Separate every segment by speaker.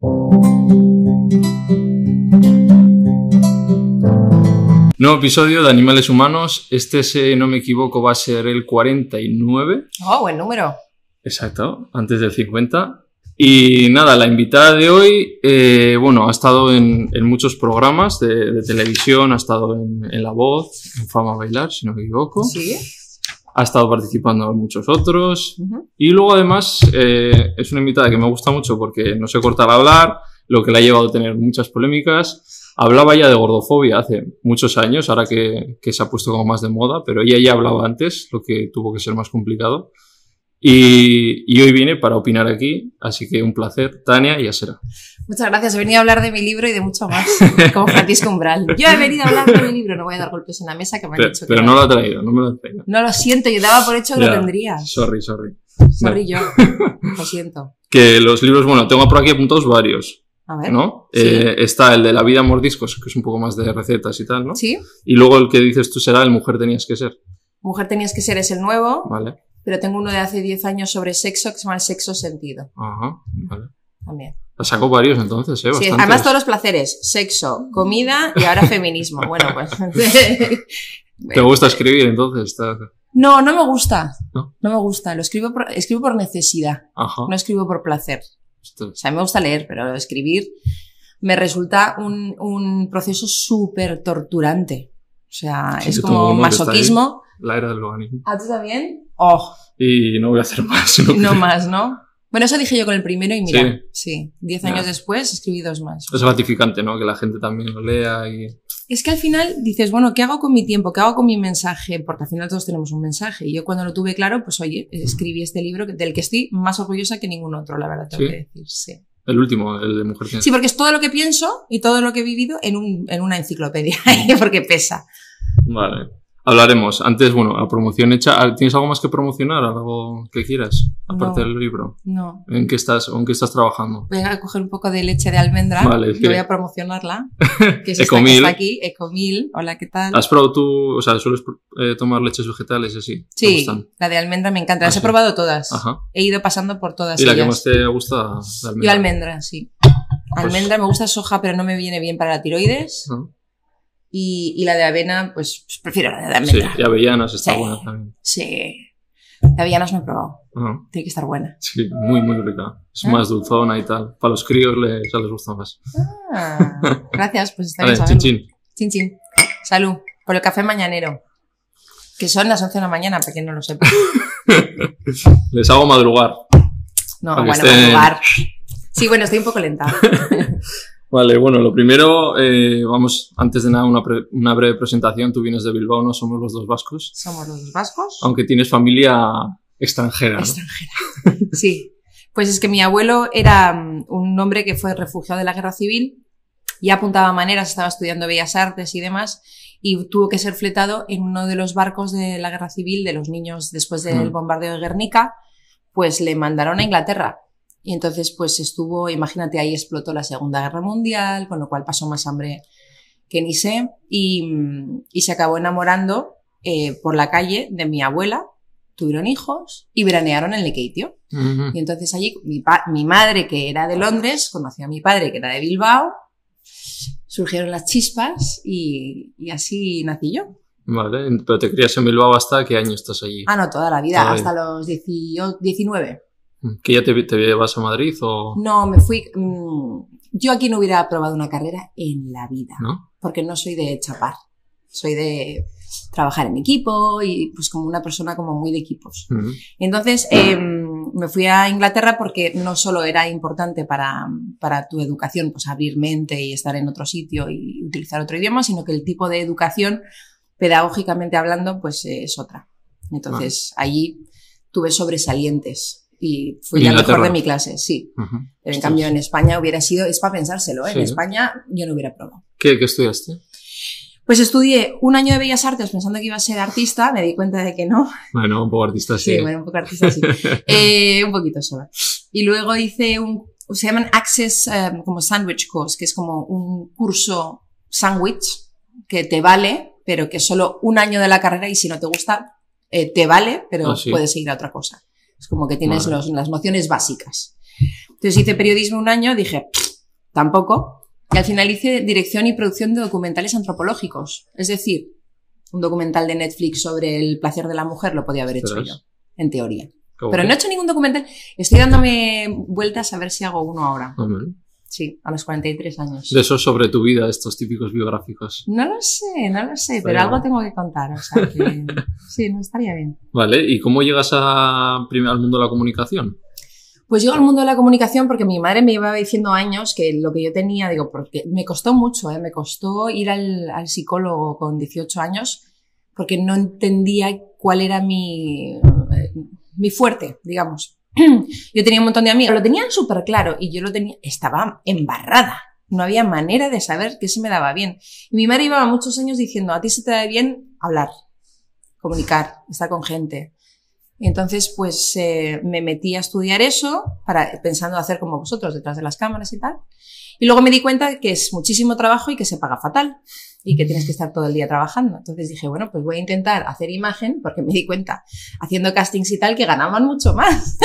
Speaker 1: Nuevo episodio de Animales Humanos. Este, si no me equivoco, va a ser el 49.
Speaker 2: Oh, buen número.
Speaker 1: Exacto, antes del 50. Y nada, la invitada de hoy, eh, bueno, ha estado en, en muchos programas de, de televisión, ha estado en, en La Voz, en Fama Bailar, si no me equivoco.
Speaker 2: Sí.
Speaker 1: Ha estado participando en muchos otros.
Speaker 2: Ujú.
Speaker 1: Y luego además eh, es una invitada que me gusta mucho porque no se corta al hablar, lo que le ha llevado a tener muchas polémicas. Hablaba ya de gordofobia hace muchos años, ahora que, que se ha puesto como más de moda, pero ella ya hablaba antes, lo que tuvo que ser más complicado. Y, y hoy viene para opinar aquí, así que un placer, Tania y Asera.
Speaker 2: Muchas gracias. He venido a hablar de mi libro y de mucho más. Como Francisco Umbral. Yo he venido a hablar de mi libro. No voy a dar golpes en la mesa que me han
Speaker 1: Pero,
Speaker 2: dicho que
Speaker 1: pero no lo ha traído, no me lo ha traído.
Speaker 2: No lo siento. Yo daba por hecho que
Speaker 1: Ya,
Speaker 2: lo tendría.
Speaker 1: Sorry, sorry.
Speaker 2: Sorry yo. Lo siento.
Speaker 1: Que los libros, bueno, tengo por aquí apuntados varios,
Speaker 2: A ver.
Speaker 1: ¿no?
Speaker 2: Sí.
Speaker 1: Eh, está el de La vida mordiscos, que es un poco más de recetas y tal, ¿no?
Speaker 2: Sí.
Speaker 1: Y luego el que dices tú será el mujer tenías que ser,
Speaker 2: Mujer tenías que ser es el nuevo,
Speaker 1: ¿vale?
Speaker 2: Pero tengo uno de hace 10 años sobre sexo que se llama El sexo sentido.
Speaker 1: Ajá, vale.
Speaker 2: También.
Speaker 1: Saco varios entonces, ¿eh?
Speaker 2: Sí, además todos los placeres. Sexo, comida y ahora feminismo. Bueno, pues.
Speaker 1: ¿Te gusta escribir entonces? Está-
Speaker 2: No, no me gusta.
Speaker 1: ¿No?
Speaker 2: No me gusta. Lo escribo por, escribo por necesidad.
Speaker 1: Ajá.
Speaker 2: No escribo por placer.
Speaker 1: Esto-
Speaker 2: O sea, me gusta leer, pero escribir me resulta un, un proceso súper torturante. O sea,
Speaker 1: Sí,
Speaker 2: es como masoquismo.
Speaker 1: La era del veganismo.
Speaker 2: ¿A tú también? Oh,
Speaker 1: Y no voy a hacer más. No,
Speaker 2: no más, ¿no? Bueno, eso dije yo con el primero y mira,
Speaker 1: Sí.
Speaker 2: sí, diez años después escribí dos más.
Speaker 1: Es gratificante, ¿no? Que la gente también lo lea y...
Speaker 2: Es que al final dices, bueno, ¿qué hago con mi tiempo? ¿Qué hago con mi mensaje? Porque al final todos tenemos un mensaje. Y yo cuando lo tuve claro, pues oye, escribí este libro del que estoy más orgullosa que ningún otro, la verdad, tengo
Speaker 1: ¿Sí?
Speaker 2: que decir. Sí.
Speaker 1: El último, el de mujer tienes
Speaker 2: Sí, porque es todo lo que pienso y todo lo que he vivido en, un, en una enciclopedia, porque pesa.
Speaker 1: Vale. Hablaremos. Antes, bueno, la promoción hecha. Ah, ¿Tienes algo más que promocionar? ¿Algo que quieras? Aparte
Speaker 2: No.
Speaker 1: del libro.
Speaker 2: No.
Speaker 1: ¿En qué estás, o en qué estás trabajando?
Speaker 2: Voy a coger un poco de leche de almendra
Speaker 1: Vale,
Speaker 2: y voy a promocionarla. Que es esta que
Speaker 1: Ecomil.
Speaker 2: está aquí, Ecomil. Hola, ¿qué tal?
Speaker 1: ¿Has probado tú, o sea, sueles eh, tomar leches vegetales y así? ¿Te
Speaker 2: Sí, la de almendra me encanta.
Speaker 1: Ah,
Speaker 2: Las he
Speaker 1: sí.
Speaker 2: probado todas.
Speaker 1: Ajá.
Speaker 2: He ido pasando por todas
Speaker 1: ¿Y la que más te gusta? La
Speaker 2: Yo almendra, sí.
Speaker 1: Pues-
Speaker 2: Almendra me gusta soja, pero no me viene bien para la tiroides.
Speaker 1: ¿No?
Speaker 2: Y, y la de avena, pues, pues prefiero la de
Speaker 1: Sí,
Speaker 2: almendra.
Speaker 1: y avellanas está
Speaker 2: Sí.
Speaker 1: buena también.
Speaker 2: Sí. De avellanas no he probado. Tiene que estar buena.
Speaker 1: Sí, muy, muy rica. Es
Speaker 2: Ah.
Speaker 1: más dulzona y tal. Para los críos les, ya les gusta más.
Speaker 2: Ah, gracias, pues está bien
Speaker 1: chin chin.
Speaker 2: Chin, chin. Salud. Por el café mañanero. Que son las 11 de la mañana, para quien no lo sepa.
Speaker 1: Les hago madrugar.
Speaker 2: No, bueno,
Speaker 1: estén-
Speaker 2: madrugar. Sí, bueno, estoy un poco lenta.
Speaker 1: Vale, bueno, lo primero, eh, vamos, antes de nada, una, pre- una breve presentación. Tú vienes de Bilbao, no somos los dos vascos.
Speaker 2: Somos los vascos.
Speaker 1: Aunque tienes familia extranjera. ¿no?
Speaker 2: Extranjera. Sí. Pues es que mi abuelo era mm, un hombre que fue refugiado de la guerra civil, ya apuntaba maneras, estaba estudiando bellas artes y demás, y tuvo que ser fletado en uno de los barcos de la guerra civil de los niños después del bombardeo de Guernica, pues le mandaron a Inglaterra. Y entonces, pues estuvo, imagínate, ahí explotó la Segunda Guerra Mundial, con lo cual pasó más hambre que ni sé, y, y se acabó enamorando eh, por la calle de mi abuela, tuvieron hijos y veranearon en Lekeitio.
Speaker 1: Ujú.
Speaker 2: Y entonces allí mi, mi madre, que era de Londres, conoció a mi padre, que era de Bilbao, surgieron las chispas y, y así nací yo.
Speaker 1: Vale, pero te crías en Bilbao hasta qué año estás allí?
Speaker 2: Ah, no, toda la vida, hasta los 18, 19.
Speaker 1: ¿Que ya te, te llevas a Madrid o
Speaker 2: No, me fui... mm, yo aquí no hubiera aprobado una carrera en la vida,
Speaker 1: no?
Speaker 2: porque no soy de chapar, soy de trabajar en equipo y pues como una persona como muy de equipos.
Speaker 1: Ujú.
Speaker 2: Entonces eh, me fui a Inglaterra porque no solo era importante para, para tu educación, pues abrir mente y estar en otro sitio y utilizar otro idioma, sino que el tipo de educación, pedagógicamente hablando, pues eh, es otra. Entonces allí tuve sobresalientes y fui
Speaker 1: ¿En
Speaker 2: la mejor de mi clase, sí.
Speaker 1: Ujú.
Speaker 2: Pero en cambio en España hubiera sido, es para pensárselo, ¿eh?
Speaker 1: Sí.
Speaker 2: en España yo no hubiera probado.
Speaker 1: ¿Qué, qué estudiaste?
Speaker 2: Pues estudié un año de Bellas Artes pensando que iba a ser artista, me di cuenta de que no,
Speaker 1: Bueno, un poco artista sí.
Speaker 2: Sí, bueno, un poco artista sí. Eh, un poquito solo. Y luego hice un, se llaman Access eh, como Sandwich Course, que es como un curso sandwich que te vale, pero que solo un año de la carrera y si no te gusta, eh, te vale, pero
Speaker 1: Ah, sí.
Speaker 2: puedes seguir a otra cosa. Es como que tienes
Speaker 1: Vale.
Speaker 2: los- las nociones básicas. Entonces hice periodismo un año, dije, "Pff, tampoco. Y al final hice dirección y producción de documentales antropológicos. Es decir, un documental de Netflix sobre el placer de la mujer lo podía haber hecho yo, en teoría. Pero no he hecho ningún documental. Estoy dándome vueltas a ver si hago uno ahora.
Speaker 1: Hombre.
Speaker 2: Sí, a los 43 años.
Speaker 1: De eso sobre tu vida, estos típicos biográficos.
Speaker 2: No lo sé, no lo sé, pero algo tengo que contar. O sea que sí, no estaría bien.
Speaker 1: Vale, ¿y cómo llegas a, al mundo de la comunicación?
Speaker 2: Pues llego al mundo de la comunicación porque mi madre me llevaba diciendo años que lo que yo tenía, digo, porque me costó mucho, ¿eh? me costó ir al, al psicólogo con 18 años porque no entendía cuál era mi, eh, mi fuerte, digamos. Yo tenía un montón de amigos, lo tenían súper claro y yo lo tenía, estaba embarrada. No había manera de saber qué se me daba bien. Y mi madre llevaba muchos años diciendo, a ti se te da bien hablar, comunicar, estar con gente. Y entonces, pues eh, me metí a estudiar eso, para, pensando hacer como vosotros, detrás de las cámaras y tal. Y luego me di cuenta que es muchísimo trabajo y que se paga fatal y que tienes que estar todo el día trabajando. Entonces dije, bueno, pues voy a intentar hacer imagen porque me di cuenta, haciendo castings y tal, que ganaban mucho más.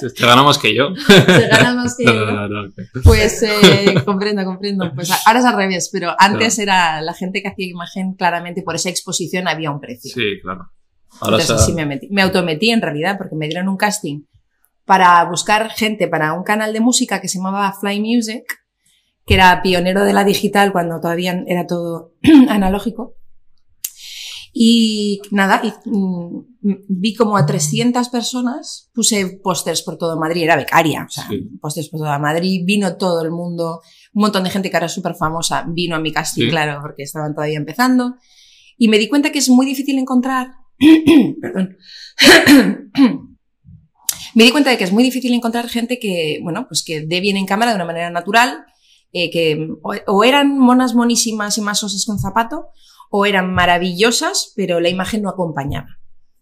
Speaker 1: Te, te gana más que yo.
Speaker 2: se gana más que yo.
Speaker 1: no, no, no.
Speaker 2: Pues eh, comprendo, comprendo. Pues ahora es al revés, pero antes era la gente que hacía imagen claramente por esa exposición había un precio.
Speaker 1: Sí, claro. Ahora
Speaker 2: Entonces
Speaker 1: se-
Speaker 2: sí me metí. Me autometí en realidad porque me dieron un casting para buscar gente para un canal de música que se llamaba Fly Music, que era pionero de la digital cuando todavía era todo analógico. Y nada, y, mm, vi como a 300 personas, puse pósters por todo Madrid, era becaria, o sea,
Speaker 1: Sí.
Speaker 2: pósters por toda Madrid, vino todo el mundo, un montón de gente que ahora es súper famosa, vino a mi casting,
Speaker 1: Sí.
Speaker 2: claro, porque estaban todavía empezando. Y me di cuenta que es muy difícil encontrar, perdón, me di cuenta de que es muy difícil encontrar gente que, bueno, pues que dé bien en cámara de una manera natural, eh, que o, o eran monas monísimas y masosas con zapato, o eran maravillosas, pero la imagen no acompañaba.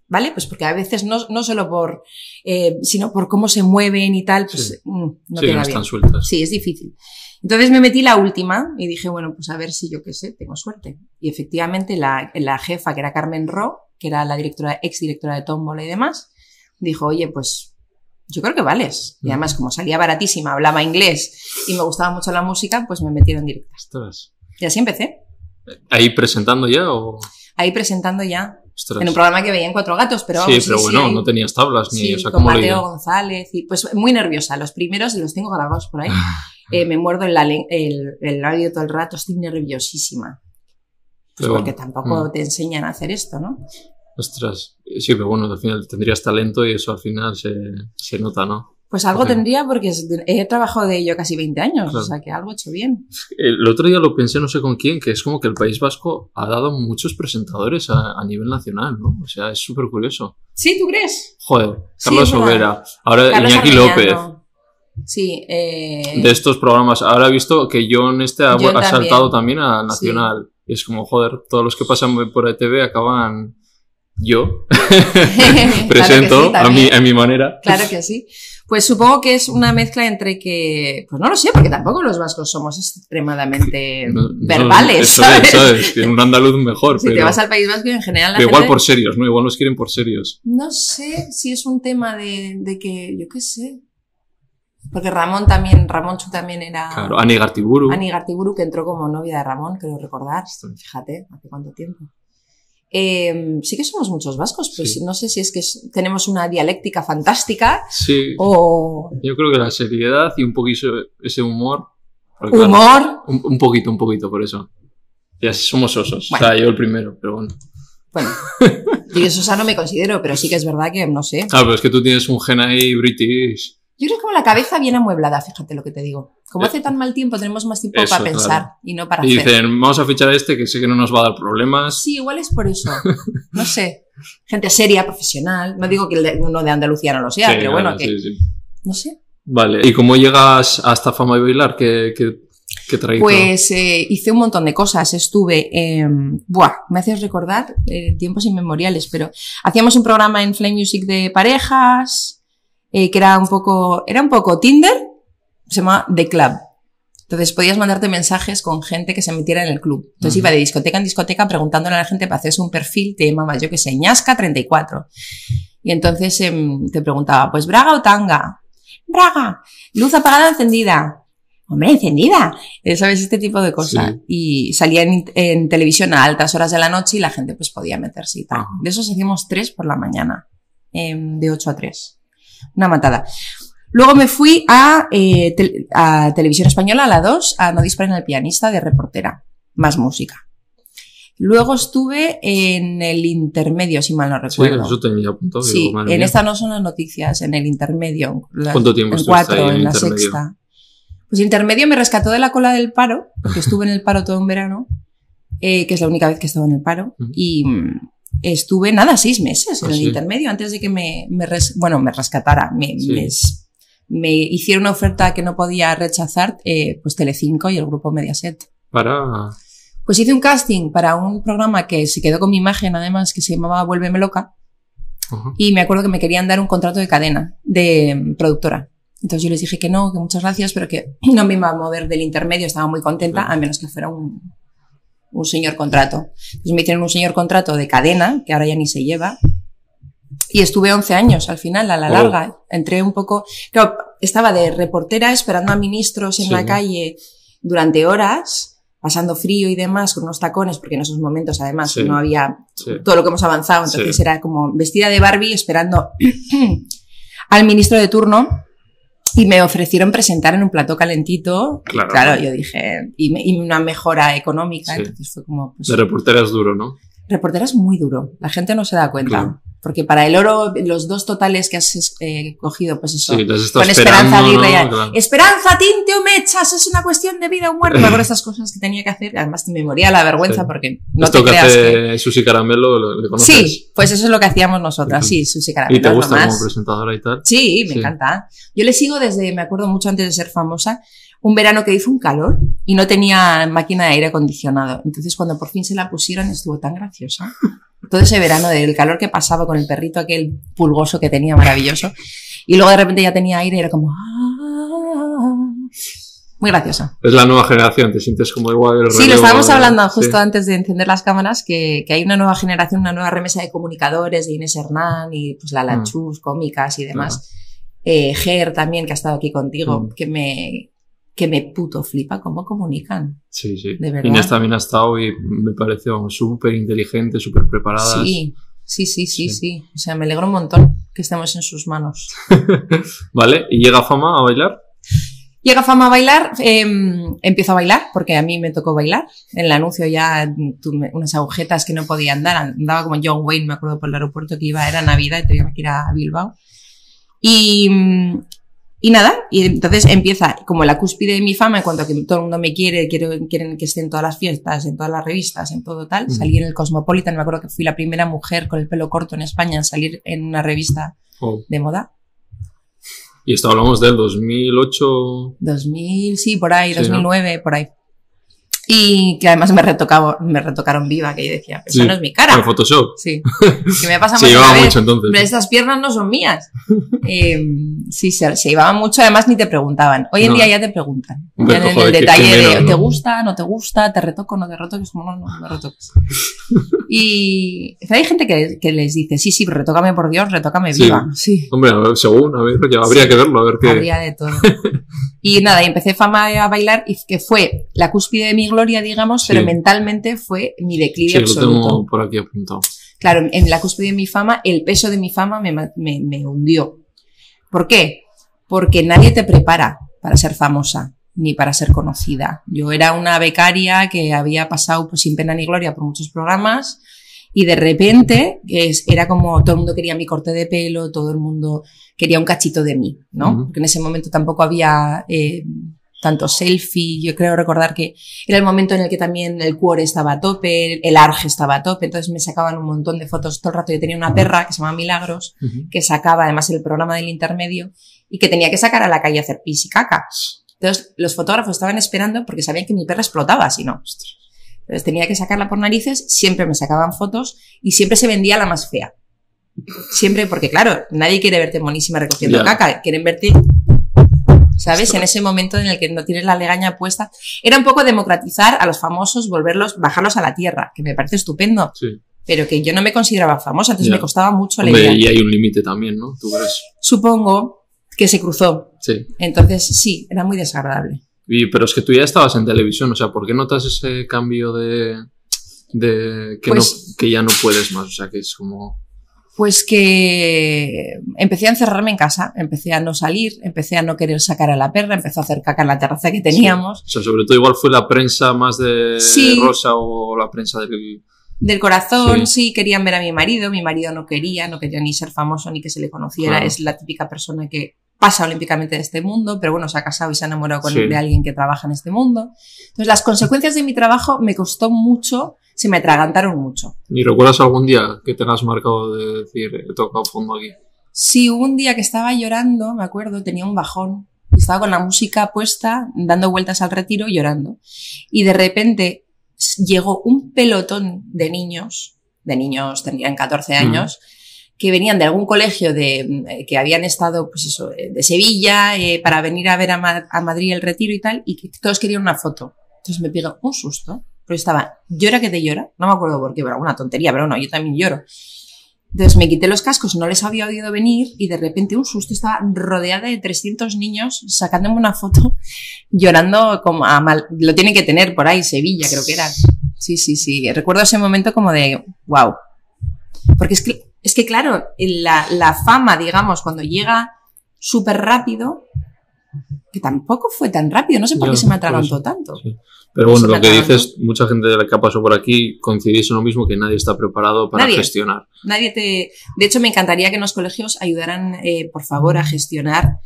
Speaker 2: ¿Vale? Pues porque a veces no, no solo por, eh, sino por cómo se mueven y tal, pues
Speaker 1: Sí.
Speaker 2: mm, no
Speaker 1: sí,
Speaker 2: queda
Speaker 1: no
Speaker 2: bien.
Speaker 1: están sueltas.
Speaker 2: Sí, es difícil. Entonces me metí la última y dije, bueno, pues a ver si yo qué sé, tengo suerte. Y efectivamente la, la jefa, que era Carmen Ro, que era la directora, ex directora de Tómbola y demás, dijo, oye, pues yo creo que vales. Y además, como salía baratísima, hablaba inglés y me gustaba mucho la música, pues me metieron directas.
Speaker 1: Ostras.
Speaker 2: Y así empecé.
Speaker 1: ¿Ahí presentando ya o...?
Speaker 2: Ahí presentando ya, en un programa que veía en Cuatro Gatos, pero
Speaker 1: sí, pero bueno, no tenías tablas ni...
Speaker 2: Sí,
Speaker 1: o sea,
Speaker 2: con
Speaker 1: ¿cómo lo
Speaker 2: Mateo? González. Y, pues muy nerviosa. Los primeros los tengo grabados por ahí. Eh, me muerdo el, lale- el, el labio todo el rato, estoy nerviosísima. Pues
Speaker 1: Pero
Speaker 2: porque
Speaker 1: bueno,
Speaker 2: tampoco
Speaker 1: mm.
Speaker 2: te enseñan a hacer esto, ¿no?
Speaker 1: Ostras. Sí, pero bueno, al final tendrías talento y eso al final se, se nota, ¿no?
Speaker 2: Pues algo tendría porque he trabajado de ello casi 20 años,
Speaker 1: Claro.
Speaker 2: o sea que algo he hecho bien.
Speaker 1: El otro día lo pensé, no sé con quién, que es como que el País Vasco ha dado muchos presentadores a, a nivel nacional, ¿no? O sea, es súper curioso.
Speaker 2: ¿Sí, tú crees?
Speaker 1: Joder,
Speaker 2: Sí,
Speaker 1: Carlos. Sobera, ahora
Speaker 2: Carlos
Speaker 1: Iñaki. López,
Speaker 2: Sí, eh,
Speaker 1: de estos programas. Ahora he visto que John este ha,
Speaker 2: John
Speaker 1: ha saltado
Speaker 2: también.
Speaker 1: también a Nacional. Y es como, joder, todos los que pasan por ETV acaban yo. Presento
Speaker 2: sí,
Speaker 1: a, mi, a mi manera.
Speaker 2: Claro que sí. Pues supongo que es una mezcla entre que, pues no lo sé, porque tampoco los vascos somos extremadamente
Speaker 1: No- no,
Speaker 2: verbales,
Speaker 1: eso
Speaker 2: ¿sabes?
Speaker 1: es, ¿sabes? Tiene un andaluz mejor,
Speaker 2: Si
Speaker 1: pero,
Speaker 2: te vas al País Vasco y en general la
Speaker 1: pero igual por serios, ¿no? Igual nos quieren por serios.
Speaker 2: No sé si es un tema de, de que, yo qué sé. Porque Ramón también, Ramón Chu también era...
Speaker 1: Claro, Ani Gartiburu.
Speaker 2: Ani Gartiburu, que entró como novia de Ramón, creo recordar. Fíjate, hace cuánto tiempo. Eh, sí que somos muchos vascos, pues
Speaker 1: Sí.
Speaker 2: no sé si es que tenemos una dialéctica fantástica
Speaker 1: Sí,
Speaker 2: o
Speaker 1: yo creo que la seriedad y un poquito ese humor. porque, claro,
Speaker 2: humor.
Speaker 1: un, un poquito, un poquito, por eso. Ya somos osos.
Speaker 2: Bueno.
Speaker 1: O sea, yo el primero, pero bueno.
Speaker 2: Bueno, yo eso ya no me considero, pero sí que es verdad que no sé.
Speaker 1: Claro, pero es que tú tienes un gen ahí british.
Speaker 2: Yo creo que como la cabeza bien amueblada, fíjate lo que te digo. Como
Speaker 1: Eh,
Speaker 2: hace tan mal tiempo, tenemos más tiempo
Speaker 1: eso,
Speaker 2: para pensar
Speaker 1: claro.
Speaker 2: y no para
Speaker 1: Y
Speaker 2: hacer.
Speaker 1: dicen, vamos a fichar a este que sé que no nos va a dar problemas.
Speaker 2: Sí, igual es por eso. No sé. Gente seria, profesional. No digo que el de, uno de Andalucía no lo sea,
Speaker 1: Sí,
Speaker 2: pero bueno,
Speaker 1: claro,
Speaker 2: que.
Speaker 1: sí, sí.
Speaker 2: No sé.
Speaker 1: Vale, ¿y cómo llegas a esta fama de bailar? ¿Qué, qué?
Speaker 2: Pues eh, hice un montón de cosas. Estuve. eh, buah, me haces recordar eh, tiempos inmemoriales, pero hacíamos un programa en Flame Music de parejas, eh, que era un poco. Era un poco Tinder, se llama The Club. Entonces podías mandarte mensajes con gente que se metiera en el club. Entonces iba de discoteca en discoteca preguntándole a la gente para hacerse un perfil, te llamabas, yo que sé, ñasca 34. Y entonces em, te preguntaba, pues Braga o Tanga. Braga, luz apagada encendida. hombre, encendida. Eh, ¿Sabes? Este tipo de cosas. Y salía en, en, televisión a altas horas de la noche y la gente pues podía meterse y tal. De esos hacíamos tres por la mañana, em, de 8 a 3. Una matada. Luego me fui a, eh, a Televisión Española, a la 2, a No disparen al pianista de reportera. Más música. Luego estuve en el intermedio, si mal no
Speaker 1: Sí,
Speaker 2: recuerdo.
Speaker 1: eso tenía apuntado.
Speaker 2: Sí,
Speaker 1: digo,
Speaker 2: en
Speaker 1: mía.
Speaker 2: esta no son las noticias, en el intermedio. la-
Speaker 1: ¿Cuánto tiempo
Speaker 2: En cuatro,
Speaker 1: ahí en
Speaker 2: en la
Speaker 1: intermedio?
Speaker 2: sexta. Pues intermedio me rescató de la cola del paro, porque estuve en el paro todo un verano, eh, que es la única vez que he estado en el paro, y mm, estuve nada, seis meses en
Speaker 1: Ah,
Speaker 2: el
Speaker 1: sí.
Speaker 2: intermedio, antes de que me, me res- bueno, me rescatara, me,
Speaker 1: Sí.
Speaker 2: me, me hicieron una oferta que no podía rechazar, eh, pues Telecinco y el grupo Mediaset.
Speaker 1: Para.
Speaker 2: Pues hice un casting para un programa que se quedó con mi imagen, además, que se llamaba Vuélveme Loca,
Speaker 1: Ajá.
Speaker 2: y me acuerdo que me querían dar un contrato de cadena, de mm, productora. Entonces yo les dije que no, que muchas gracias, pero que no me iba a mover del intermedio, estaba muy contenta,
Speaker 1: Claro.
Speaker 2: a menos que fuera un, un señor contrato. Entonces me hicieron un señor contrato de cadena, que ahora ya ni se lleva, y estuve 11 años al final, a la
Speaker 1: Wow.
Speaker 2: larga. Entré un poco, claro, estaba de reportera esperando a ministros en
Speaker 1: Sí.
Speaker 2: la calle durante horas, pasando frío y demás, con unos tacones, porque en esos momentos además
Speaker 1: Sí.
Speaker 2: no había
Speaker 1: Sí.
Speaker 2: todo lo que hemos avanzado, entonces era como vestida de Barbie esperando al ministro de turno y me ofrecieron presentar en un plató calentito.
Speaker 1: Claro.
Speaker 2: yo dije, y, me- y una mejora económica,
Speaker 1: Sí.
Speaker 2: entonces fue como, pues,
Speaker 1: De reportera es duro, ¿no?
Speaker 2: reportera es muy duro, la gente no se da cuenta.
Speaker 1: Claro.
Speaker 2: Porque para el oro, los dos totales que has eh, cogido, pues eso.
Speaker 1: Sí,
Speaker 2: con. Esperanza Aguirre.
Speaker 1: ¿no? Claro.
Speaker 2: Esperanza, tinte o mechas, es una cuestión de vida o muerte. Me acuerdo estas cosas que tenía que hacer. Además, me moría la vergüenza
Speaker 1: Sí.
Speaker 2: porque no
Speaker 1: Esto
Speaker 2: te
Speaker 1: que
Speaker 2: creas que...
Speaker 1: hace Susi Caramelo, ¿lo- ¿le conoces?
Speaker 2: Sí, pues eso es lo que hacíamos nosotras, sí, Susi Caramelo.
Speaker 1: ¿Y te gusta como presentadora y tal?
Speaker 2: Sí, me
Speaker 1: Sí.
Speaker 2: encanta. Yo le sigo desde, me acuerdo mucho antes de ser famosa, un verano que hizo un calor y no tenía máquina de aire acondicionado. Entonces, cuando por fin se la pusieron, estuvo tan graciosa. Todo ese verano del calor que pasaba con el perrito aquel pulgoso que tenía, maravilloso. Y luego de repente ya tenía aire y era como... "Ah". Muy graciosa.
Speaker 1: Es la nueva generación, te sientes como igual el
Speaker 2: Sí, lo estábamos hablando
Speaker 1: sí.
Speaker 2: justo antes de encender las cámaras, que, que hay una nueva generación, una nueva remesa de comunicadores, de Inés Hernán y pues la
Speaker 1: Mm.
Speaker 2: Lachus, cómicas y demás. Eh, Ger también, que ha estado aquí contigo,
Speaker 1: Mm.
Speaker 2: que me que me puto flipa cómo comunican.
Speaker 1: Sí, sí.
Speaker 2: De verdad.
Speaker 1: Inés también ha estado y me parece súper inteligente, súper preparada.
Speaker 2: Sí, sí, sí, sí,
Speaker 1: Sí.
Speaker 2: O sea, me alegro un montón que estemos en sus manos.
Speaker 1: ¿Vale? ¿Y llega fama a bailar?
Speaker 2: Llega fama a bailar, eh, empiezo a bailar, porque a mí me tocó bailar. En el anuncio ya tuve unas agujetas que no podía andar. Andaba como John Wayne, me acuerdo por el aeropuerto que iba, era Navidad y tenía que ir a Bilbao. Y, y nada, y entonces empieza como la cúspide de mi fama en cuanto a que todo el mundo me quiere, quiero, quieren que esté en todas las fiestas, en todas las revistas, en todo tal.
Speaker 1: Ujú.
Speaker 2: Salí en el Cosmopolitan, me acuerdo que fui la primera mujer con el pelo corto en España en salir en una revista
Speaker 1: Oh.
Speaker 2: de moda.
Speaker 1: Y esto hablamos del 2008.
Speaker 2: 2000, sí, por ahí,
Speaker 1: Sí, ¿no?
Speaker 2: 2009, por ahí. Y que además me, retocaba, me retocaron viva, que yo decía, esa
Speaker 1: Sí.
Speaker 2: no es mi cara.
Speaker 1: Con Photoshop.
Speaker 2: Sí, que me pasa
Speaker 1: Se llevaba mucho entonces.
Speaker 2: Hombre, estas piernas no son mías. Eh, sí, se, se llevaban mucho, además ni te preguntaban. Hoy en
Speaker 1: No.
Speaker 2: día ya te preguntan. Ya en el detalle
Speaker 1: qué
Speaker 2: de
Speaker 1: menos,
Speaker 2: ¿te
Speaker 1: ¿no?
Speaker 2: gusta, no te gusta, te retoco, no te retoques? Como no, no, me retoques. Y pero hay gente que, que les dice, sí, sí, retócame por Dios, retócame
Speaker 1: Sí.
Speaker 2: viva. Sí.
Speaker 1: Hombre, a ver, según, a ver, que habría
Speaker 2: Sí.
Speaker 1: que verlo, a ver qué.
Speaker 2: Habría de todo. Y nada, y empecé fama a bailar y que fue la cúspide de mi gloria, digamos, pero
Speaker 1: Sí.
Speaker 2: mentalmente fue mi declive
Speaker 1: Sí, lo
Speaker 2: absoluto.
Speaker 1: tengo por aquí apuntado.
Speaker 2: Claro, en la cúspide de mi fama, el peso de mi fama me, me, me hundió. ¿Por qué? Porque nadie te prepara para ser famosa ni para ser conocida. Yo era una becaria que había pasado pues, sin pena ni gloria por muchos programas y de repente es- era como todo el mundo quería mi corte de pelo, todo el mundo quería un cachito de mí, ¿no?
Speaker 1: Ujú.
Speaker 2: Porque en ese momento tampoco había eh, tanto selfie, yo creo recordar que era el momento en el que también el cuore estaba a tope, el arge estaba a tope, entonces me sacaban un montón de fotos todo el rato. Yo tenía una perra que se llama Milagros,
Speaker 1: Ujú.
Speaker 2: que sacaba además el programa del intermedio y que tenía que sacar a la calle a hacer pis y caca. Entonces los fotógrafos estaban esperando porque sabían que mi perra explotaba, si no. Entonces tenía que sacarla por narices, siempre me sacaban fotos y siempre se vendía la más fea. Siempre, porque claro, nadie quiere verte monísima recogiendo
Speaker 1: Ya.
Speaker 2: caca, quieren verte, ¿sabes? En ese momento en el que no tienes la legaña puesta. Era un poco democratizar a los famosos, volverlos, bajarlos a la tierra, que me parece estupendo,
Speaker 1: Sí.
Speaker 2: pero que yo no me consideraba famosa, entonces
Speaker 1: Ya.
Speaker 2: me costaba mucho la
Speaker 1: Hombre,
Speaker 2: idea.
Speaker 1: y hay un límite también, ¿no? ¿Tú crees?
Speaker 2: Supongo que se cruzó.
Speaker 1: Sí.
Speaker 2: Entonces, sí, era muy desagradable.
Speaker 1: Y, pero es que tú ya estabas en televisión, o sea, ¿por qué notas ese cambio de, de que,
Speaker 2: Pues-
Speaker 1: no, que ya no puedes más? O sea, que es como...
Speaker 2: Pues que empecé a encerrarme en casa, empecé a no salir, empecé a no querer sacar a la perra, empezó a hacer caca en la terraza que teníamos.
Speaker 1: O sea, sobre todo igual fue la prensa más de
Speaker 2: Sí.
Speaker 1: Rosa o la prensa del...
Speaker 2: Del corazón,
Speaker 1: Sí.
Speaker 2: sí. querían ver a mi marido, mi marido no quería, no quería ni ser famoso ni que se le conociera,
Speaker 1: Claro.
Speaker 2: es la típica persona que pasa olímpicamente de este mundo, pero bueno, se ha casado y se ha enamorado con
Speaker 1: Sí.
Speaker 2: de alguien que trabaja en este mundo. Entonces las consecuencias de mi trabajo me costó mucho, se me atragantaron mucho.
Speaker 1: ¿Y recuerdas algún día que tengas marcado de decir, he tocado fondo aquí?
Speaker 2: Sí, hubo un día que estaba llorando, me acuerdo, tenía un bajón, estaba con la música puesta, dando vueltas al retiro, llorando. Y de repente llegó un pelotón de niños, de niños tendrían 14 años, que venían de algún colegio de, mm, que habían estado, pues eso, eh, de Sevilla, eh, para venir a ver a, Ma- a Madrid el retiro y tal, y que todos querían una foto. Entonces me pegó un susto, pero estaba, llora que te llora, no me acuerdo por qué, pero alguna tontería, pero no, yo también lloro. Entonces me quité los cascos, no les había oído venir y de repente un susto estaba rodeada de 300 niños sacándome una foto llorando como a mal. Lo tienen que tener por ahí, Sevilla creo que era. Sí, sí, sí. Recuerdo ese momento como de wow. Porque es que, es que claro, la, la fama, digamos, cuando llega súper rápido, que tampoco fue tan rápido, no sé por qué se me atragantó tanto.
Speaker 1: Sí. Pero bueno, lo que dices, mucha gente de la que ha pasado por aquí coincidís en lo mismo, que nadie está preparado para
Speaker 2: Nadie.
Speaker 1: gestionar.
Speaker 2: Nadie te. De hecho, me encantaría que en los colegios ayudaran, eh, por favor, a gestionar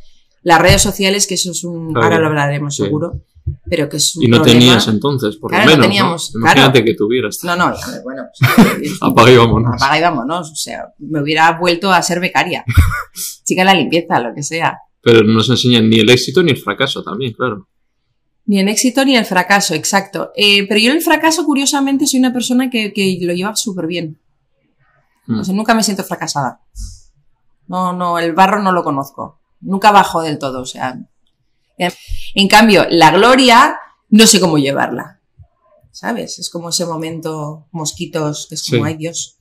Speaker 2: las redes sociales, que eso es un.
Speaker 1: Claro,
Speaker 2: ahora lo hablaremos
Speaker 1: sí.
Speaker 2: seguro. Pero que es un
Speaker 1: Y no
Speaker 2: problema.
Speaker 1: tenías entonces, por
Speaker 2: Claro,
Speaker 1: lo
Speaker 2: no
Speaker 1: menos.
Speaker 2: teníamos,
Speaker 1: ¿no?
Speaker 2: claro.
Speaker 1: Imagínate que tuvieras.
Speaker 2: No, no, bueno. o sea,
Speaker 1: Apaga y vámonos.
Speaker 2: Apaga y vámonos. O sea, me hubiera vuelto a ser becaria. Chica la limpieza, lo que sea.
Speaker 1: Pero no nos enseñan ni el éxito ni el fracaso también, claro.
Speaker 2: Ni el éxito ni el fracaso, exacto. Eh, pero yo el fracaso, curiosamente, soy una persona que, que lo lleva súper bien.
Speaker 1: Mm.
Speaker 2: Sea, nunca me siento fracasada. No, no, el barro no lo conozco. Nunca bajo del todo, o sea. En cambio, la gloria, no sé cómo llevarla. ¿Sabes? Es como ese momento, mosquitos, que es como,
Speaker 1: Sí.
Speaker 2: ay Dios,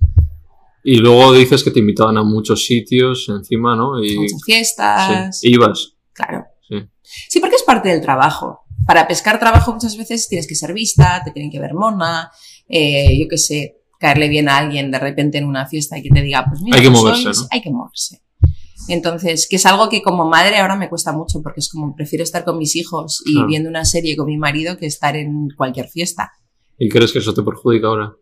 Speaker 1: Y luego dices que te invitaban a muchos sitios encima, ¿no? Y
Speaker 2: muchas fiestas.
Speaker 1: sí, ibas.
Speaker 2: Claro.
Speaker 1: Sí.
Speaker 2: Sí, porque es parte del trabajo. Para pescar trabajo muchas veces tienes que ser vista, te tienen que ver mona, eh, yo qué sé, caerle bien a alguien de repente en una fiesta y que te diga, pues mira,
Speaker 1: Hay que moverse,
Speaker 2: hay que moverse. Entonces, que es algo que como madre ahora me cuesta mucho porque es como prefiero estar con mis hijos y
Speaker 1: Claro.
Speaker 2: viendo una serie con mi marido que estar en cualquier fiesta.
Speaker 1: ¿Y crees que eso te perjudica ahora?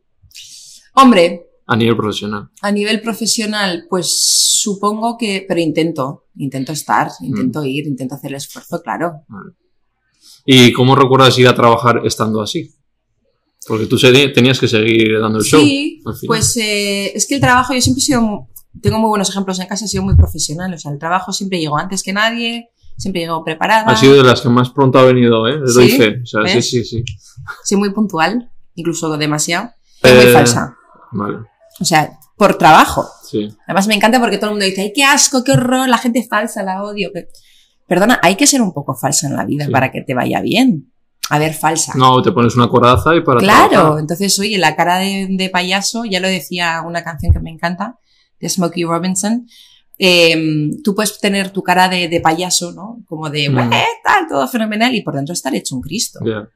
Speaker 2: Hombre,
Speaker 1: A nivel profesional.
Speaker 2: a nivel profesional, pues supongo que, pero intento, intento estar, intento
Speaker 1: Mm.
Speaker 2: ir, intento hacer el esfuerzo, claro.
Speaker 1: ¿Y cómo recuerdas ir a trabajar estando así? Porque tú tenías que seguir dando el show.
Speaker 2: Sí, pues eh, es que el trabajo yo siempre he sido, tengo muy buenos ejemplos en casa, he sido muy profesional, o sea, el trabajo siempre llegó antes que nadie, siempre llegó preparada,
Speaker 1: Ha sido de las que más pronto ha venido, ¿eh? Doy
Speaker 2: ¿Sí?
Speaker 1: fe. O sea, sí,
Speaker 2: ¿Ves?
Speaker 1: sí, sí.
Speaker 2: soy muy puntual, incluso demasiado, y muy
Speaker 1: Eh,
Speaker 2: falsa,
Speaker 1: Vale,
Speaker 2: o sea, por trabajo.
Speaker 1: sí.
Speaker 2: Además me encanta porque todo el mundo dice, ay, qué asco, qué horror, la gente falsa, la odio. Perdona, hay que ser un poco falsa en la vida
Speaker 1: Sí.
Speaker 2: para que te vaya bien. A ver, falsa.
Speaker 1: No, te pones una coraza y para
Speaker 2: Claro,
Speaker 1: trabajar.
Speaker 2: entonces, oye, la cara de, de payaso, ya lo decía una canción que me encanta, de Smokey Robinson. eh, tú puedes tener tu cara de, de payaso, ¿no? Como de,
Speaker 1: Mm.
Speaker 2: "Bueh, tal, todo fenomenal, y por dentro estar hecho un Cristo.
Speaker 1: Ya.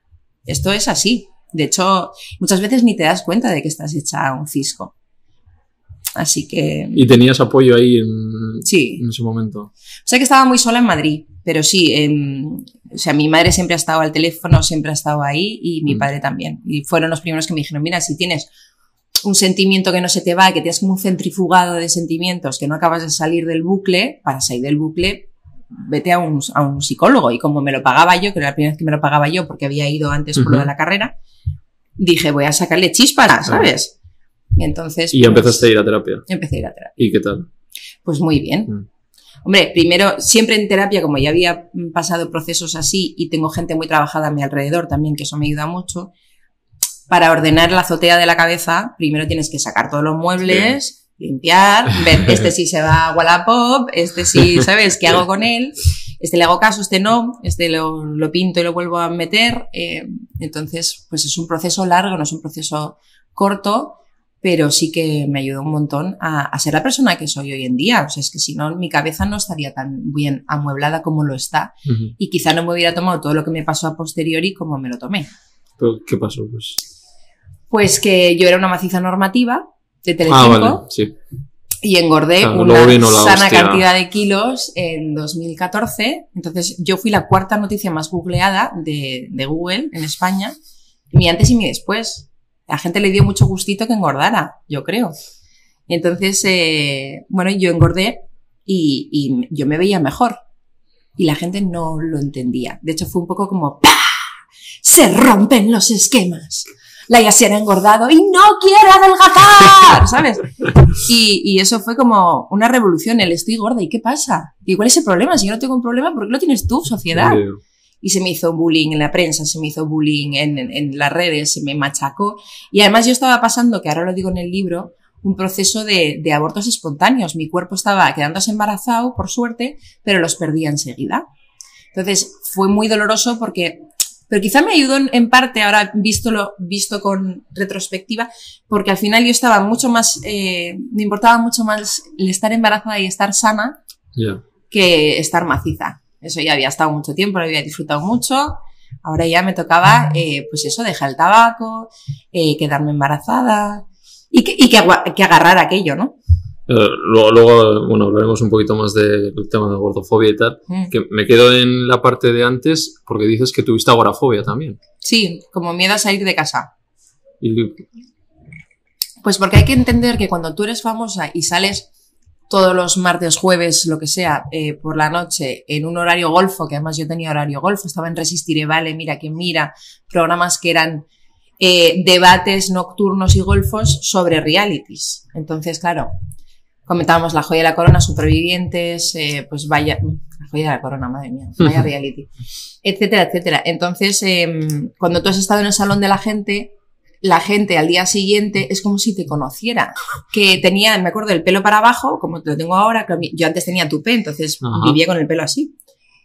Speaker 2: Esto es así. De hecho, muchas veces ni te das cuenta de que estás hecha un cisco. Así que,
Speaker 1: Y tenías apoyo ahí en,
Speaker 2: sí.
Speaker 1: en ese momento.
Speaker 2: Sé que estaba muy sola en Madrid, pero sí, em, o sea, mi madre siempre ha estado al teléfono, siempre ha estado ahí y mi
Speaker 1: Mm.
Speaker 2: padre también. Y fueron los primeros que me dijeron, mira, si tienes un sentimiento que no se te va, que tienes como un centrifugado de sentimientos, que no acabas de salir del bucle, para salir del bucle, vete a un, a un psicólogo. Y como me lo pagaba yo, que era la primera vez que me lo pagaba yo porque había ido antes por lo de la carrera, dije, voy a sacarle chispas, ¿sabes? Y entonces...
Speaker 1: Y
Speaker 2: pues,
Speaker 1: empezaste a ir a terapia.
Speaker 2: Empecé a ir a terapia.
Speaker 1: ¿Y qué tal?
Speaker 2: Pues muy bien.
Speaker 1: Mm.
Speaker 2: Hombre, primero, siempre en terapia, como ya había pasado procesos así y tengo gente muy trabajada a mi alrededor también, que eso me ayuda mucho, para ordenar la azotea de la cabeza, primero tienes que sacar todos los muebles, limpiar, ver este sí se va a Wallapop, este sí, ¿sabes? ¿Qué hago con él? Este le hago caso, este no, este lo, lo pinto y lo vuelvo a meter. eh, entonces, pues es un proceso largo, no es un proceso corto, pero sí que me ayudó un montón a, a, ser la persona que soy hoy en día. O sea, es que si no, mi cabeza no estaría tan bien amueblada como lo está. Uh -huh. Y quizá no me hubiera tomado todo lo que me pasó a posteriori como me lo tomé.
Speaker 1: ¿Pero qué pasó? Pues,
Speaker 2: pues que yo era una maciza normativa de Telecinco.
Speaker 1: Ah, vale, sí.
Speaker 2: Y engordé
Speaker 1: Claro,
Speaker 2: una sana
Speaker 1: hostia.
Speaker 2: cantidad de kilos en 2014. Entonces, yo fui la cuarta noticia más googleada de, de Google en España. Mi antes y mi después. La gente le dio mucho gustito que engordara, yo creo. Y entonces, eh, bueno, yo engordé y, y yo me veía mejor. Y la gente no lo entendía. De hecho, fue un poco como ¡pah! Se rompen los esquemas. Laia se ha engordado y no quiere adelgazar, ¿sabes? Y, y, eso fue como una revolución, el estoy gorda, ¿y qué pasa? ¿Y cuál es el problema? Si yo no tengo un problema, ¿por qué lo tienes tú, sociedad? Y se me hizo bullying en la prensa, se me hizo bullying en, en, en las redes, se me machacó. Y además yo estaba pasando, que ahora lo digo en el libro, un proceso de, de abortos espontáneos. Mi cuerpo estaba quedándose embarazado, por suerte, pero los perdía enseguida. Entonces fue muy doloroso porque pero quizá me ayudó en, en parte ahora visto lo visto con retrospectiva porque al final yo estaba mucho más eh, me importaba mucho más el estar embarazada y estar sana
Speaker 1: Yeah.
Speaker 2: que estar maciza eso ya había estado mucho tiempo lo había disfrutado mucho ahora ya me tocaba eh, pues eso dejar el tabaco eh, quedarme embarazada y que, y que, agarrar aquello no
Speaker 1: Eh, luego, luego, bueno, hablaremos un poquito más del tema de gordofobia y tal.
Speaker 2: Mm.
Speaker 1: Que me quedo en la parte de antes porque dices que tuviste agorafobia también.
Speaker 2: sí como miedo a salir de casa
Speaker 1: Y
Speaker 2: Pues porque hay que entender que cuando tú eres famosa y sales todos los martes, jueves, lo que sea, eh, por la noche, en un horario golfo, que además yo tenía horario golfo, estaba en Resistiré, vale, mira que mira, programas que eran eh, debates nocturnos y golfos sobre realities. Entonces, claro, comentábamos La Joya de la Corona, Supervivientes, eh, pues vaya, La Joya de la Corona, madre mía, vaya reality, etcétera, etcétera. Entonces, em, cuando tú has estado en el salón de la gente, la gente al día siguiente es como si te conociera. Que tenía, me acuerdo, el pelo para abajo, como te lo tengo ahora, yo antes tenía tupé, entonces
Speaker 1: Ajá.
Speaker 2: vivía con el pelo así.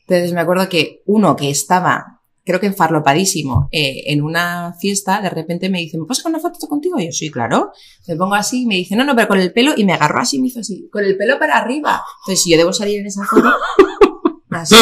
Speaker 2: Entonces me acuerdo que uno que estaba, creo que enfarlopadísimo, eh, en una fiesta, de repente me dice, ¿me puedo sacar una foto contigo? Y yo, sí, claro. Me pongo así y me dice, no, no, pero con el pelo, y me agarró así y me hizo así, con el pelo para arriba. Entonces, si yo debo salir en esa foto, así.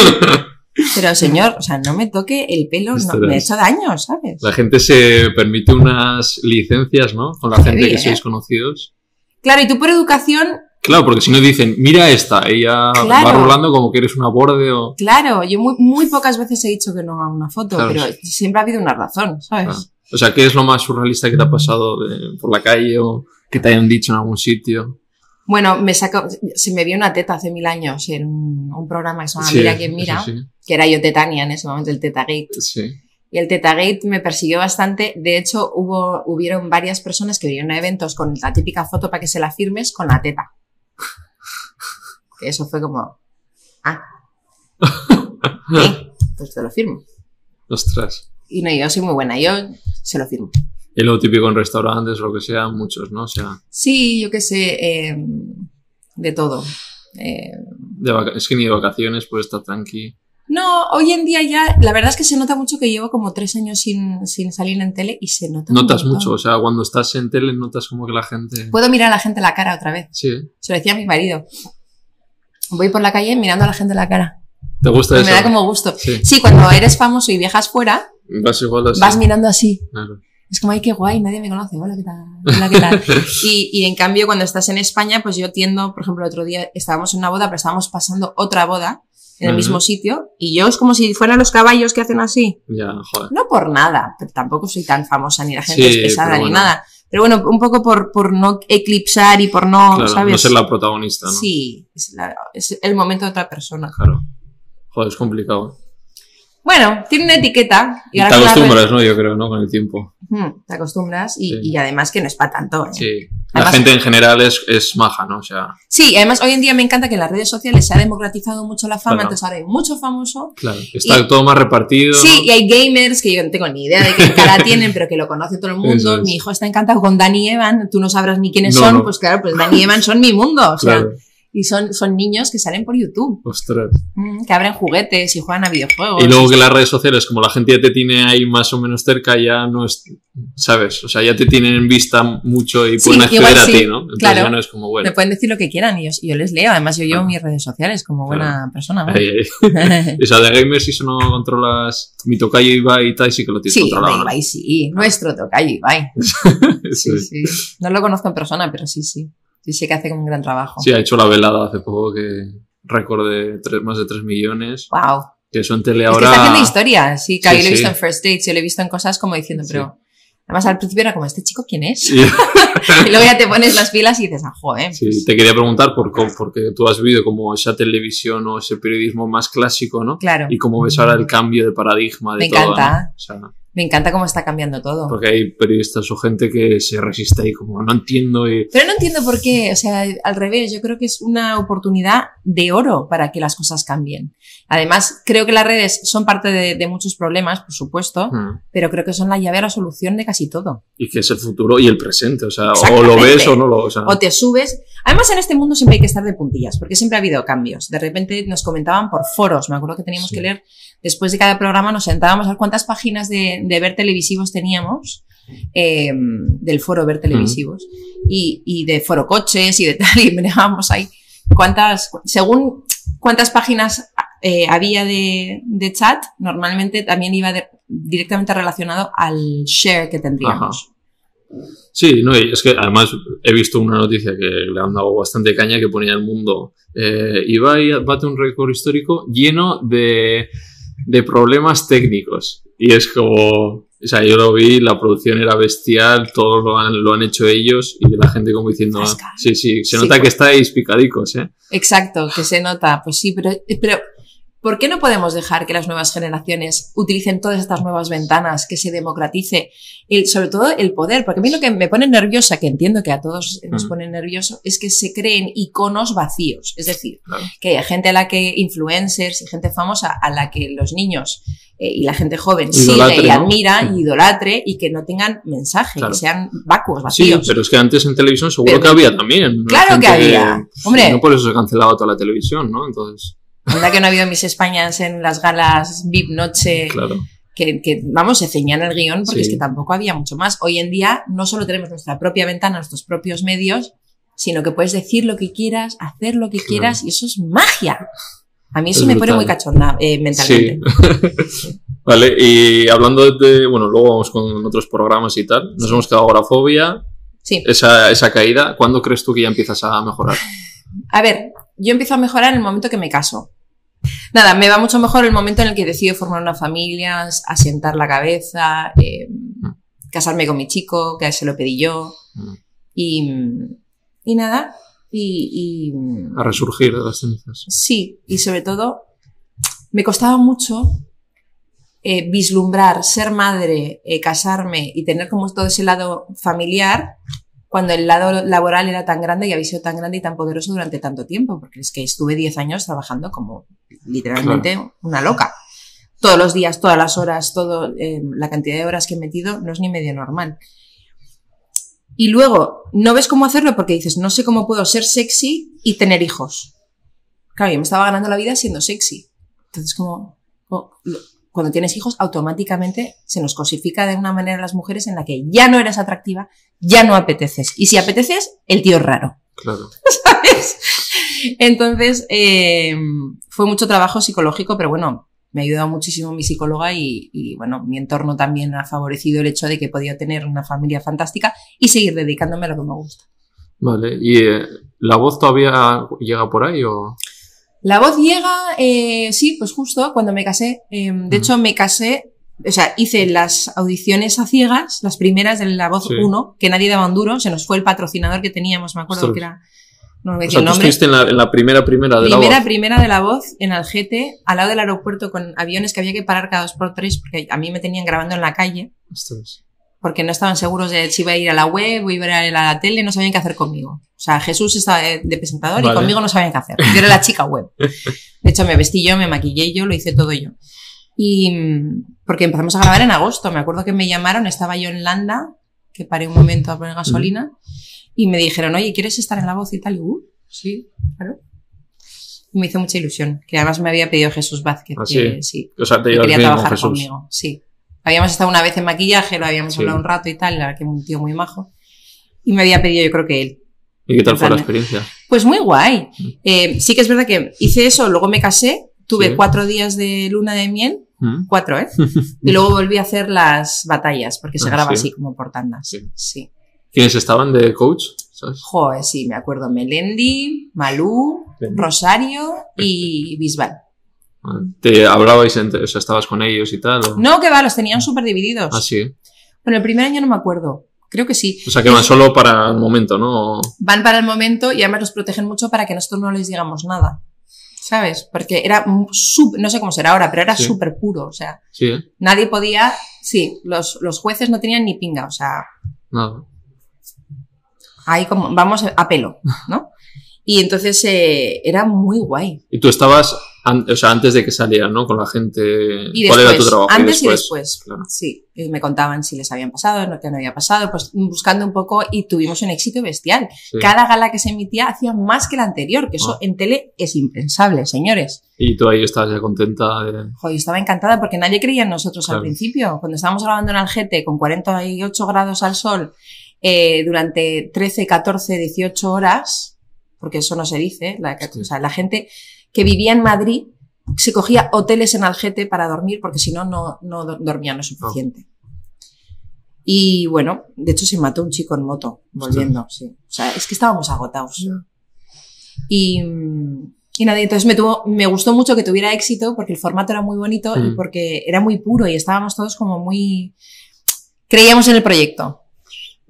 Speaker 2: Pero señor, o sea, no me toque el pelo, no, me ha hecho daño, ¿sabes?
Speaker 1: la gente se permite unas licencias, ¿no? Con la gente
Speaker 2: Heavy,
Speaker 1: que
Speaker 2: ¿eh?
Speaker 1: sois conocidos.
Speaker 2: Claro, y tú por educación
Speaker 1: Claro, porque si no dicen, mira esta, ella va
Speaker 2: Claro.
Speaker 1: rolando como que eres una borde o...
Speaker 2: Claro, yo muy, muy pocas veces he dicho que no haga una foto,
Speaker 1: Claro,
Speaker 2: pero siempre ha habido una razón, ¿sabes?
Speaker 1: Claro. O sea, ¿qué es lo más surrealista que te ha pasado de- por la calle o que te hayan dicho en algún sitio?
Speaker 2: Bueno, me sacó, se me vio una teta hace mil años en un, un programa que se llama
Speaker 1: Sí,
Speaker 2: Mira quién mira,
Speaker 1: sí,
Speaker 2: que era yo tetania en ese momento, el Tetagate.
Speaker 1: sí.
Speaker 2: Y el Tetagate me persiguió bastante. De hecho, hubo, hubieron varias personas que vinieron a eventos con la típica foto para que se la firmes con la teta. Que eso fue como, ah, ¿qué? Pues te lo firmo.
Speaker 1: Ostras.
Speaker 2: Y no, yo soy muy buena, yo se lo firmo.
Speaker 1: Y lo típico en restaurantes, lo que sea, muchos, ¿no? O sea,
Speaker 2: Sí, yo qué sé, eh, de todo. Eh,
Speaker 1: de es que ni de vacaciones puedes estar tranqui.
Speaker 2: no, hoy en día ya, la verdad es que se nota mucho que llevo como tres años sin, sin salir en tele y se nota.
Speaker 1: Notas mucho, o sea, cuando estás en tele notas como que la gente...
Speaker 2: Puedo mirar a la gente la cara otra vez.
Speaker 1: Sí.
Speaker 2: Se lo decía a mi marido. Voy por la calle mirando a la gente la cara.
Speaker 1: ¿te gusta
Speaker 2: Y
Speaker 1: eso?
Speaker 2: me da como gusto.
Speaker 1: Sí,
Speaker 2: Sí, cuando eres famoso y viajas fuera,
Speaker 1: vas igual así.
Speaker 2: vas mirando así.
Speaker 1: Claro.
Speaker 2: Es como, ay, qué guay, nadie me conoce. Hola, ¿qué tal? Hola, ¿qué tal? Y, y en cambio, cuando estás en España, pues yo tiendo, por ejemplo, el otro día estábamos en una boda, pero estábamos pasando otra boda en el mismo sitio y yo es como si fueran los caballos que hacen así.
Speaker 1: Ya, joder.
Speaker 2: No por nada, pero tampoco soy tan famosa ni la gente
Speaker 1: Sí,
Speaker 2: es pesada ni
Speaker 1: bueno.
Speaker 2: nada. Pero bueno, un poco por, por no eclipsar y por no,
Speaker 1: Claro,
Speaker 2: ¿sabes?
Speaker 1: no ser la protagonista, ¿no?
Speaker 2: Sí, es, la- es el momento de otra persona.
Speaker 1: Claro. Joder, es complicado.
Speaker 2: Bueno, tiene una etiqueta. Y
Speaker 1: te
Speaker 2: ahora las
Speaker 1: acostumbras, ¿no? Yo creo, ¿no? Con el tiempo.
Speaker 2: te acostumbras y,
Speaker 1: Sí.
Speaker 2: y además que no es para tanto. ¿eh?
Speaker 1: Sí. La gente en general es, es maja, ¿no? O sea,
Speaker 2: Sí, además hoy en día me encanta que en las redes sociales se ha democratizado mucho la fama,
Speaker 1: Claro.
Speaker 2: entonces ahora hay mucho famoso.
Speaker 1: claro. Está
Speaker 2: Y-
Speaker 1: todo más repartido.
Speaker 2: Sí, y hay gamers que yo no tengo ni idea de qué cara tienen, pero que lo conoce todo el mundo.
Speaker 1: Es.
Speaker 2: Mi hijo está encantado con Danny Evan, tú no sabrás ni quiénes
Speaker 1: No,
Speaker 2: son,
Speaker 1: no.
Speaker 2: pues claro, pues Danny Evan son mi mundo. O sea,
Speaker 1: Claro.
Speaker 2: Y son, son niños que salen por YouTube,
Speaker 1: Ostras.
Speaker 2: mm, que abren juguetes y juegan a videojuegos.
Speaker 1: Y luego que las redes sociales, como la gente ya te tiene ahí más o menos cerca, ya no es, ¿sabes? O sea, ya te tienen en vista mucho y
Speaker 2: Sí,
Speaker 1: pueden acceder
Speaker 2: igual
Speaker 1: a
Speaker 2: sí,
Speaker 1: ti, ¿no? Entonces
Speaker 2: claro.
Speaker 1: ya no es como, bueno,
Speaker 2: Me pueden decir lo que quieran y yo, les leo. Además, yo llevo mis redes sociales como buena persona. ¿no?
Speaker 1: ahí, ahí. O sea, de gamers, si eso no controlas mi tocayo Ibai y tal, sí que lo tienes
Speaker 2: Sí,
Speaker 1: controlado. ¿no?
Speaker 2: Ibai sí, nuestro tocayo Ibai. Sí, sí. No lo conozco en persona, pero sí, sí. Sí sé que hace un gran trabajo.
Speaker 1: Sí, ha hecho la velada hace poco que récord de tres, más de 3 millones.
Speaker 2: Wow.
Speaker 1: Que eso en tele
Speaker 2: Es que
Speaker 1: ahora.
Speaker 2: está haciendo historia. Sí, que
Speaker 1: Sí,
Speaker 2: yo lo he visto
Speaker 1: sí.
Speaker 2: en First Dates, yo lo he visto en cosas como diciendo,
Speaker 1: Sí.
Speaker 2: pero. Además, al principio era como, ¿este chico quién es?
Speaker 1: Sí.
Speaker 2: y luego ya te pones las pilas y dices, ah, joder.
Speaker 1: Sí, te quería preguntar por cómo, porque tú has vivido como esa televisión o ese periodismo más clásico, ¿no?
Speaker 2: Claro.
Speaker 1: Y cómo ves ahora el cambio de paradigma de
Speaker 2: Me
Speaker 1: todo.
Speaker 2: encanta.
Speaker 1: ¿no? O sea,
Speaker 2: Me encanta cómo está cambiando todo.
Speaker 1: porque hay periodistas o gente que se resiste ahí como no entiendo y
Speaker 2: Pero no entiendo por qué, o sea, al revés, yo creo que es una oportunidad de oro para que las cosas cambien. Además, creo que las redes son parte de, de muchos problemas, por supuesto,
Speaker 1: Mm.
Speaker 2: pero creo que son la llave a la solución de casi todo.
Speaker 1: y que es el futuro y el presente, o sea, o lo ves o no lo, o sea,
Speaker 2: O te subes. Además, en este mundo siempre hay que estar de puntillas, porque siempre ha habido cambios. De repente nos comentaban por foros, me acuerdo que teníamos
Speaker 1: Sí.
Speaker 2: que leer, después de cada programa nos sentábamos a ver cuántas páginas de, de ver televisivos teníamos, eh, del foro ver televisivos, y, y de foro coches y de tal, y mirábamos ahí cuántas, según cuántas páginas eh, había de, de chat, normalmente también iba de- directamente relacionado al share que tendríamos.
Speaker 1: Sí, no, y es que además he visto una noticia que le han dado bastante caña que ponía el mundo. Eh, Ibai bate un récord histórico lleno de, de problemas técnicos. Y es como. O sea, yo lo vi, la producción era bestial, todo lo han, lo han hecho ellos y la gente como diciendo. ah. Sí, sí, se nota que estáis picadicos, ¿eh?
Speaker 2: Exacto, que se nota. Pues sí, pero, pero ¿por qué no podemos dejar que las nuevas generaciones utilicen todas estas nuevas ventanas, que se democratice, el, sobre todo el poder? Porque a mí lo que me pone nerviosa, que entiendo que a todos nos
Speaker 1: Mm.
Speaker 2: pone nervioso, es que se creen iconos vacíos. Es decir,
Speaker 1: Claro.
Speaker 2: que hay gente a la que, influencers y gente famosa, a la que los niños eh, y la gente joven
Speaker 1: Idolatre,
Speaker 2: sigue y admira y idolatre y que no tengan mensaje,
Speaker 1: Claro.
Speaker 2: que sean vacuos,
Speaker 1: Sí,
Speaker 2: vacíos.
Speaker 1: pero es que antes en televisión seguro
Speaker 2: Pero-
Speaker 1: que había también.
Speaker 2: Claro
Speaker 1: Gente
Speaker 2: que había. Hombre.
Speaker 1: No por eso se cancelaba toda la televisión, ¿no? Entonces,
Speaker 2: ¿Verdad que no ha habido Miss Españas en las galas VIP Noche?
Speaker 1: claro.
Speaker 2: que, que, vamos, se ceñían el guion porque
Speaker 1: Sí.
Speaker 2: es que tampoco había mucho más. Hoy en día no solo tenemos nuestra propia ventana, nuestros propios medios, sino que puedes decir lo que quieras, hacer lo que
Speaker 1: Claro.
Speaker 2: quieras y eso es magia. A mí eso
Speaker 1: Es
Speaker 2: me pone muy cachonda eh, mentalmente.
Speaker 1: Sí. vale, y hablando de, bueno, luego vamos con otros programas y tal. Nos hemos quedado agorafobia,
Speaker 2: Sí.
Speaker 1: esa, esa caída. ¿Cuándo crees tú que ya empiezas a mejorar?
Speaker 2: A ver, yo empiezo a mejorar en el momento que me caso. Nada, me va mucho mejor el momento en el que decido formar una familia, asentar la cabeza, eh, casarme con mi chico, que se lo pedí yo.
Speaker 1: Mm.
Speaker 2: Y, y nada, y, y-
Speaker 1: A resurgir de las cenizas.
Speaker 2: sí, y sobre todo me costaba mucho eh, vislumbrar ser madre, eh, casarme y tener como todo ese lado familiar cuando el lado laboral era tan grande y había sido tan grande y tan poderoso durante tanto tiempo, porque es que estuve 10 años trabajando como literalmente una loca. Todos los días, todas las horas, todo, eh, la cantidad de horas que he metido no es ni medio normal. Y luego no ves cómo hacerlo porque dices, no sé cómo puedo ser sexy y tener hijos. Claro, yo me estaba ganando la vida siendo sexy. Entonces, como, como- cuando tienes hijos, automáticamente se nos cosifica de una manera a las mujeres en la que ya no eres atractiva, ya no apeteces. Y si apeteces, el tío es raro.
Speaker 1: Claro.
Speaker 2: ¿sabes? Entonces, eh, fue mucho trabajo psicológico, pero bueno, me ha ayudado muchísimo mi psicóloga y, y, bueno, mi entorno también ha favorecido el hecho de que he podido tener una familia fantástica y seguir dedicándome a lo que me gusta.
Speaker 1: Vale, ¿y eh, la voz todavía llega por ahí o...?
Speaker 2: La voz llega, eh, sí, pues justo cuando me casé. Eh, de hecho, me casé, o sea, hice las audiciones a ciegas, las primeras de La Voz
Speaker 1: Sí.
Speaker 2: 1, que nadie daba un duro, se nos fue el patrocinador que teníamos, me acuerdo
Speaker 1: Ostras.
Speaker 2: que era, no me voy a
Speaker 1: O
Speaker 2: decir
Speaker 1: sea,
Speaker 2: el
Speaker 1: tú
Speaker 2: nombre.
Speaker 1: estuviste en la, en la primera primera de
Speaker 2: Primera,
Speaker 1: la voz.
Speaker 2: primera de La Voz en Algete, al lado del aeropuerto con aviones que había que parar cada dos por tres, porque a mí me tenían grabando en la calle,
Speaker 1: Ostras.
Speaker 2: Porque no estaban seguros de si iba a ir a la web o iba a ir a la tele, no sabían qué hacer conmigo. O sea, Jesús estaba de, presentador
Speaker 1: Vale.
Speaker 2: y conmigo no sabían qué hacer. Yo era la chica web. De hecho, me vestí yo, me maquillé yo, lo hice todo yo. Y porque empezamos a grabar en agosto. Me acuerdo que me llamaron, estaba yo en Landa, que paré un momento a poner gasolina, y me dijeron, oye, ¿quieres estar en la voz y tal? Y, uh, Sí, claro. Me hizo mucha ilusión, que además me había pedido Jesús Vázquez,
Speaker 1: ¿Ah,
Speaker 2: que
Speaker 1: sí?
Speaker 2: sí,
Speaker 1: O sea, te
Speaker 2: que quería
Speaker 1: bien con
Speaker 2: trabajar
Speaker 1: Jesús.
Speaker 2: conmigo. Sí. Habíamos estado una vez en maquillaje, lo habíamos
Speaker 1: Sí.
Speaker 2: hablado un rato y tal, la que un tío muy majo. Y me había pedido, yo creo que él.
Speaker 1: ¿Y qué tal fue la experiencia?
Speaker 2: Pues muy guay. Eh, sí que es verdad que hice eso, luego me casé, tuve
Speaker 1: Sí.
Speaker 2: cuatro días de luna de miel,
Speaker 1: ¿Mm?
Speaker 2: cuatro, ¿eh? Y luego volví a hacer las batallas, porque se
Speaker 1: Ah,
Speaker 2: graba
Speaker 1: sí.
Speaker 2: así como por tandas.
Speaker 1: Sí.
Speaker 2: sí.
Speaker 1: ¿Quiénes estaban de coach? ¿Sabes?
Speaker 2: Joder, sí, me acuerdo. Melendi, Malú,
Speaker 1: Bien.
Speaker 2: Rosario y Bisbal.
Speaker 1: ¿Te hablabais entre, o sea, estabas con ellos y tal? o-
Speaker 2: No, que va, los tenían súper divididos.
Speaker 1: Ah, sí.
Speaker 2: Bueno, el primer año no me acuerdo. Creo que sí.
Speaker 1: O sea, que van solo para el momento, ¿no?
Speaker 2: Van para el momento y además los protegen mucho para que nosotros no les digamos nada. ¿Sabes? Porque era súper, no sé cómo será ahora, pero era
Speaker 1: Sí.
Speaker 2: súper puro. O sea,
Speaker 1: Sí, ¿eh?
Speaker 2: nadie podía. Sí, los, los jueces no tenían ni pinga. O sea,
Speaker 1: Nada.
Speaker 2: ahí como, vamos a pelo, ¿no? Y entonces eh, era muy guay.
Speaker 1: Y tú estabas, an- o sea, antes de que salieran, ¿no? Con la gente.
Speaker 2: Y
Speaker 1: ¿Cuál
Speaker 2: después,
Speaker 1: era tu trabajo?
Speaker 2: antes y después,
Speaker 1: claro.
Speaker 2: sí, y me contaban si les habían pasado, no, que no había pasado, pues buscando un poco y tuvimos un éxito bestial.
Speaker 1: Sí.
Speaker 2: Cada gala que se emitía hacía más que la anterior, que eso
Speaker 1: Ah.
Speaker 2: en tele es impensable, señores.
Speaker 1: Y tú ahí estabas ya contenta de.
Speaker 2: Joder, estaba encantada porque nadie creía en nosotros
Speaker 1: Claro.
Speaker 2: al principio. Cuando estábamos grabando en Algete con 48 grados al sol eh, durante 13, 14, 18 horas, porque eso no se dice, la,
Speaker 1: Sí.
Speaker 2: o sea, la gente que vivía en Madrid se cogía hoteles en Algete para dormir porque si no, no, no do- dormían lo suficiente. Y bueno, de hecho se mató un chico en moto, volviendo, sí. O sea, es que estábamos agotados. Y, y nada, entonces me, tuvo, me gustó mucho que tuviera éxito porque el formato era muy bonito y
Speaker 1: Mm.
Speaker 2: porque era muy puro y estábamos todos como muy... Creíamos en el proyecto.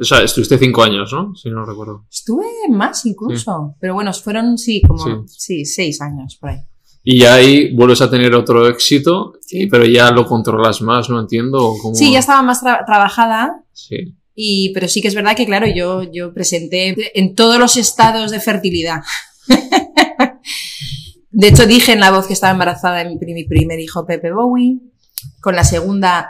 Speaker 1: O sea, estuviste cinco años, ¿no? Si no recuerdo.
Speaker 2: Estuve más incluso, pero bueno, fueron sí, como
Speaker 1: Sí.
Speaker 2: sí. seis años por ahí.
Speaker 1: Y ya ahí vuelves a tener otro éxito,
Speaker 2: Sí.
Speaker 1: pero ya lo controlas más, ¿no? Entiendo. cómo-
Speaker 2: Sí, ya estaba más tra- trabajada,
Speaker 1: Sí.
Speaker 2: y, pero sí que es verdad que, claro, yo, yo presenté en todos los estados de fertilidad. de hecho, dije en la voz que estaba embarazada de mi, pri- mi primer hijo, Pepe Bowie. Con la segunda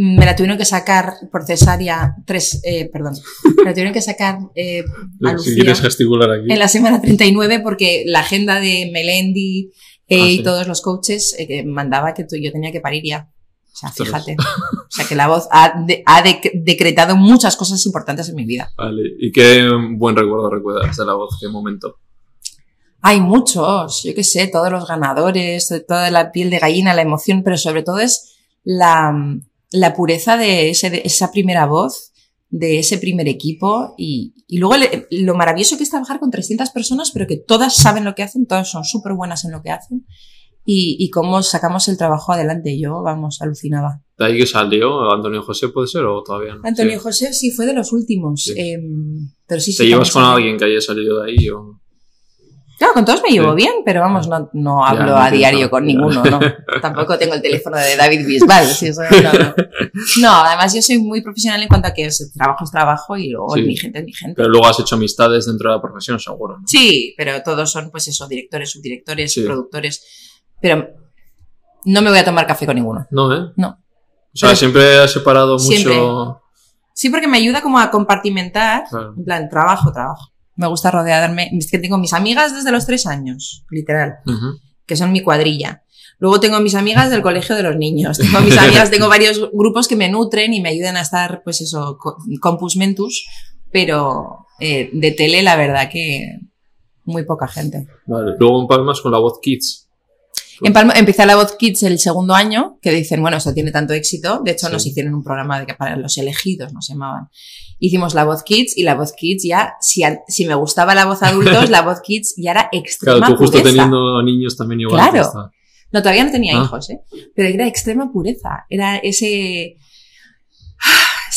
Speaker 2: me la tuvieron que sacar por cesárea, tres, eh, perdón, me la tuvieron que sacar eh, a
Speaker 1: Si quieres gesticular aquí.
Speaker 2: en la semana 39 porque la agenda de Melendi eh,
Speaker 1: Ah,
Speaker 2: y todos los coaches eh, mandaba que tú, yo tenía que parir ya. O sea, fíjate. O sea, que la voz ha, de- ha dec- decretado muchas cosas importantes en mi vida.
Speaker 1: Vale. ¿Y qué buen recuerdo recuerdas de la voz? ¿Qué momento?
Speaker 2: Hay muchos, yo qué sé, todos los ganadores, toda la piel de gallina, la emoción, pero sobre todo es la, la pureza de, ese, de esa primera voz, de ese primer equipo y, y luego le- lo maravilloso que es trabajar con 300 personas, pero que todas saben lo que hacen, todas son súper buenas en lo que hacen y, y cómo sacamos el trabajo adelante. Yo, vamos, alucinaba.
Speaker 1: ¿De ahí que salió? ¿Antonio José puede ser o todavía no?
Speaker 2: Antonio
Speaker 1: Sí.
Speaker 2: José sí fue de los últimos,
Speaker 1: Sí.
Speaker 2: em, pero sí, sí.
Speaker 1: ¿Te llevas con alguien que haya salido de ahí? O...
Speaker 2: Claro, con todos me llevo
Speaker 1: Sí.
Speaker 2: bien, pero vamos, no, no
Speaker 1: Ya,
Speaker 2: hablo
Speaker 1: no
Speaker 2: a diario con ninguno, ¿no? Tampoco tengo el teléfono de David Bisbal. sí, eso no, no. No, además yo soy muy profesional en cuanto a que es- trabajo es trabajo y luego
Speaker 1: Sí.
Speaker 2: mi gente es mi gente.
Speaker 1: Pero luego has hecho amistades dentro de la profesión, seguro. ¿no?
Speaker 2: Sí, pero todos son, pues eso, directores, subdirectores,
Speaker 1: Sí.
Speaker 2: productores. Pero no me voy a tomar café con ninguno.
Speaker 1: No, ¿eh?
Speaker 2: No.
Speaker 1: O sea,
Speaker 2: Pero-
Speaker 1: siempre has separado mucho.
Speaker 2: Siempre. Sí, porque me ayuda como a compartimentar.
Speaker 1: Claro.
Speaker 2: En plan, trabajo, trabajo. Me gusta rodearme. Es que tengo mis amigas desde los tres años, literal. Que son mi cuadrilla. Luego tengo mis amigas del colegio de los niños. Tengo mis amigas, tengo varios grupos que me nutren y me ayudan a estar, pues eso, co- compus mentus, pero eh, de tele la verdad que muy poca gente.
Speaker 1: Vale. Luego un par más con la voz Kids.
Speaker 2: En Palma empecé la Voz Kids el segundo año, que dicen, bueno, esto tiene tanto éxito. De hecho,
Speaker 1: Sí.
Speaker 2: nos hicieron un programa de que para los elegidos nos llamaban. Hicimos la Voz Kids y la Voz Kids ya, si, a- si me gustaba la voz adultos, la Voz Kids ya era extrema
Speaker 1: Claro, tú justo
Speaker 2: pureza.
Speaker 1: teniendo niños también igual.
Speaker 2: Claro. No, todavía no tenía
Speaker 1: Ah.
Speaker 2: hijos, ¿eh? Pero era extrema pureza. Era ese...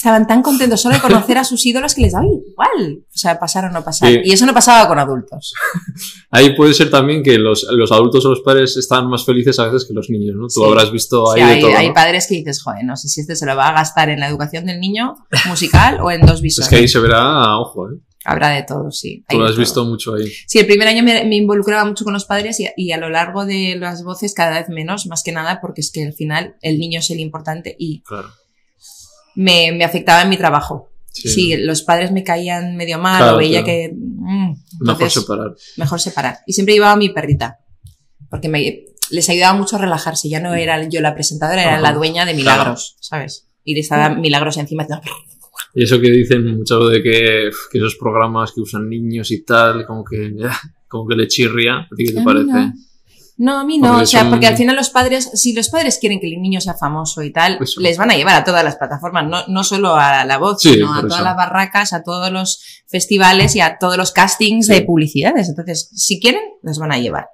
Speaker 2: Estaban tan contentos solo de conocer a sus ídolos que les daba igual. O sea, pasar o no pasar.
Speaker 1: Sí.
Speaker 2: Y eso no pasaba con adultos.
Speaker 1: Ahí puede ser también que los, los adultos o los padres están más felices a veces que los niños, ¿no? Tú
Speaker 2: Sí.
Speaker 1: habrás visto ahí de
Speaker 2: hay,
Speaker 1: todo.
Speaker 2: hay
Speaker 1: ¿no?
Speaker 2: padres que dices, joder, no sé si este se lo va a gastar en la educación del niño musical o en dos
Speaker 1: Es
Speaker 2: visores.
Speaker 1: que ahí se verá, ojo, ¿eh?
Speaker 2: Habrá de todo, sí.
Speaker 1: Tú lo has visto mucho ahí.
Speaker 2: Sí, el primer año me, me involucraba mucho con los padres y, y a lo largo de las voces cada vez menos, más que nada porque es que al final el niño es el importante y
Speaker 1: Claro.
Speaker 2: Me, me afectaba en mi trabajo.
Speaker 1: Sí.
Speaker 2: Sí, los padres me caían medio mal
Speaker 1: Claro,
Speaker 2: o veía
Speaker 1: claro.
Speaker 2: que... mm, Mm,
Speaker 1: Mejor separar.
Speaker 2: mejor separar. Y siempre llevaba a mi perrita. Porque me, les ayudaba mucho a relajarse. Ya no era yo la presentadora, era
Speaker 1: Ajá.
Speaker 2: la dueña de Milagros, ¿sabes? Y le estaba Milagros encima.
Speaker 1: Y eso que dicen mucho de que, que esos programas que usan niños y tal, como que, como que le chirria. ¿A ti qué te parece?
Speaker 2: no. No, a mí no.
Speaker 1: Porque
Speaker 2: o sea,
Speaker 1: son-
Speaker 2: porque al final los padres, si los padres quieren que el niño sea famoso y tal,
Speaker 1: Eso.
Speaker 2: les van a llevar a todas las plataformas, no, no solo a la voz,
Speaker 1: Sí,
Speaker 2: sino a todas
Speaker 1: eso.
Speaker 2: las barracas, a todos los festivales y a todos los castings
Speaker 1: Sí.
Speaker 2: de publicidades. Entonces, si quieren, les van a llevar.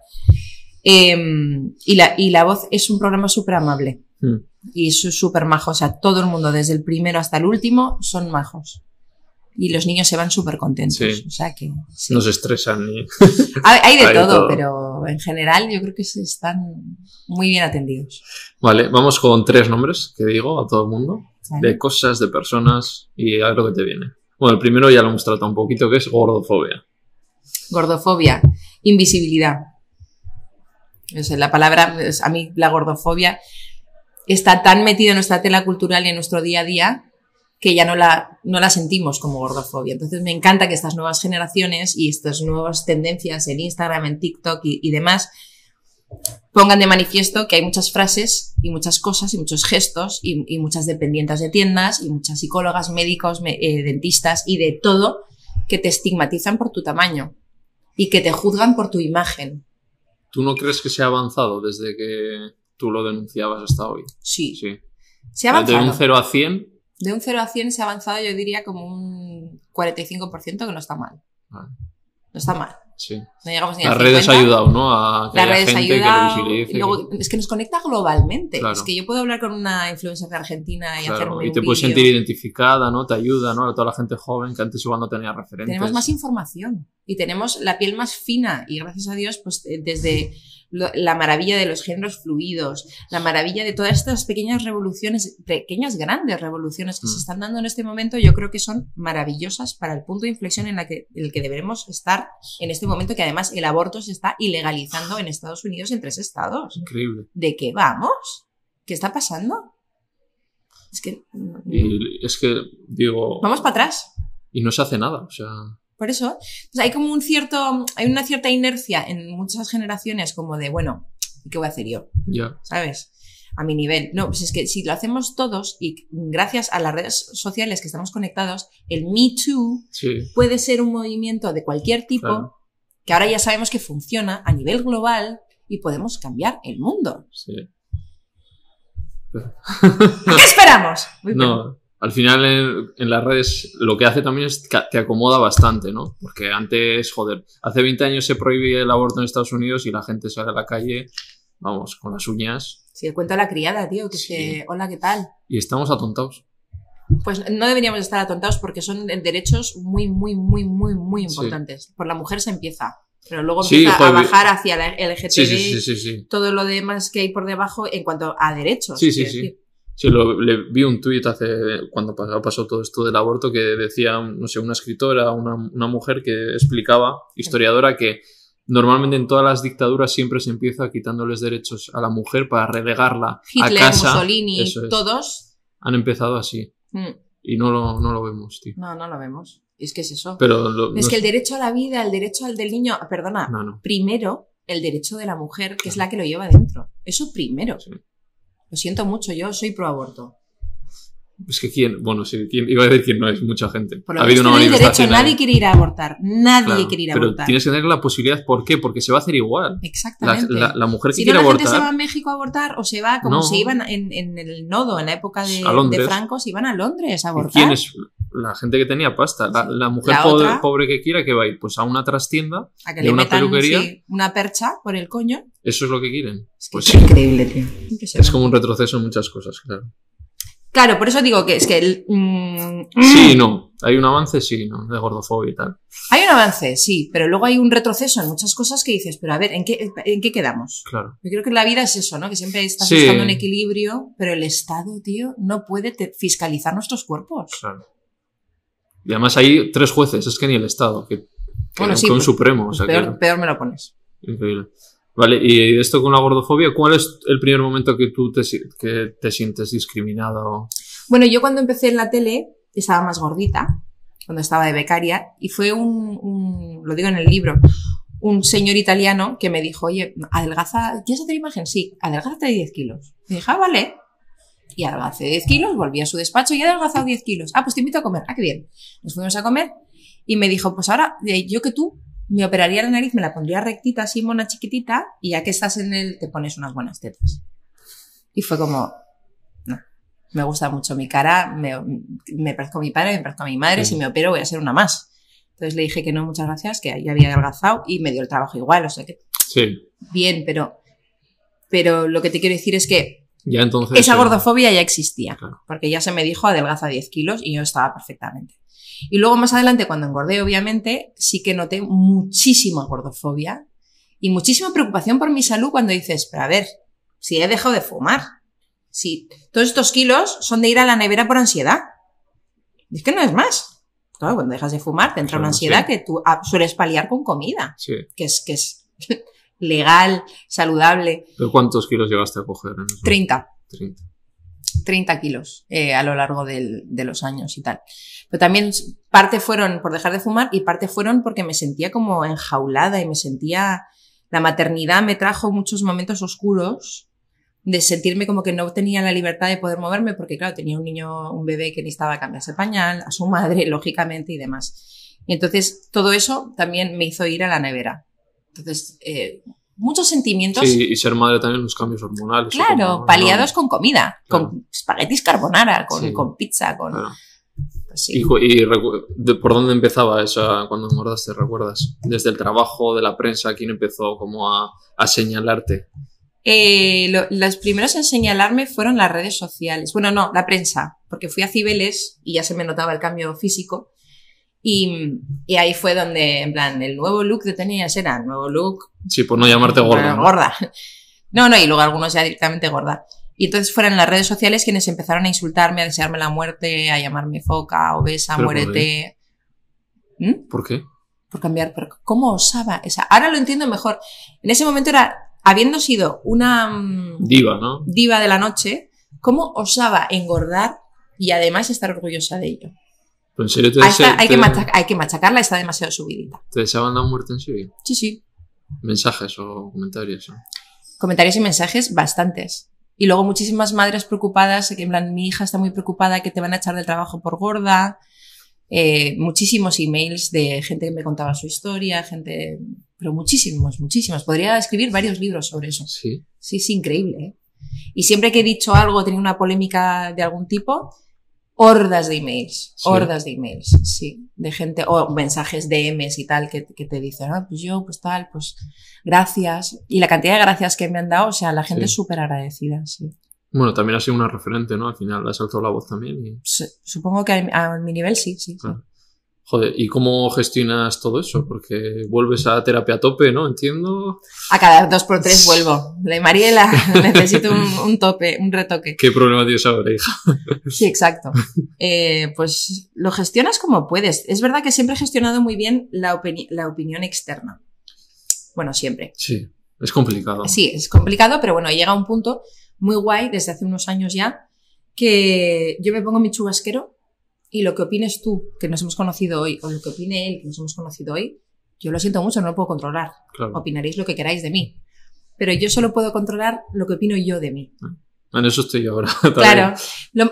Speaker 2: Eh, y, la, y la voz es un programa súper amable
Speaker 1: Mm.
Speaker 2: y es súper majo. O sea, todo el mundo, desde el primero hasta el último, son majos. Y los niños se van súper contentos.
Speaker 1: Sí.
Speaker 2: O sea que. sí.
Speaker 1: No se estresan ni.
Speaker 2: Hay, hay de
Speaker 1: Hay de
Speaker 2: todo, pero en general yo creo que se están muy bien atendidos.
Speaker 1: Vale, vamos con tres nombres que digo a todo el mundo.
Speaker 2: ¿vale?
Speaker 1: De cosas, de personas y a ver lo que te viene. Bueno, el primero ya lo hemos tratado un poquito, que es gordofobia.
Speaker 2: Gordofobia, invisibilidad. O sea, la palabra, a mí la gordofobia está tan metida en nuestra tela cultural y en nuestro día a día que ya no la, no la sentimos como gordofobia. Entonces me encanta que estas nuevas generaciones y estas nuevas tendencias en Instagram, en TikTok y, y demás pongan de manifiesto que hay muchas frases y muchas cosas y muchos gestos y, y muchas dependientes de tiendas y muchas psicólogas, médicos, me- eh, dentistas y de todo que te estigmatizan por tu tamaño y que te juzgan por tu imagen.
Speaker 1: ¿Tú no crees que se ha avanzado desde que tú lo denunciabas hasta hoy?
Speaker 2: Sí,
Speaker 1: Sí.
Speaker 2: se ha
Speaker 1: De
Speaker 2: avanzado.
Speaker 1: un 0 a 100,
Speaker 2: De un 0 a 100 se ha avanzado, yo diría, como un 45% que no está mal.
Speaker 1: Vale.
Speaker 2: No está mal.
Speaker 1: sí.
Speaker 2: No llegamos ni
Speaker 1: Las redes
Speaker 2: 50.
Speaker 1: ha ayudado, ¿no? A que
Speaker 2: Las
Speaker 1: haya
Speaker 2: redes
Speaker 1: gente
Speaker 2: ayudan.
Speaker 1: que lo
Speaker 2: luego, es que nos conecta globalmente.
Speaker 1: Claro.
Speaker 2: Es que yo puedo hablar con una influencer de Argentina y
Speaker 1: Claro,
Speaker 2: hacerme
Speaker 1: y te puedes sentir identificada, ¿no? Te ayuda, ¿no? A toda la gente joven que antes igual no tenía referentes.
Speaker 2: Tenemos más información y tenemos la piel más fina y gracias a Dios, pues eh, desde lo- la maravilla de los géneros fluidos, la maravilla de todas estas pequeñas revoluciones, pequeñas grandes revoluciones que
Speaker 1: Mm.
Speaker 2: se están dando en este momento, yo creo que son maravillosas para el punto de inflexión en, la que, en el que deberemos estar en este momento, que además el aborto se está ilegalizando en Estados Unidos en tres estados.
Speaker 1: Increíble.
Speaker 2: ¿De qué vamos? ¿Qué está pasando? Es que mm,
Speaker 1: Y es que, digo,
Speaker 2: vamos para atrás.
Speaker 1: y no se hace nada, o sea,
Speaker 2: Por eso, pues hay como un cierto, hay una cierta inercia en muchas generaciones como de, bueno, ¿y qué voy a hacer yo?
Speaker 1: ya.
Speaker 2: ¿Sabes? A mi nivel. No, pues es que si lo hacemos todos y gracias a las redes sociales que estamos conectados, el Me Too
Speaker 1: Sí,
Speaker 2: puede ser un movimiento de cualquier tipo
Speaker 1: Claro.
Speaker 2: que ahora ya sabemos que funciona a nivel global y podemos cambiar el mundo.
Speaker 1: sí.
Speaker 2: ¿Qué esperamos? Uy, perdón.
Speaker 1: No, al final en, en las redes lo que hace también es que te acomoda bastante, ¿no? Porque antes, joder, hace 20 años se prohibía el aborto en Estados Unidos y la gente sale a la calle, vamos, con las uñas
Speaker 2: Sí, el cuento de la criada, tío, que es
Speaker 1: Sí.
Speaker 2: que, hola, ¿qué tal?
Speaker 1: y estamos atontados.
Speaker 2: Pues no deberíamos estar atontados porque son derechos muy, muy, muy, muy, muy
Speaker 1: Sí.
Speaker 2: importantes. Por la mujer se empieza, pero luego
Speaker 1: Sí,
Speaker 2: empieza
Speaker 1: joder,
Speaker 2: a bajar hacia la LGTB,
Speaker 1: Sí, sí, sí, sí, sí.
Speaker 2: todo lo demás que hay por debajo en cuanto a derechos.
Speaker 1: Sí, sí, sí.
Speaker 2: decir.
Speaker 1: Sí, lo, le vi un tuit hace, cuando pasó, todo esto del aborto, que decía, no sé, una escritora, una, una mujer que explicaba, historiadora, que normalmente en todas las dictaduras siempre se empieza quitándoles derechos a la mujer para relegarla
Speaker 2: Hitler,
Speaker 1: a casa.
Speaker 2: Mussolini,
Speaker 1: es.
Speaker 2: todos.
Speaker 1: Han empezado así
Speaker 2: mm,
Speaker 1: y no lo, no lo vemos, tío.
Speaker 2: No, no lo vemos. Es que es eso.
Speaker 1: Pero lo-
Speaker 2: es
Speaker 1: no
Speaker 2: que el derecho a la vida, el derecho al del niño, perdona,
Speaker 1: No, no.
Speaker 2: primero el derecho de la mujer, que es la que lo lleva dentro. Eso primero.
Speaker 1: Sí.
Speaker 2: Lo siento mucho, yo soy pro aborto.
Speaker 1: Es que quién, bueno, sí, quién, iba a decir quién no es mucha gente.
Speaker 2: Por lo
Speaker 1: ha habido una
Speaker 2: no derecho, nadie quiere ir a abortar. Nadie
Speaker 1: Claro,
Speaker 2: quiere ir a
Speaker 1: pero
Speaker 2: abortar.
Speaker 1: tienes que tener la posibilidad, ¿por qué? Porque se va a hacer igual. La,
Speaker 2: Exactamente.
Speaker 1: la- la mujer que
Speaker 2: si no,
Speaker 1: quiere
Speaker 2: la gente se va a México a abortar o se va como
Speaker 1: No.
Speaker 2: se iban en, en el nodo en la época de,
Speaker 1: A
Speaker 2: de Franco, se iban a Londres a
Speaker 1: ¿y
Speaker 2: abortar.
Speaker 1: ¿quién es la gente que tenía pasta? La, mujer
Speaker 2: La
Speaker 1: pobre,
Speaker 2: otra-
Speaker 1: pobre que quiera que va a ir pues a una trastienda,
Speaker 2: a que
Speaker 1: de
Speaker 2: le
Speaker 1: una
Speaker 2: metan
Speaker 1: peluquería.
Speaker 2: sí, una percha por el coño.
Speaker 1: eso es lo que quieren.
Speaker 2: Es que
Speaker 1: Pues
Speaker 2: es increíble, tío.
Speaker 1: Es como un retroceso en muchas cosas, claro.
Speaker 2: Claro, por eso digo que es que el, mm,
Speaker 1: Sí no. Hay un avance, sí no, de gordofobia y tal.
Speaker 2: hay un avance, sí, pero luego hay un retroceso en muchas cosas que dices, pero a ver, ¿en qué, en qué quedamos?
Speaker 1: Claro.
Speaker 2: Yo creo que la vida es eso, ¿no? Que siempre estás
Speaker 1: Sí.
Speaker 2: buscando un equilibrio, pero el Estado, tío, no puede fiscalizar nuestros cuerpos.
Speaker 1: Claro. Y además hay tres jueces, es que ni el Estado, que, que
Speaker 2: Bueno, sí,
Speaker 1: un
Speaker 2: pues-
Speaker 1: supremo, o
Speaker 2: Pues
Speaker 1: sea
Speaker 2: peor,
Speaker 1: que
Speaker 2: peor me lo pones.
Speaker 1: increíble. Vale, y esto con la gordofobia, ¿cuál es el primer momento que tú te, que te sientes discriminado?
Speaker 2: Bueno, yo cuando empecé en la tele estaba más gordita cuando estaba de becaria, y fue un, un, lo digo en el libro, un señor italiano que me dijo, oye, adelgaza, ¿quieres hacer imagen? Sí, adelgázate 10 kilos. Y dije, ah, vale. Y adelgacé 10 kilos, volví a su despacho y he adelgazado 10 kilos. Ah, pues te invito a comer. Ah, qué bien. Nos fuimos a comer y me dijo, pues ahora, yo que tú, me operaría la nariz, me la pondría rectita, así mona chiquitita, y ya que estás en él, te pones unas buenas tetas. Y fue como, no, me gusta mucho mi cara, me, me parezco a mi padre, me parezco a mi madre,
Speaker 1: Sí.
Speaker 2: si me opero voy a ser una más. Entonces le dije que no, muchas gracias, que ya había adelgazado y me dio el trabajo igual, o sea que
Speaker 1: Sí.
Speaker 2: bien, pero, pero lo que te quiero decir es que
Speaker 1: Ya entonces.
Speaker 2: esa
Speaker 1: eh,
Speaker 2: gordofobia ya existía,
Speaker 1: Claro.
Speaker 2: porque ya se me dijo adelgaza 10 kilos y yo estaba perfectamente. Y luego más adelante, cuando engordé, obviamente, sí que noté muchísima gordofobia y muchísima preocupación por mi salud cuando dices, pero a ver, si he dejado de fumar, si todos estos kilos son de ir a la nevera por ansiedad. Es que no es más. Claro, cuando dejas de fumar te entra una
Speaker 1: Claro,
Speaker 2: ansiedad
Speaker 1: sí.
Speaker 2: que tú sueles paliar con comida,
Speaker 1: Sí.
Speaker 2: que es, que es legal, saludable.
Speaker 1: ¿Pero cuántos kilos llegaste a coger en eso?
Speaker 2: 30.
Speaker 1: 30.
Speaker 2: 30 kilos eh, a lo largo del- de los años y tal. Pero también parte fueron por dejar de fumar y parte fueron porque me sentía como enjaulada y me sentía... La maternidad me trajo muchos momentos oscuros de sentirme como que no tenía la libertad de poder moverme porque, claro, tenía un niño, un bebé que necesitaba cambiarse pañal, a su madre, lógicamente, y demás. Y entonces todo eso también me hizo ir a la nevera. Entonces, eh, muchos sentimientos
Speaker 1: Sí, y ser madre también los cambios hormonales.
Speaker 2: Claro,
Speaker 1: como-
Speaker 2: paliados
Speaker 1: no,
Speaker 2: con comida,
Speaker 1: Claro.
Speaker 2: con espaguetis carbonara, con,
Speaker 1: Sí.
Speaker 2: con pizza, con...
Speaker 1: claro.
Speaker 2: pues sí.
Speaker 1: ¿Y, de- por dónde empezaba esa cuando engordaste, recuerdas? Desde el trabajo, de la prensa, ¿quién empezó como a, a señalarte?
Speaker 2: Eh, lo- los primeros en señalarme fueron las redes sociales. Bueno, no, la prensa, porque fui a Cibeles y ya se me notaba el cambio físico. Y, y ahí fue donde, en plan, el nuevo look de tenías era nuevo look
Speaker 1: Sí, por no llamarte gorda. ¿no?
Speaker 2: gorda. No, no, y luego algunos ya directamente gorda. Y entonces fueron las redes sociales quienes empezaron a insultarme, a desearme la muerte, a llamarme foca, obesa,
Speaker 1: ¿Pero por
Speaker 2: muérete. ¿Mm?
Speaker 1: ¿Por qué?
Speaker 2: por cambiar, pero ¿cómo osaba? Esa, ahora lo entiendo mejor. En ese momento era, habiendo sido una mm,
Speaker 1: Diva, ¿no?
Speaker 2: diva de la noche, ¿cómo osaba engordar y además estar orgullosa de ello?
Speaker 1: En serio te,
Speaker 2: está,
Speaker 1: dese-
Speaker 2: hay, que machac- hay que machacarla, está demasiado subidita.
Speaker 1: te deseaban la muerte en serio.
Speaker 2: Sí, sí.
Speaker 1: Mensajes o comentarios.
Speaker 2: Comentarios y mensajes bastantes. Y luego muchísimas madres preocupadas, que en plan, mi hija está muy preocupada que te van a echar del trabajo por gorda. Eh, muchísimos emails de gente que me contaba su historia, gente, pero muchísimos, muchísimos. Podría escribir varios libros sobre eso.
Speaker 1: Sí.
Speaker 2: Sí, es increíble. ¿eh? Y siempre que he dicho algo, tenía una polémica de algún tipo, hordas de emails,
Speaker 1: Sí.
Speaker 2: hordas de emails, sí, de gente, o mensajes DMs y tal, que, que te dicen, ah, pues yo, pues tal, pues gracias. Y la cantidad de gracias que me han dado, o sea, la gente
Speaker 1: Sí.
Speaker 2: es súper agradecida, sí.
Speaker 1: Bueno, también ha sido una referente, ¿no? Al final has alzado la voz también. Y...
Speaker 2: Supongo que a, a mi nivel sí, sí. sí.
Speaker 1: Joder, ¿y cómo gestionas todo eso? Porque vuelves a terapia a tope, ¿no? Entiendo.
Speaker 2: A cada dos por tres vuelvo. De Mariela, necesito un, un tope, un retoque.
Speaker 1: ¿Qué problema tienes ahora, hija?
Speaker 2: Sí, exacto. Eh, pues lo gestionas como puedes. Es verdad que siempre he gestionado muy bien la, opini- la opinión externa. Bueno, siempre.
Speaker 1: Sí, es complicado.
Speaker 2: Sí, es complicado, pero bueno, llega un punto muy guay desde hace unos años ya que yo me pongo mi chubasquero y lo que opines tú, que nos hemos conocido hoy, o lo que opine él, que nos hemos conocido hoy, yo lo siento mucho, no lo puedo controlar.
Speaker 1: Claro.
Speaker 2: Opinaréis lo que queráis de mí. Pero yo solo puedo controlar lo que opino yo de mí.
Speaker 1: En eso estoy yo ahora.
Speaker 2: Claro. Lo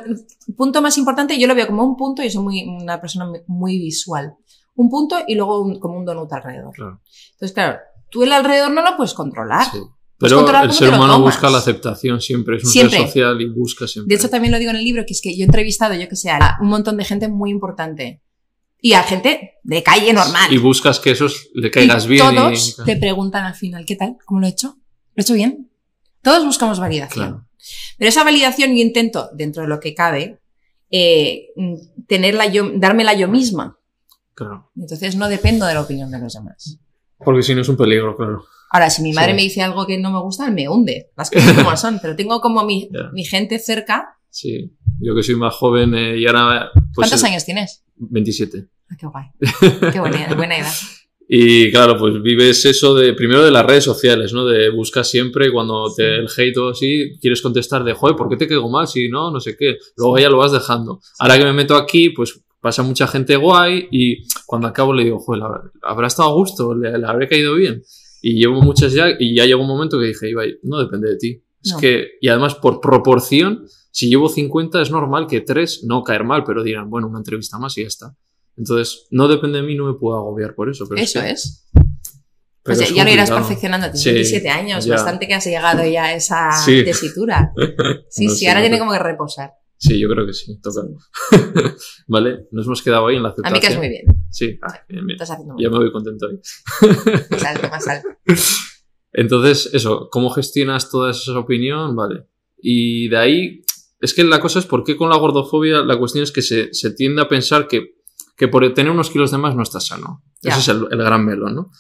Speaker 2: punto más importante, yo lo veo como un punto y soy muy, una persona muy- muy visual. Un punto y luego un- como un donut alrededor.
Speaker 1: Claro,
Speaker 2: Entonces, claro, tú el alrededor no lo puedes controlar.
Speaker 1: sí.
Speaker 2: Pues
Speaker 1: Pero el ser humano busca la aceptación siempre, es un
Speaker 2: Siempre.
Speaker 1: ser social y busca siempre.
Speaker 2: De hecho, también lo digo en el libro, que es que yo he entrevistado, yo que sé, a un montón de gente muy importante. Y a gente de calle normal.
Speaker 1: Y buscas que esos le caigas
Speaker 2: Y
Speaker 1: bien.
Speaker 2: todos
Speaker 1: y...
Speaker 2: te preguntan al final, ¿qué tal? ¿Cómo lo he hecho? ¿Lo he hecho bien? Todos buscamos validación.
Speaker 1: Claro.
Speaker 2: Pero esa validación yo intento, dentro de lo que cabe, eh, tenerla yo, dármela yo misma.
Speaker 1: Claro.
Speaker 2: Entonces no dependo de la opinión de los demás.
Speaker 1: Porque si no es un peligro, claro.
Speaker 2: Ahora, si mi madre
Speaker 1: Sí.
Speaker 2: me dice algo que no me gusta, me hunde. Las cosas como son. Pero tengo como mi,
Speaker 1: Ya.
Speaker 2: mi gente cerca.
Speaker 1: Sí. Yo que soy más joven eh, y ahora. Pues,
Speaker 2: ¿Cuántos
Speaker 1: eh,
Speaker 2: años tienes?
Speaker 1: 27.
Speaker 2: Ah, qué guay. Qué buena, buena edad.
Speaker 1: Y claro, pues vives eso de primero de las redes sociales, ¿no? De buscas siempre cuando te el hate o así, quieres contestar de, joder, ¿por qué te caigo mal? Si no, no sé qué. Luego ya lo vas dejando. Ahora que me meto aquí, pues pasa mucha gente guay y cuando acabo le digo, joder, habrá estado a gusto, le, le habré caído bien. Y llevo muchas ya, y ya llegó un momento que dije, Ibai, no depende de ti. Es
Speaker 2: No.
Speaker 1: que, y además por proporción, si llevo 50 es normal que 3 no caer mal, pero dirán, bueno, una entrevista más y ya está. Entonces, no depende de mí, no me puedo agobiar por eso. Pero
Speaker 2: Eso
Speaker 1: que-
Speaker 2: es.
Speaker 1: pero
Speaker 2: Pues
Speaker 1: es
Speaker 2: ya lo irás perfeccionando. Tienes
Speaker 1: Sí,
Speaker 2: 27 años,
Speaker 1: ya.
Speaker 2: bastante que has llegado ya a esa
Speaker 1: Sí.
Speaker 2: tesitura. Sí,
Speaker 1: No
Speaker 2: sí, ahora
Speaker 1: no
Speaker 2: tiene como que reposar.
Speaker 1: Sí, yo creo que sí, toca. vale, nos hemos quedado ahí en la
Speaker 2: A
Speaker 1: aceptación.
Speaker 2: mí que es muy bien.
Speaker 1: Sí, ah, bien, bien.
Speaker 2: Estás haciendo muy
Speaker 1: Ya
Speaker 2: bien.
Speaker 1: me voy contento ahí.
Speaker 2: Más alto, más alto.
Speaker 1: Entonces, eso, ¿cómo gestionas toda esa opinión? Vale. Y de ahí, es que la cosa es por qué con la gordofobia la cuestión es que se, se tiende a pensar que, que por tener unos kilos de más no estás sano.
Speaker 2: Ya.
Speaker 1: Ese es el, el gran melón, ¿no?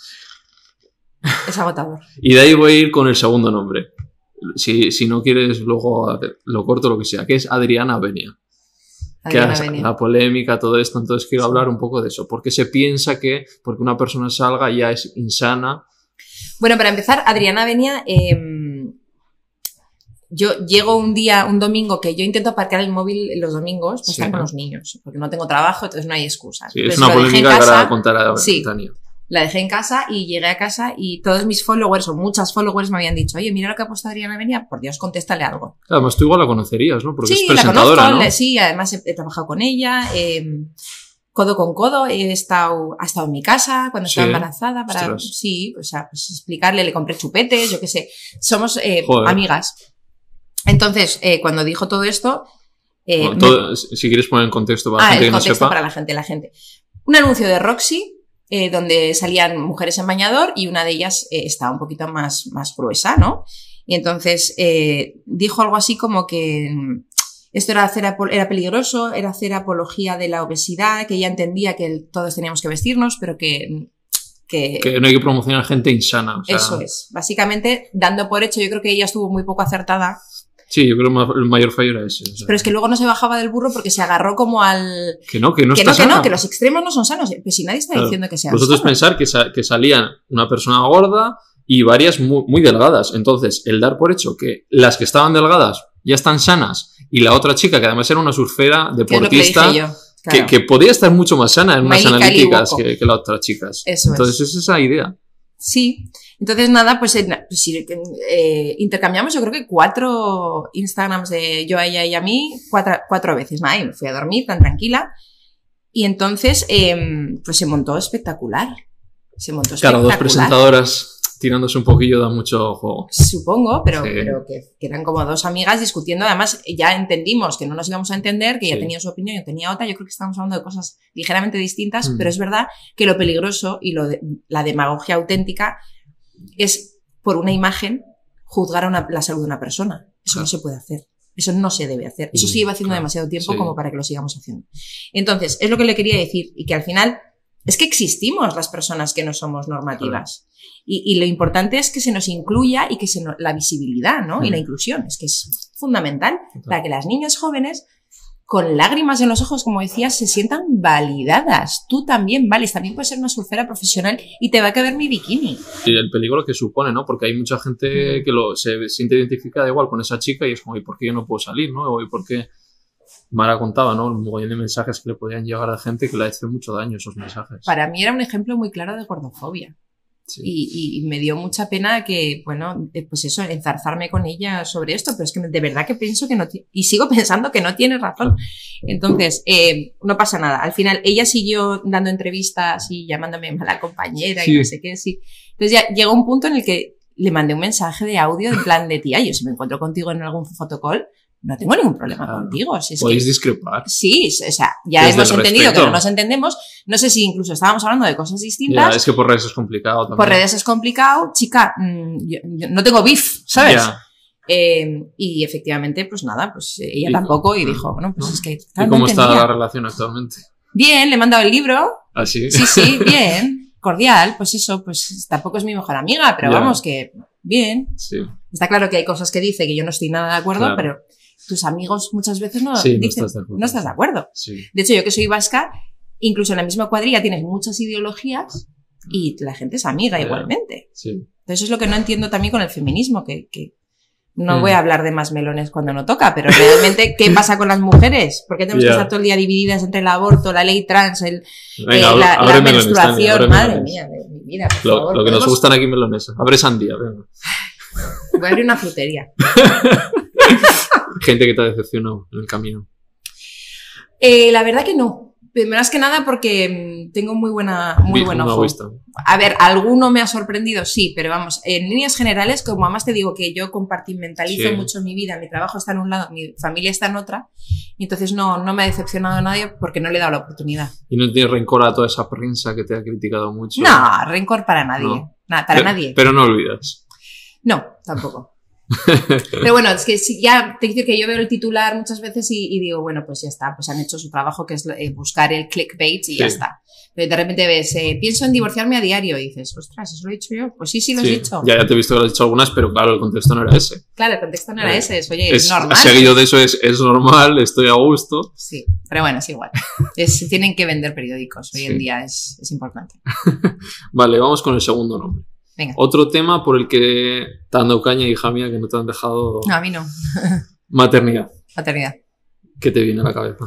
Speaker 2: Es agotador.
Speaker 1: Y de ahí voy a ir con el segundo nombre. Si, si no quieres, luego lo corto, lo que sea, que es Adriana Benia. Que la polémica, todo esto, entonces quiero hablar un poco de eso. Porque se piensa que porque una persona salga ya es insana.
Speaker 2: Bueno, para empezar, Adriana venía. eh, yo llego un día, un domingo, que yo intento aparcar el móvil los domingos para
Speaker 1: Sí,
Speaker 2: estar con
Speaker 1: ¿no?
Speaker 2: los niños, porque no tengo trabajo, entonces no hay excusa.
Speaker 1: Sí, es una polémica
Speaker 2: casa,
Speaker 1: para contar a. Tania.
Speaker 2: La dejé en casa y llegué a casa y todos mis followers, o muchas followers, me habían dicho, oye, mira lo que ha puesto Adriana Venía, por Dios, contéstale algo.
Speaker 1: Además, tú igual la conocerías, ¿no? Porque
Speaker 2: sí,
Speaker 1: es
Speaker 2: la
Speaker 1: presentadora,
Speaker 2: conozco,
Speaker 1: ¿no?
Speaker 2: le- sí, además he, he trabajado con ella, eh, codo con codo, he estado, ha estado en mi casa cuando estaba
Speaker 1: Sí.
Speaker 2: embarazada, para,
Speaker 1: Ostras.
Speaker 2: sí, o sea, pues explicarle, le compré chupetes, yo qué sé, somos eh, amigas. Entonces, eh, cuando dijo todo esto, eh, me-
Speaker 1: si quieres poner en contexto para la
Speaker 2: ah,
Speaker 1: gente
Speaker 2: el
Speaker 1: que no sepa.
Speaker 2: para la gente, la gente. Un anuncio de Roxy, eh, donde salían mujeres en bañador y una de ellas eh, estaba un poquito más, más gruesa, ¿no? Y entonces eh, dijo algo así como que mm, esto era, hacer era peligroso, era hacer apología de la obesidad, que ella entendía que todos teníamos que vestirnos, pero que... que
Speaker 1: Que no hay que promocionar gente insana. o sea,
Speaker 2: eso es. Básicamente, dando por hecho, yo creo que ella estuvo muy poco acertada,
Speaker 1: Sí, yo creo que el mayor fallo era ese. o sea,
Speaker 2: pero es que luego no se bajaba del burro porque se agarró como al,
Speaker 1: que no, que no
Speaker 2: que
Speaker 1: está
Speaker 2: no, que no, que los extremos no son sanos. Pues si nadie está
Speaker 1: Claro.
Speaker 2: diciendo que sean
Speaker 1: Vosotros
Speaker 2: sanos.
Speaker 1: pensar que, sa- que salían una persona gorda y varias muy, muy delgadas. Entonces, el dar por hecho que las que estaban delgadas ya están sanas y la otra chica, que además era una surfera
Speaker 2: es
Speaker 1: deportista, que, podía estar mucho más sana en unas analíticas que, que las otras chicas.
Speaker 2: Eso
Speaker 1: Entonces, es esa idea.
Speaker 2: Sí. Entonces, nada, pues, pues eh, intercambiamos yo creo que cuatro Instagrams de yo a ella y a mí, cuatro, cuatro veces. Nada, y me fui a dormir tan tranquila. Y entonces, em, pues se montó espectacular. Se montó
Speaker 1: Claro,
Speaker 2: espectacular.
Speaker 1: dos presentadoras tirándose un poquillo da mucho juego.
Speaker 2: Supongo, pero,
Speaker 1: Sí.
Speaker 2: pero que, que eran como dos amigas discutiendo. Además, ya entendimos que no nos íbamos a entender, que ella
Speaker 1: Sí.
Speaker 2: tenía su opinión, yo tenía otra. Yo creo que estábamos hablando de cosas ligeramente distintas,
Speaker 1: Mm.
Speaker 2: pero es verdad que lo peligroso y lo de- la demagogia auténtica es por una imagen juzgar a una- la salud de una persona. Eso no se puede hacer. Eso no se debe hacer. Eso
Speaker 1: Mm,
Speaker 2: se lleva haciendo
Speaker 1: claro.
Speaker 2: demasiado tiempo
Speaker 1: Sí.
Speaker 2: como para que lo sigamos haciendo. Entonces, es lo que le quería decir y que al final es que existimos las personas que no somos normativas. Y, y lo importante es que se nos incluya y que se la visibilidad, ¿no? Y la inclusión, es que es fundamental
Speaker 1: Total.
Speaker 2: para que las niñas jóvenes con lágrimas en los ojos, como decías, se sientan validadas. Tú también vales, también puedes ser una surfera profesional y te va a caber mi bikini.
Speaker 1: Y el peligro que supone, ¿no? Porque hay mucha gente
Speaker 2: Mm.
Speaker 1: que lo, se siente identificada igual con esa chica y es como, ¿y por qué yo no puedo salir, no? ¿y por qué? Mara contaba, ¿no? Un mogollón de mensajes que le podían llegar a gente que le ha hecho mucho daño esos mensajes.
Speaker 2: Para mí era un ejemplo muy claro de gordofobia.
Speaker 1: Sí.
Speaker 2: Y, y me dio mucha pena que, bueno, pues eso, enzarzarme con ella sobre esto, pero es que de verdad que pienso que no, y sigo pensando que no tiene razón. Entonces, eh, no pasa nada. Al final, ella siguió dando entrevistas y llamándome mala compañera y
Speaker 1: Sí.
Speaker 2: no sé qué, sí. Entonces ya llegó un punto en el que le mandé un mensaje de audio en plan de tía, yo si me encuentro contigo en algún fotocall, no tengo ningún problema
Speaker 1: Ah,
Speaker 2: contigo. Si es que-
Speaker 1: Podéis discrepar.
Speaker 2: Sí, o sea, ya hemos entendido
Speaker 1: respeto.
Speaker 2: que no nos entendemos. No sé si incluso estábamos hablando de cosas distintas.
Speaker 1: Ya, es que por redes es complicado también.
Speaker 2: Por redes es complicado, chica, mm, yo, yo no tengo beef, ¿sabes?
Speaker 1: Ya.
Speaker 2: Eh, y efectivamente, pues nada, pues ella
Speaker 1: ¿Y
Speaker 2: tampoco y dijo, bueno, pues
Speaker 1: ¿no?
Speaker 2: es que...
Speaker 1: ¿Y cómo
Speaker 2: no
Speaker 1: está la relación actualmente?
Speaker 2: Bien, le he mandado el libro,
Speaker 1: Así.
Speaker 2: sí, sí, bien, cordial, pues eso, pues tampoco es mi mejor amiga, pero
Speaker 1: Ya.
Speaker 2: vamos, que bien.
Speaker 1: Sí.
Speaker 2: Está claro que hay cosas que dice que yo no estoy nada de acuerdo,
Speaker 1: Claro.
Speaker 2: pero tus amigos muchas veces no,
Speaker 1: Sí, no
Speaker 2: dicen,
Speaker 1: estás de acuerdo.
Speaker 2: no estás de acuerdo.
Speaker 1: Sí.
Speaker 2: De hecho, yo que soy vasca, incluso en la misma cuadrilla tienes muchas ideologías y la gente es amiga
Speaker 1: Ya.
Speaker 2: igualmente.
Speaker 1: Sí.
Speaker 2: Entonces eso es lo que no entiendo también con el feminismo, que, que No
Speaker 1: Mm.
Speaker 2: voy a hablar de más melones cuando no toca, pero realmente, ¿qué pasa con las mujeres? ¿Por qué tenemos
Speaker 1: Ya.
Speaker 2: que estar todo el día divididas entre el aborto, la ley trans, el,
Speaker 1: Venga,
Speaker 2: eh, la, la
Speaker 1: melones,
Speaker 2: menstruación? Madre
Speaker 1: melones.
Speaker 2: mía, de mi vida, por
Speaker 1: Lo,
Speaker 2: favor.
Speaker 1: lo que nos
Speaker 2: ¿podemos-
Speaker 1: gustan aquí melones. Abre sandía, venga.
Speaker 2: Voy a abrir una frutería.
Speaker 1: Gente que te ha decepcionado en el camino.
Speaker 2: Eh, la verdad que no. Más que nada porque mm, tengo muy buena, muy
Speaker 1: Vi-
Speaker 2: buen
Speaker 1: una
Speaker 2: ojo. A ver, alguno me ha sorprendido, sí, pero vamos, en líneas generales, como además te digo que yo compartimentalizo
Speaker 1: Sí.
Speaker 2: mucho mi vida, mi trabajo está en un lado, mi familia está en otra, y entonces no, no me ha decepcionado a nadie porque no le he dado la oportunidad.
Speaker 1: Y no tienes rencor a toda esa prensa que te ha criticado mucho.
Speaker 2: No, rencor para nadie.
Speaker 1: No.
Speaker 2: Nada, para
Speaker 1: Pero-
Speaker 2: nadie.
Speaker 1: Pero no olvidas.
Speaker 2: No, tampoco. Pero bueno, es que si ya te digo que yo veo el titular muchas veces y, y digo, bueno, pues ya está, pues han hecho su trabajo que es eh, buscar el clickbait y ya está. Pero de repente ves, eh, pienso en divorciarme a diario y dices, ostras, ¿eso lo he dicho yo? Pues sí, sí lo he
Speaker 1: Sí.
Speaker 2: dicho.
Speaker 1: Ya, ya te he visto que lo has dicho algunas, pero claro, el contexto no era ese.
Speaker 2: Claro, el contexto no era
Speaker 1: Eh,
Speaker 2: ese, es, oye, es,
Speaker 1: Es,
Speaker 2: normal.
Speaker 1: Seguido de eso es, es normal, estoy a gusto.
Speaker 2: Sí, pero bueno, es igual. Es- tienen que vender periódicos, hoy
Speaker 1: Sí.
Speaker 2: en día es, es importante.
Speaker 1: Vale, vamos con el segundo nombre.
Speaker 2: Venga.
Speaker 1: Otro tema por el que te han dado caña, hija mía, que no te han dejado.
Speaker 2: No, a mí no.
Speaker 1: Maternidad.
Speaker 2: Maternidad.
Speaker 1: ¿Qué te viene a la cabeza?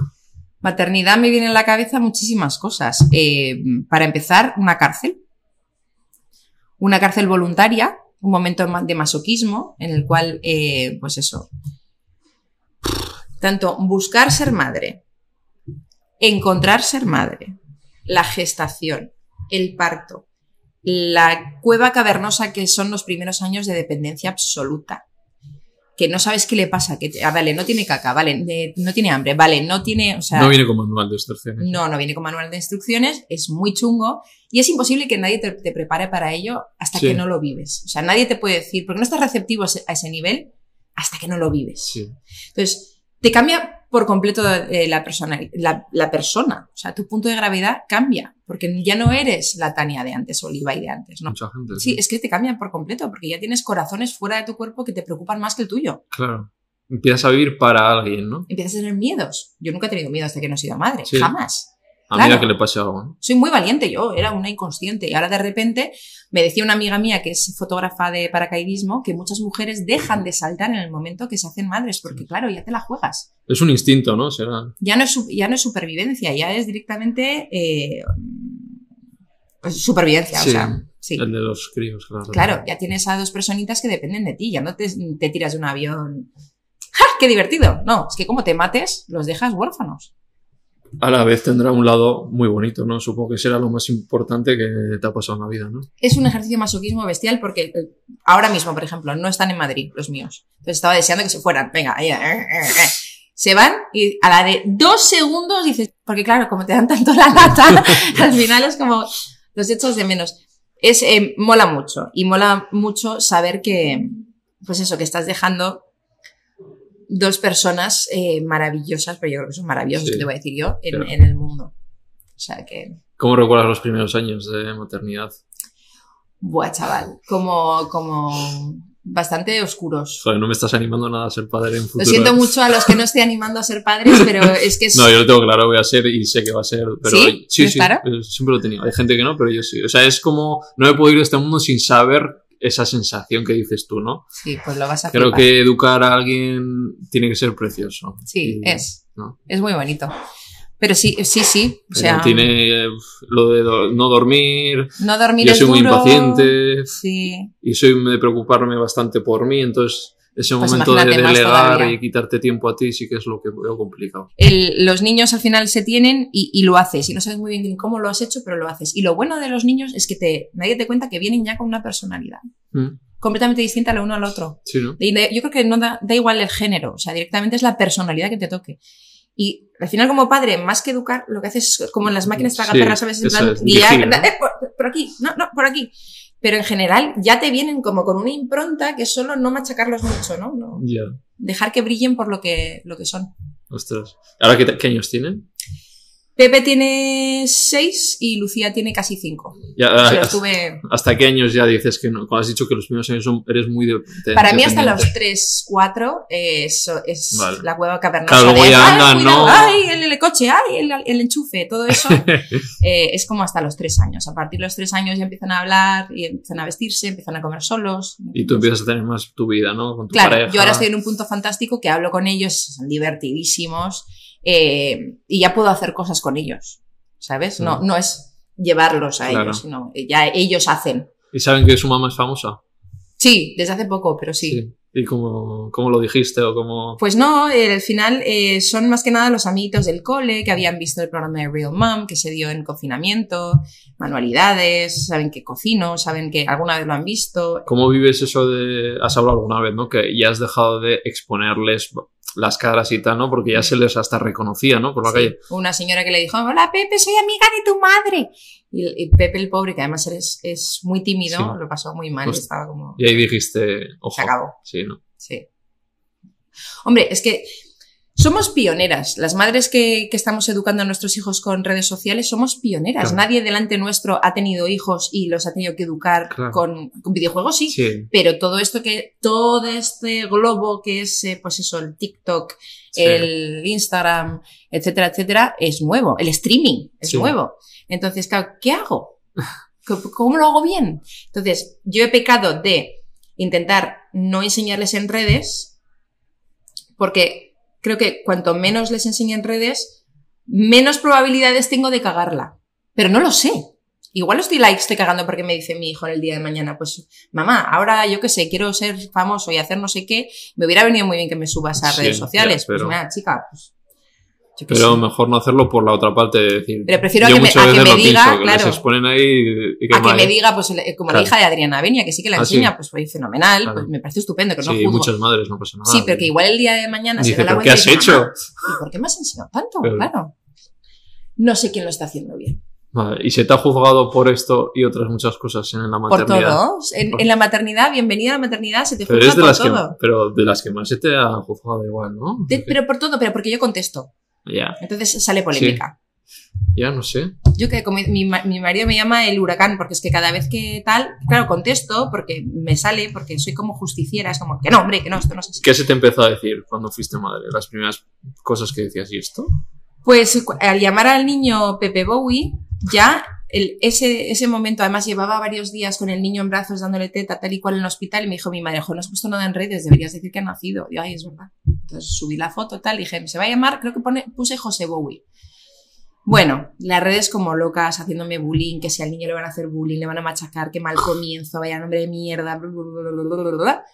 Speaker 2: Maternidad me viene a la cabeza muchísimas cosas. Eh, para empezar, una cárcel. Una cárcel voluntaria, un momento de masoquismo en el cual, eh, pues eso, tanto buscar ser madre, encontrar ser madre, la gestación, el parto, la cueva cavernosa que son los primeros años de dependencia absoluta. Que no sabes qué le pasa, que te- ah, vale, no tiene caca, vale, no tiene hambre, vale, no tiene, o sea,
Speaker 1: no viene con manual de instrucciones.
Speaker 2: no, no viene con manual de instrucciones, es muy chungo y es imposible que nadie te, te prepare para ello hasta
Speaker 1: Sí.
Speaker 2: que no lo vives. O sea, nadie te puede decir, porque no estás receptivo a ese, a ese nivel hasta que no lo vives.
Speaker 1: Sí.
Speaker 2: Entonces, te cambia por completo eh, la, persona, la, la persona. O sea, tu punto de gravedad cambia, porque ya no eres la Tania de antes o Levi de antes, ¿no?
Speaker 1: Mucha gente.
Speaker 2: Sí, es que te cambian por completo, porque ya tienes corazones fuera de tu cuerpo que te preocupan más que el tuyo.
Speaker 1: Claro. Empiezas a vivir para alguien, ¿no?
Speaker 2: Empiezas a tener miedos. Yo nunca he tenido miedo hasta que no he sido madre,
Speaker 1: Sí.
Speaker 2: jamás.
Speaker 1: A
Speaker 2: Claro.
Speaker 1: medida que le pase algo. ¿no?
Speaker 2: soy muy valiente yo, era una inconsciente. Y ahora de repente me decía una amiga mía que es fotógrafa de paracaidismo que muchas mujeres dejan de saltar en el momento que se hacen madres, porque claro, ya te la juegas.
Speaker 1: Es un instinto, ¿no? Será.
Speaker 2: Ya no es, ya no es supervivencia, ya es directamente eh, pues, supervivencia.
Speaker 1: Sí.
Speaker 2: O sea, sí.
Speaker 1: El de los críos, claro.
Speaker 2: Claro, ya tienes a dos personitas que dependen de ti, ya no te, te tiras de un avión. ¡Ja! ¡Qué divertido! No, es que como te mates, los dejas huérfanos.
Speaker 1: A la vez tendrá un lado muy bonito, ¿no? Supongo que será lo más importante que te ha pasado en la vida, ¿no?
Speaker 2: es un ejercicio masoquismo bestial porque eh, ahora mismo, por ejemplo, no están en Madrid los míos. Entonces estaba deseando que se fueran. Venga, ahí, eh, eh, eh. Se van y a la de dos segundos dices, porque claro, como te dan tanto la lata, al final es como los echas de menos. Es, eh, mola mucho y mola mucho saber que, pues eso, que estás dejando dos personas eh, maravillosas, pero yo creo que son maravillosas,
Speaker 1: Sí.
Speaker 2: te voy a decir yo, en,
Speaker 1: Claro.
Speaker 2: en el mundo. O sea que,
Speaker 1: ¿Cómo recuerdas los primeros años de maternidad?
Speaker 2: Buah, chaval, como, como bastante oscuros.
Speaker 1: Joder, no me estás animando nada a ser padre en futuro.
Speaker 2: Lo siento
Speaker 1: ¿eh?
Speaker 2: mucho a los que no estoy animando a ser padres, pero es que es...
Speaker 1: No, yo lo tengo claro, voy a ser y sé que va a ser. Pero
Speaker 2: ¿Sí?
Speaker 1: sí,
Speaker 2: ¿Tienes
Speaker 1: sí,
Speaker 2: claro?
Speaker 1: eh, siempre lo he tenido. Hay gente que no, pero yo sí. O sea, es como, no he podido ir de este mundo sin saber esa sensación que dices tú, ¿no?
Speaker 2: Sí, pues lo vas a
Speaker 1: Creo
Speaker 2: flipar.
Speaker 1: que educar a alguien tiene que ser precioso.
Speaker 2: Sí,
Speaker 1: Y,
Speaker 2: es.
Speaker 1: ¿no?
Speaker 2: Es muy bonito. Pero sí, sí, sí. O sea,
Speaker 1: tiene lo de do- no dormir,
Speaker 2: no dormir
Speaker 1: yo
Speaker 2: es
Speaker 1: soy muy
Speaker 2: duro.
Speaker 1: impaciente
Speaker 2: Sí.
Speaker 1: y soy de preocuparme bastante por mí, entonces ese
Speaker 2: Pues
Speaker 1: momento de delegar y quitarte tiempo a ti sí que es lo que veo complicado.
Speaker 2: El- los niños al final se tienen y, y lo haces. Y no sabes muy bien cómo lo has hecho, pero lo haces. Y lo bueno de los niños es que te, nadie te cuenta que vienen ya con una personalidad
Speaker 1: Mm,
Speaker 2: completamente distinta lo uno al otro.
Speaker 1: Sí, ¿no?
Speaker 2: Y de- yo creo que no da, da igual el género, o sea, directamente es la personalidad que te toque. Y al final, como padre, más que educar, lo que haces es como en las máquinas
Speaker 1: Sí,
Speaker 2: tragaperras, ¿sabes? En
Speaker 1: eso
Speaker 2: plan,
Speaker 1: es,
Speaker 2: guiar,
Speaker 1: vigila, ¿no?
Speaker 2: eh, por, por aquí, no, no, por aquí. Pero en general ya te vienen como con una impronta que es solo no machacarlos mucho, ¿no? dejar que brillen por lo que, lo que son.
Speaker 1: ostras. ¿Ahora qué, qué años tienen?
Speaker 2: Pepe tiene seis y Lucía tiene casi cinco.
Speaker 1: Ya,
Speaker 2: Pero
Speaker 1: hasta,
Speaker 2: estuve...
Speaker 1: ¿Hasta qué años ya dices que no? Cuando has dicho que los primeros años son, eres muy de, de-
Speaker 2: Para mí hasta los 3, 4 es, es
Speaker 1: Vale.
Speaker 2: la cueva cavernosa.
Speaker 1: Claro, luego ya
Speaker 2: "Ay,
Speaker 1: anda,
Speaker 2: cuidado,
Speaker 1: no".
Speaker 2: ay, el el coche, ay, el, el enchufe, todo eso eh, es como hasta los tres años. A partir de los tres años ya empiezan a hablar y empiezan a vestirse, empiezan a comer solos.
Speaker 1: Y tú empiezas a tener más tu vida, ¿no? Con tu
Speaker 2: Claro,
Speaker 1: pareja.
Speaker 2: yo ahora estoy en un punto fantástico que hablo con ellos, son divertidísimos eh, y ya puedo hacer cosas con ellos, ¿sabes? No,
Speaker 1: Mm.
Speaker 2: no es llevarlos a
Speaker 1: Claro.
Speaker 2: ellos, sino ya ellos hacen.
Speaker 1: ¿Y saben que su mamá es famosa?
Speaker 2: Sí, desde hace poco, pero sí.
Speaker 1: ¿Y cómo, cómo lo dijiste o cómo...?
Speaker 2: Pues no, eh, al final eh, son más que nada los amiguitos del cole que habían visto el programa de Real Mom que se dio en confinamiento, manualidades, saben que cocino, saben que alguna vez lo han visto.
Speaker 1: ¿Cómo vives eso de... Has hablado alguna vez, ¿no? Que ya has dejado de exponerles las caras y tal, ¿no? Porque ya se les hasta reconocía, ¿no? Por la
Speaker 2: Sí,
Speaker 1: calle.
Speaker 2: Una señora que le dijo, hola Pepe, soy amiga de tu madre. Y, Pepe el pobre, que además es, es muy tímido,
Speaker 1: Sí.
Speaker 2: lo pasó muy mal,
Speaker 1: Pues-
Speaker 2: estaba como...
Speaker 1: Y ahí dijiste, ojo.
Speaker 2: Se acabó.
Speaker 1: Sí, ¿no?
Speaker 2: Sí. Hombre, es que somos pioneras. Las madres que, que estamos educando a nuestros hijos con redes sociales somos pioneras.
Speaker 1: Claro.
Speaker 2: Nadie delante nuestro ha tenido hijos y los ha tenido que educar
Speaker 1: Claro.
Speaker 2: con, con videojuegos, sí.
Speaker 1: Sí.
Speaker 2: Pero todo esto que, todo este globo que es, eh, pues eso, el TikTok,
Speaker 1: sí.
Speaker 2: el Instagram, etcétera, etcétera, es nuevo. El streaming es
Speaker 1: Sí.
Speaker 2: nuevo. Entonces, claro, ¿qué hago? ¿Cómo- ¿Cómo lo hago bien? Entonces, yo he pecado de intentar no enseñarles en redes, porque creo que cuanto menos les enseñe en redes, menos probabilidades tengo de cagarla. Pero no lo sé. Igual estoy like, estoy cagando porque me dice mi hijo en el día de mañana, pues mamá, ahora yo qué sé, quiero ser famoso y hacer no sé qué, me hubiera venido muy bien que me subas a
Speaker 1: Sí,
Speaker 2: redes
Speaker 1: ya,
Speaker 2: sociales.
Speaker 1: pero-
Speaker 2: Pues mira, chica, pues
Speaker 1: Pero
Speaker 2: sé.
Speaker 1: mejor no hacerlo por la otra parte, de decir...
Speaker 2: Pero prefiero
Speaker 1: yo
Speaker 2: que me- a que me diga,
Speaker 1: que
Speaker 2: claro.
Speaker 1: les exponen ahí y, y qué
Speaker 2: a que me
Speaker 1: ¿eh?
Speaker 2: diga, pues como
Speaker 1: Claro.
Speaker 2: la hija de Adriana Benia, que sí que la
Speaker 1: Ah, sí.
Speaker 2: enseña, pues fue fenomenal,
Speaker 1: Claro.
Speaker 2: pues me parece estupendo, que no
Speaker 1: Sí,
Speaker 2: juzgo.
Speaker 1: muchas madres, no pasa nada.
Speaker 2: Sí, pero que igual el día de mañana se
Speaker 1: Dice,
Speaker 2: da la
Speaker 1: ¿pero qué
Speaker 2: vuelta
Speaker 1: has
Speaker 2: y dice,
Speaker 1: hecho?
Speaker 2: "Mamá, ¿Y por qué me has enseñado tanto?
Speaker 1: Claro.
Speaker 2: Claro. No sé quién lo está haciendo bien.
Speaker 1: Vale, ¿Y se te ha juzgado por esto y otras muchas cosas en la
Speaker 2: Por
Speaker 1: maternidad?
Speaker 2: todo. En,
Speaker 1: Por-
Speaker 2: en la maternidad, bienvenida a la maternidad, se te
Speaker 1: Pero
Speaker 2: juzga
Speaker 1: es de
Speaker 2: por
Speaker 1: las que,
Speaker 2: todo.
Speaker 1: pero de las que más se te ha juzgado igual, ¿no?
Speaker 2: De- pero por todo, pero porque yo contesto.
Speaker 1: Ya,
Speaker 2: Entonces sale polémica.
Speaker 1: ya no sé.
Speaker 2: Yo que como mi, mi marido me llama el huracán, porque es que cada vez que tal, claro, contesto porque me sale, porque soy como justiciera, es como que no, hombre, que no, esto no es así.
Speaker 1: ¿Qué se te empezó a decir cuando fuiste madre? Las primeras cosas que decías, ¿y esto?
Speaker 2: Pues al llamar al niño Pepe Bowie, ya el- ese, ese momento, además llevaba varios días con el niño en brazos dándole teta tal y cual en el hospital y me dijo mi madre, "Jo, no has puesto nada en redes, deberías decir que ha nacido. Y yo, ay, es verdad. Entonces subí la foto tal, y dije, se va a llamar, creo que pone, puse José Bowie. Bueno, las redes como locas haciéndome bullying, que si al niño le van a hacer bullying, le van a machacar, que mal comienzo, vaya nombre de mierda, bla, bla, bla, bla, bla, bla, bla.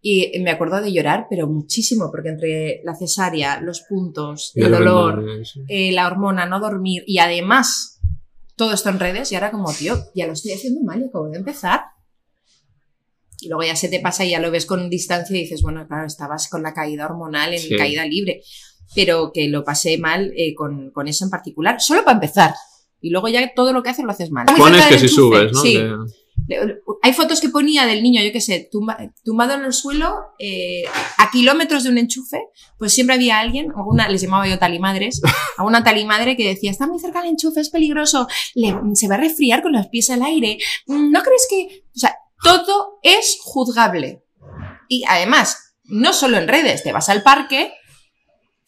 Speaker 2: Y me acuerdo de llorar, pero muchísimo, porque entre la cesárea, los puntos, el dolor,
Speaker 1: Sí.
Speaker 2: eh, la hormona, no dormir y además todo esto en redes y ahora como, tío, ya lo estoy haciendo mal y acabo de empezar. Y luego ya se te pasa y ya lo ves con distancia y dices, bueno, claro, estabas con la caída hormonal en
Speaker 1: Sí.
Speaker 2: caída libre, pero que lo pasé mal eh, con, con eso en particular, solo para empezar. Y luego ya todo lo que haces lo haces mal.
Speaker 1: Pones que si subes, ¿no?
Speaker 2: Sí. Hay fotos que ponía del niño, yo qué sé, tumba- tumbado en el suelo, eh, a kilómetros de un enchufe, pues siempre había alguien, alguna, les llamaba yo talimadres, a una talimadre que decía, está muy cerca del enchufe, es peligroso, le- se va a resfriar con los pies al aire, Mm, ¿no crees que...? O sea, todo es juzgable. Y además, no solo en redes, te vas al parque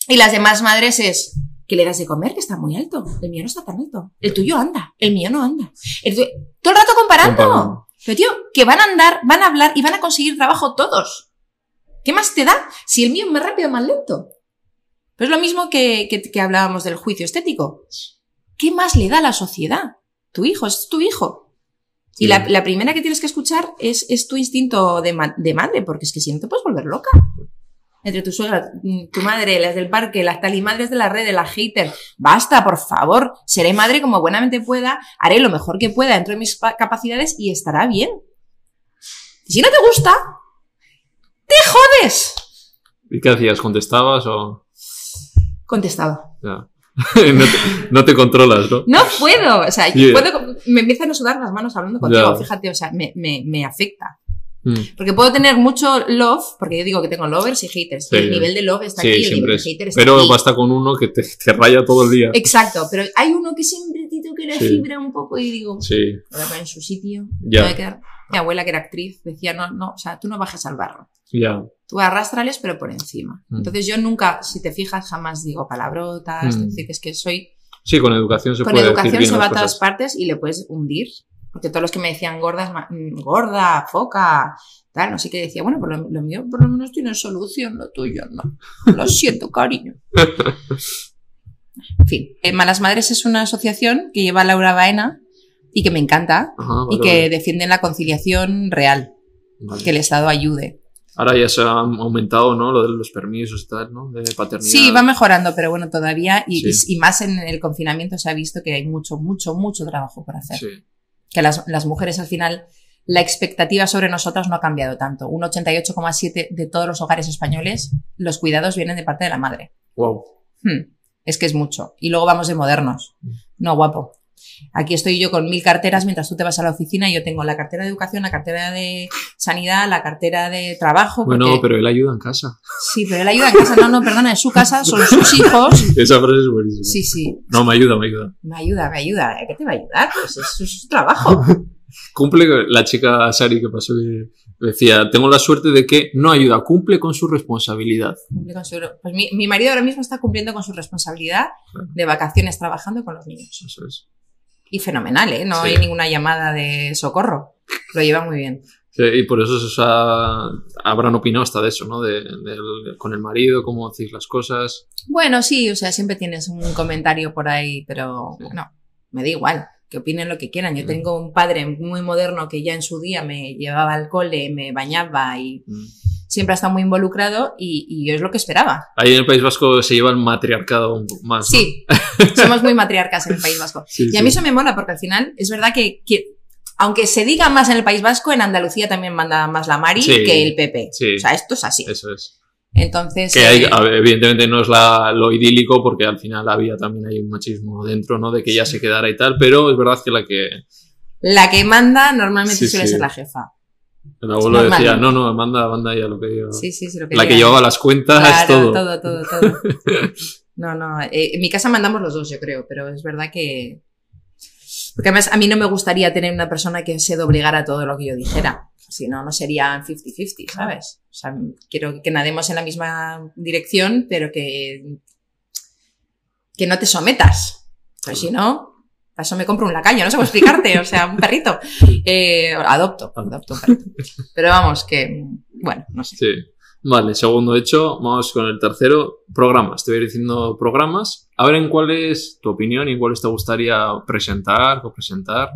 Speaker 2: y las demás madres es, ¿qué le das de comer? Que está muy alto, el mío no está tan alto, el tuyo anda, el mío no anda. El tuyo- todo el rato comparando.
Speaker 1: Comparando.
Speaker 2: Pero tío, que van a andar, van a hablar y van a conseguir trabajo todos. ¿Qué más te da si el mío es más rápido o más lento? Pero es lo mismo que, que, que hablábamos del juicio estético. ¿Qué más le da a la sociedad? Tu hijo, es tu hijo. Y la, la primera que tienes que escuchar es, es tu instinto de, ma- de madre, porque es que si no te puedes volver loca. Entre tu suegra, mm, tu madre, las del parque, las talimadres de la red, las haters. Basta, por favor. Seré madre como buenamente pueda, haré lo mejor que pueda dentro de mis pa- capacidades y estará bien. Y si no te gusta, ¡te jodes!
Speaker 1: ¿Y qué hacías? ¿Contestabas o...?
Speaker 2: Contestaba.
Speaker 1: no, te, no te controlas, ¿no?
Speaker 2: No puedo, o sea,
Speaker 1: Yeah.
Speaker 2: puedo- me empiezan a sudar las manos hablando contigo,
Speaker 1: Ya.
Speaker 2: fíjate, o sea, me, me, me afecta.
Speaker 1: Mm.
Speaker 2: Porque puedo tener mucho love, porque yo digo que tengo lovers y haters.
Speaker 1: Sí.
Speaker 2: el nivel de love está
Speaker 1: Sí,
Speaker 2: aquí, el nivel de hater está
Speaker 1: Pero
Speaker 2: aquí.
Speaker 1: basta con uno que te, te raya todo el día.
Speaker 2: Exacto, pero hay uno que siempre te toca fibra,
Speaker 1: Sí.
Speaker 2: fibra un poco y digo,
Speaker 1: Sí,
Speaker 2: voy a poner en su sitio. Voy a quedar- Mi abuela, que era actriz, decía, no, no, o sea, tú no bajes al barro.
Speaker 1: ya.
Speaker 2: Tú arrastrales, pero por encima.
Speaker 1: Mm.
Speaker 2: Entonces yo nunca, si te fijas, jamás digo palabrotas,
Speaker 1: Mm.
Speaker 2: es decir, que es que soy...
Speaker 1: Sí, con educación se
Speaker 2: Con
Speaker 1: puede
Speaker 2: educación
Speaker 1: decir bien
Speaker 2: se va a todas partes y le puedes hundir. Porque todos los que me decían gordas, ma- mm, gorda, foca, tal, no sé qué decía, bueno, pues lo, lo mío por lo menos tiene solución, lo tuyo no. Lo siento, cariño. En fin, eh, Malas Madres es una asociación que lleva Laura Baena y que me encanta
Speaker 1: Ajá,
Speaker 2: y que
Speaker 1: vale.
Speaker 2: defienden la conciliación real,
Speaker 1: Vale.
Speaker 2: que el Estado ayude.
Speaker 1: Ahora ya se ha aumentado, ¿no? Lo de los permisos y tal, ¿no? De paternidad.
Speaker 2: Sí, va mejorando, pero bueno, todavía, y,
Speaker 1: Sí.
Speaker 2: y- y más en el confinamiento se ha visto que hay mucho, mucho, mucho trabajo por hacer.
Speaker 1: Sí,
Speaker 2: que las, las mujeres al final, la expectativa sobre nosotras no ha cambiado tanto. Un 88,7 de todos los hogares españoles, los cuidados vienen de parte de la madre.
Speaker 1: wow.
Speaker 2: Hmm, es que es mucho. Y luego vamos de modernos. No, guapo. Aquí estoy yo con mil carteras mientras tú te vas a la oficina y yo tengo la cartera de educación, la cartera de sanidad, la cartera de trabajo.
Speaker 1: Bueno,
Speaker 2: porque-
Speaker 1: pero él ayuda en casa.
Speaker 2: Sí, pero él ayuda en casa. No, no, perdona, en su casa son sus hijos.
Speaker 1: Esa frase es buenísima.
Speaker 2: Sí, sí.
Speaker 1: No, me ayuda, me ayuda.
Speaker 2: Me ayuda, me ayuda. ¿A ¿Qué te va a ayudar? Pues es su, su trabajo.
Speaker 1: Cumple la chica Sari que pasó que decía, tengo la suerte de que no ayuda, cumple con su responsabilidad.
Speaker 2: Cumple con su- Pues mi, mi marido ahora mismo está cumpliendo con su responsabilidad
Speaker 1: Claro.
Speaker 2: de vacaciones trabajando con los niños.
Speaker 1: Eso es.
Speaker 2: Y fenomenal, ¿eh? No
Speaker 1: Sí.
Speaker 2: hay ninguna llamada de socorro. Lo lleva muy bien.
Speaker 1: Sí, y por eso se ha- habrán opinado hasta de eso, ¿no? De, con el marido, cómo decís las cosas.
Speaker 2: Bueno, sí, o sea, siempre tienes un comentario por ahí, pero
Speaker 1: Sí.
Speaker 2: bueno, me da igual. Que opinen lo que quieran. Yo
Speaker 1: Mm.
Speaker 2: tengo un padre muy moderno que ya en su día me llevaba al cole, me bañaba y
Speaker 1: Mm.
Speaker 2: siempre ha estado muy involucrado y, y es lo que esperaba.
Speaker 1: Ahí en el País Vasco se lleva el matriarcado más. ¿no?
Speaker 2: Sí, somos muy matriarcas en el País Vasco.
Speaker 1: Sí,
Speaker 2: Y a
Speaker 1: sí.
Speaker 2: mí eso me mola porque al final es verdad que, que- aunque se diga más en el País Vasco, en Andalucía también manda más la Mari
Speaker 1: Sí.
Speaker 2: que el PP.
Speaker 1: Sí.
Speaker 2: O sea, esto es así.
Speaker 1: Eso es.
Speaker 2: Entonces,
Speaker 1: Que hay,
Speaker 2: eh,
Speaker 1: ver, evidentemente no es la, lo idílico porque al final había también hay un machismo dentro, ¿no? De que ella se quedara y tal, pero es verdad que la que
Speaker 2: la que manda normalmente
Speaker 1: Sí,
Speaker 2: suele
Speaker 1: sí.
Speaker 2: ser la jefa.
Speaker 1: el abuelo
Speaker 2: Normal.
Speaker 1: decía, no, no, manda, manda ella lo que lleva.
Speaker 2: Sí, sí, sí. Lo que
Speaker 1: la que llevaba las cuentas,
Speaker 2: Claro,
Speaker 1: todo.
Speaker 2: todo, todo, todo. No, no. eh, en mi casa mandamos los dos, yo creo, pero es verdad que. Porque además a mí no me gustaría tener una persona que se doblegara a todo lo que yo dijera. Si no, no serían 50-50, ¿sabes? O sea, quiero que nademos en la misma dirección, pero que. que no te sometas. Pues si no, para eso me compro un lacayo, no sé cómo explicarte, o sea, un perrito. Eh, adopto, adopto un perrito. Pero vamos, que. Bueno, no sé.
Speaker 1: Sí. Vale, segundo hecho, vamos con el tercero, programas. Te voy a ir diciendo programas. A ver en cuál es tu opinión y en cuáles te gustaría presentar o presentar.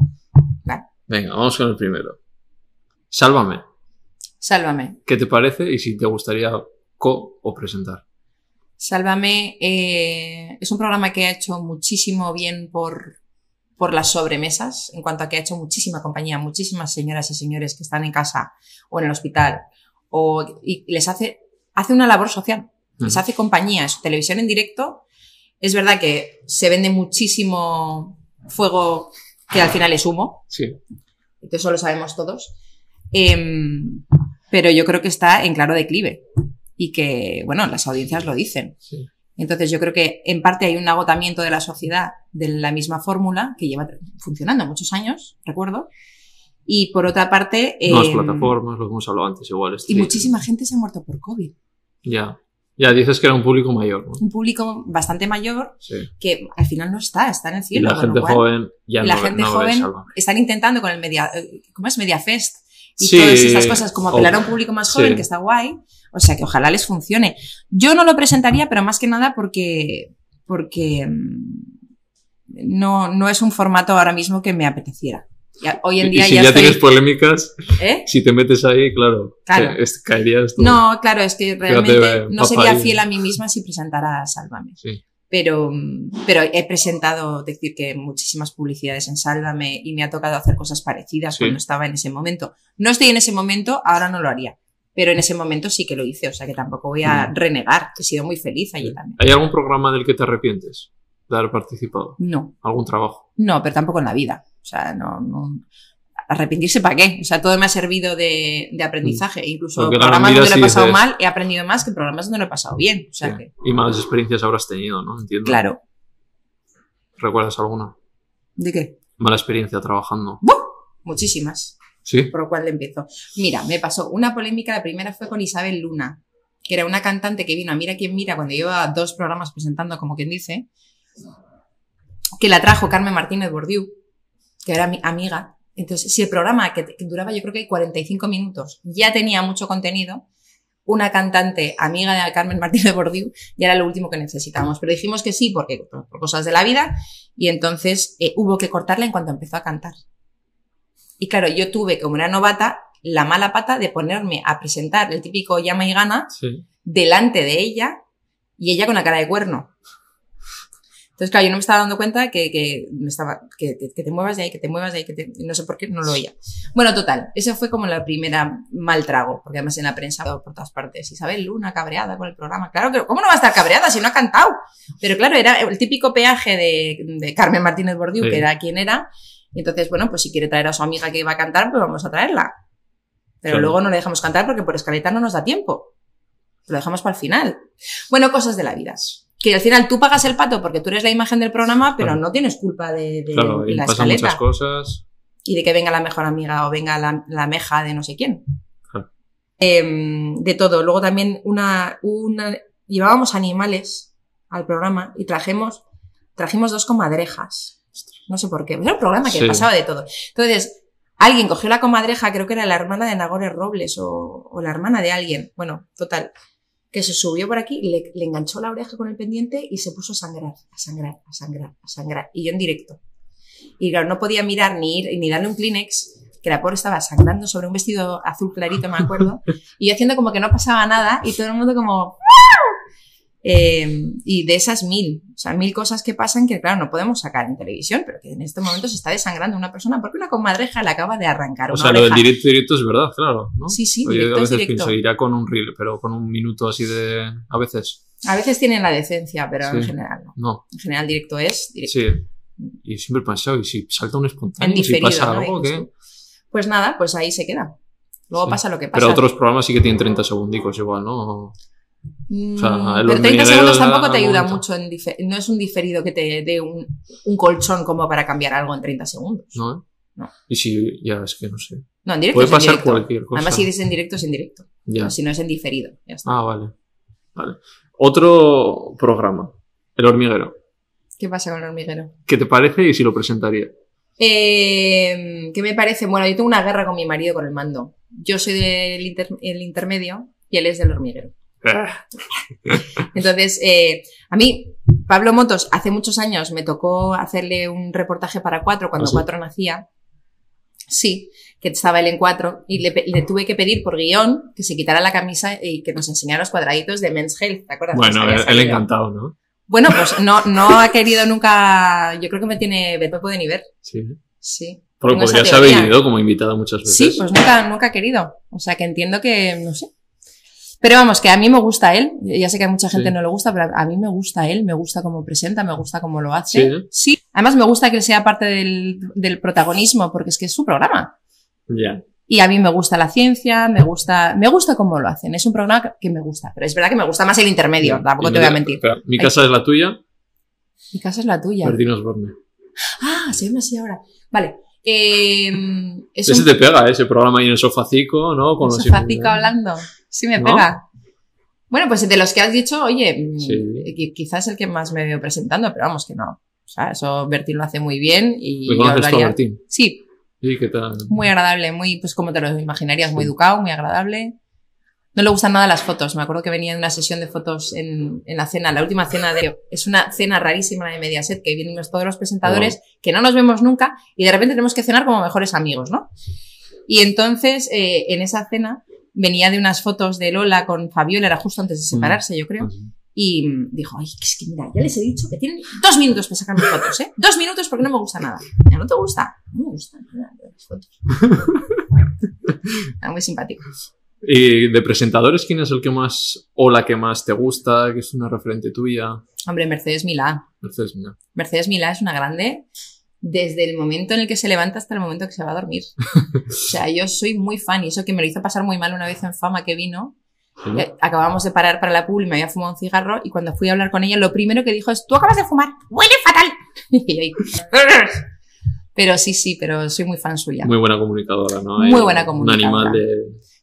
Speaker 2: Vale.
Speaker 1: Venga, vamos con el primero. Sálvame.
Speaker 2: Sálvame.
Speaker 1: ¿Qué te parece y si te gustaría co o presentar?
Speaker 2: Sálvame eh, es un programa que ha hecho muchísimo bien por, por las sobremesas, en cuanto a que ha hecho muchísima compañía, muchísimas señoras y señores que están en casa o en el hospital, o, y les hace, hace una labor social, les hace compañía, es televisión en directo. Es verdad que se vende muchísimo fuego que al final es humo,
Speaker 1: Sí.
Speaker 2: eso lo sabemos todos. Em, pero yo creo que está en claro declive y que, bueno, las audiencias lo dicen.
Speaker 1: sí.
Speaker 2: Entonces yo creo que en parte hay un agotamiento de la sociedad de la misma fórmula que lleva funcionando muchos años, recuerdo. Y por otra parte...
Speaker 1: Nuevas
Speaker 2: em,
Speaker 1: plataformas, lo que hemos hablado antes, igual.
Speaker 2: Y muchísima gente se ha muerto por COVID.
Speaker 1: Ya. Ya dices que era un público mayor, ¿no?
Speaker 2: Un público bastante mayor
Speaker 1: Sí.
Speaker 2: que al final no está, está en el
Speaker 1: Y
Speaker 2: cielo.
Speaker 1: la
Speaker 2: con lo
Speaker 1: gente
Speaker 2: cual-
Speaker 1: joven ya
Speaker 2: y la
Speaker 1: no,
Speaker 2: gente
Speaker 1: no ve
Speaker 2: joven están intentando con el media, eh, ¿cómo es? Mediafest y
Speaker 1: Sí,
Speaker 2: todas estas cosas, como apelar a un
Speaker 1: o-
Speaker 2: público más joven,
Speaker 1: sí.
Speaker 2: que está guay. O sea, que ojalá les funcione. Yo no lo presentaría, pero más que nada porque, porque mm, no, no es un formato ahora mismo que me apeteciera. Ya- hoy en día
Speaker 1: y si
Speaker 2: ya,
Speaker 1: ya,
Speaker 2: estoy-
Speaker 1: tienes polémicas,
Speaker 2: ¿eh?
Speaker 1: si te metes ahí, claro,
Speaker 2: Claro.
Speaker 1: es- caerías tú.
Speaker 2: No, claro, es que realmente
Speaker 1: eh,
Speaker 2: no sería
Speaker 1: ahí.
Speaker 2: fiel a mí misma si presentara Sálvame.
Speaker 1: Sí.
Speaker 2: Pero, pero he presentado, decir que muchísimas publicidades en Sálvame y me ha tocado hacer cosas parecidas
Speaker 1: Sí.
Speaker 2: cuando estaba en ese momento. No estoy en ese momento, ahora no lo haría. Pero en ese momento sí que lo hice, o sea que tampoco voy a
Speaker 1: Mm.
Speaker 2: renegar, que he sido muy feliz allí
Speaker 1: Sí.
Speaker 2: también.
Speaker 1: ¿Hay algún programa del que te arrepientes de haber participado?
Speaker 2: No,
Speaker 1: ¿Algún trabajo?
Speaker 2: no, pero tampoco en la vida. O sea, no, no. Arrepentirse para qué. O sea, todo me ha servido de, de aprendizaje. Incluso
Speaker 1: Mm. Porque la
Speaker 2: programas donde lo he pasado mal, he aprendido más que programas donde lo he pasado bien. O sea
Speaker 1: Sí.
Speaker 2: que,
Speaker 1: Y malas experiencias habrás tenido, ¿no? Entiendo.
Speaker 2: claro.
Speaker 1: ¿Recuerdas alguna?
Speaker 2: ¿De qué?
Speaker 1: Mala experiencia trabajando.
Speaker 2: ¡Buh! Muchísimas.
Speaker 1: Sí.
Speaker 2: Por lo cual le empiezo. Mira, me pasó una polémica, la primera fue con Isabel Luna, que era una cantante que vino a Mira quién mira cuando lleva dos programas presentando, como quien dice, que la trajo Carmen Martínez Bordiú, que era mi amiga. Entonces, si el programa, que, que duraba yo creo que 45 minutos, ya tenía mucho contenido, una cantante amiga de Carmen Martínez Bordiú ya era lo último que necesitábamos. Pero dijimos que sí, porque por, cosas de la vida, y entonces eh, hubo que cortarla en cuanto empezó a cantar. Y claro, yo tuve, como era novata, la mala pata de ponerme a presentar el típico llama y gana
Speaker 1: Sí.
Speaker 2: delante de ella y ella con la cara de cuerno. Entonces, claro, yo no me estaba dando cuenta que, que, me estaba, que, que- te muevas de ahí, que te muevas de ahí, que te- no sé por qué no lo oía. Bueno, total, esa fue como la primera mal trago, porque además en la prensa por todas partes. Isabel Luna cabreada con el programa. Claro que, ¿cómo no va a estar cabreada si no ha cantado? Pero claro, era el típico peaje de, de Carmen Martínez Bordiú,
Speaker 1: Sí.
Speaker 2: que era quien era. Y entonces, bueno, pues si quiere traer a su amiga que iba a cantar, pues vamos a traerla. Pero
Speaker 1: Claro.
Speaker 2: luego no le dejamos cantar porque por escaleta no nos da tiempo. Lo dejamos para el final. Bueno, cosas de la vida. Que al final tú pagas el pato porque tú eres la imagen del programa, pero
Speaker 1: Claro.
Speaker 2: no tienes culpa de, de
Speaker 1: Claro, y
Speaker 2: la
Speaker 1: pasan
Speaker 2: escaleta.
Speaker 1: muchas cosas.
Speaker 2: Y de que venga la mejor amiga o venga la, la meja de no sé quién.
Speaker 1: Claro.
Speaker 2: Em, de todo. Luego también una, una. Llevábamos animales al programa y trajimos, trajimos dos comadrejas. No sé por qué. Era un programa que
Speaker 1: Sí.
Speaker 2: pasaba de todo. Entonces, alguien cogió la comadreja, creo que era la hermana de Nagore Robles o, o la hermana de alguien. Bueno, total. Que se subió por aquí, le, enganchó la oreja con el pendiente y se puso a sangrar, a sangrar, a sangrar, a sangrar. Y yo en directo. Y claro, no podía mirar ni ir ni darle un Kleenex, que la pobre estaba sangrando sobre un vestido azul clarito, me acuerdo. y haciendo como que no pasaba nada y todo el mundo como... Eh, y de esas mil, o sea, mil cosas que pasan que, claro, no podemos sacar en televisión, pero que en este momento se está desangrando una persona porque una comadreja le acaba de arrancar
Speaker 1: O
Speaker 2: una
Speaker 1: sea, lo del directo directo es verdad, claro, ¿no?
Speaker 2: Sí, sí, directo
Speaker 1: a
Speaker 2: es
Speaker 1: veces
Speaker 2: directo.
Speaker 1: pienso, irá con un reel, pero con un minuto así de... A veces,
Speaker 2: A veces tienen la decencia, pero en general no.
Speaker 1: no.
Speaker 2: En general directo es directo.
Speaker 1: Sí. Y siempre he pensado, ¿y si salta un espontáneo? Si
Speaker 2: diferido,
Speaker 1: pasa
Speaker 2: ¿no?
Speaker 1: algo,
Speaker 2: Y
Speaker 1: ¿qué?
Speaker 2: justo. Pues nada, pues ahí se queda. Luego
Speaker 1: Sí.
Speaker 2: pasa lo que pasa.
Speaker 1: Pero otros programas sí que tienen 30 segundicos igual, ¿no?
Speaker 2: Mm,
Speaker 1: O sea, el
Speaker 2: pero 30
Speaker 1: hormiguero
Speaker 2: segundos tampoco te ayuda
Speaker 1: momento.
Speaker 2: mucho en no es un diferido que te dé un, un colchón como para cambiar algo en 30 segundos.
Speaker 1: ¿No? eh?
Speaker 2: No.
Speaker 1: Y si, ya es que no sé.
Speaker 2: No, en directo
Speaker 1: Puede
Speaker 2: es en
Speaker 1: pasar
Speaker 2: directo.
Speaker 1: cualquier cosa.
Speaker 2: Además, si es en directo, es en directo.
Speaker 1: Ya.
Speaker 2: No, si no es en diferido. Ya está.
Speaker 1: Ah, vale. Vale. Otro programa, El Hormiguero.
Speaker 2: ¿Qué pasa con el hormiguero?
Speaker 1: ¿Qué te parece y si lo presentaría?
Speaker 2: Eh, ¿Qué me parece? Bueno, yo tengo una guerra con mi marido con el mando. Yo soy del inter- el intermedio y él es del hormiguero. Entonces, eh, a mí, Pablo Motos, hace muchos años me tocó hacerle un reportaje para Cuatro cuando
Speaker 1: ¿Ah, sí?
Speaker 2: Cuatro nacía. Sí, que estaba él en Cuatro y le, tuve que pedir por guion que se quitara la camisa y que nos enseñara los cuadraditos de Men's Health, ¿te acuerdas?
Speaker 1: Bueno, él, él encantado, ¿no?
Speaker 2: Bueno, pues no, no ha querido nunca, yo creo que me tiene, me puede ni ver.
Speaker 1: Sí.
Speaker 2: Sí.
Speaker 1: Porque podrías haber
Speaker 2: teoría.
Speaker 1: ido como invitada muchas veces.
Speaker 2: Sí, pues nunca, nunca ha querido. O sea que entiendo que, no sé. Pero vamos, que a mí me gusta él. Ya sé que a mucha gente
Speaker 1: Sí.
Speaker 2: no le gusta, pero a mí me gusta él, me gusta cómo presenta, me gusta cómo lo
Speaker 1: Sí,
Speaker 2: hace.
Speaker 1: ¿eh?
Speaker 2: Sí. Además me gusta que él sea parte del, del protagonismo, porque es que es su programa.
Speaker 1: Ya.
Speaker 2: Y a mí me gusta la ciencia, me gusta, me gusta cómo lo hacen. Es un programa que- me gusta. Pero es verdad que me gusta más el intermedio, tampoco
Speaker 1: Y
Speaker 2: te voy a mentir.
Speaker 1: espera, Mi casa es la tuya,
Speaker 2: Mi casa es la tuya.
Speaker 1: Bertín Osborne.
Speaker 2: Ah, se llama así ahora. Vale. Eh, es
Speaker 1: Ese
Speaker 2: un
Speaker 1: te pega, ¿eh? ese programa ahí en el sofacico, ¿no? Con los
Speaker 2: sofacico hablando. Sí me
Speaker 1: ¿No?
Speaker 2: pega. Bueno, pues de los que has dicho, oye, mm,
Speaker 1: Sí.
Speaker 2: qui- quizás el que más me veo presentando, pero vamos que no. O sea, eso Bertín lo hace muy bien y
Speaker 1: ¿Le
Speaker 2: yo
Speaker 1: tú a. Bertín?
Speaker 2: Sí,
Speaker 1: Sí, ¿qué tal?
Speaker 2: muy agradable, muy, pues como te lo imaginarías, muy educado, muy agradable. No le gustan nada las fotos. Me acuerdo que venía de una sesión de fotos en, en la cena, la última cena de... Es una cena rarísima de Mediaset, que venimos todos los presentadores, que no nos vemos nunca, y de repente tenemos que cenar como mejores amigos, ¿no? Y entonces, eh, en esa cena, venía de unas fotos de Lola con Fabiola, era justo antes de separarse, yo creo.
Speaker 1: Ah.
Speaker 2: Y mm, dijo, ay, es que mira, ya les he dicho que tienen dos minutos para sacarme fotos, ¿eh? Dos minutos porque no me gusta nada. ¿Ya no te gusta? No me gustan nada las fotos. Era muy simpático.
Speaker 1: ¿Y de presentadores quién es el que más, o la que más te gusta, que es una referente tuya?
Speaker 2: Hombre, Mercedes Milá.
Speaker 1: Mercedes, mira.
Speaker 2: Mercedes Milá es una grande desde el momento en el que se levanta hasta el momento que se va a dormir. O sea, yo soy muy fan y eso que me lo hizo pasar muy mal una vez en fama que vino.
Speaker 1: ¿Sí?
Speaker 2: Eh, Acabamos de parar para la pub y me había fumado un cigarro y cuando fui a hablar con ella lo primero que dijo es, tú acabas de fumar, huele fatal. Y Pero sí, sí, pero soy muy fan suya.
Speaker 1: Muy buena comunicadora, ¿no?
Speaker 2: Muy
Speaker 1: Hay
Speaker 2: buena
Speaker 1: Un
Speaker 2: comunicadora.
Speaker 1: animal de...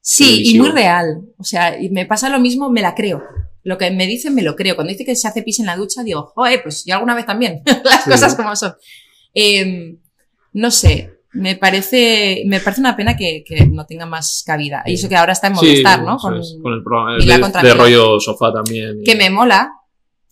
Speaker 2: Sí, y muy real. O sea, y me pasa lo mismo, me la creo. Lo que me dicen me lo creo. Cuando dice que se hace pis en la ducha, digo, joder, pues yo alguna vez también. Las
Speaker 1: Sí.
Speaker 2: cosas como son. Eh, no sé, me parece, me parece una pena que, que no tenga más cabida. Y eso que ahora está en
Speaker 1: Sí,
Speaker 2: Movistar, ¿no?
Speaker 1: eso
Speaker 2: Con-
Speaker 1: el programa de, de rollo sofá también. y-
Speaker 2: que me mola,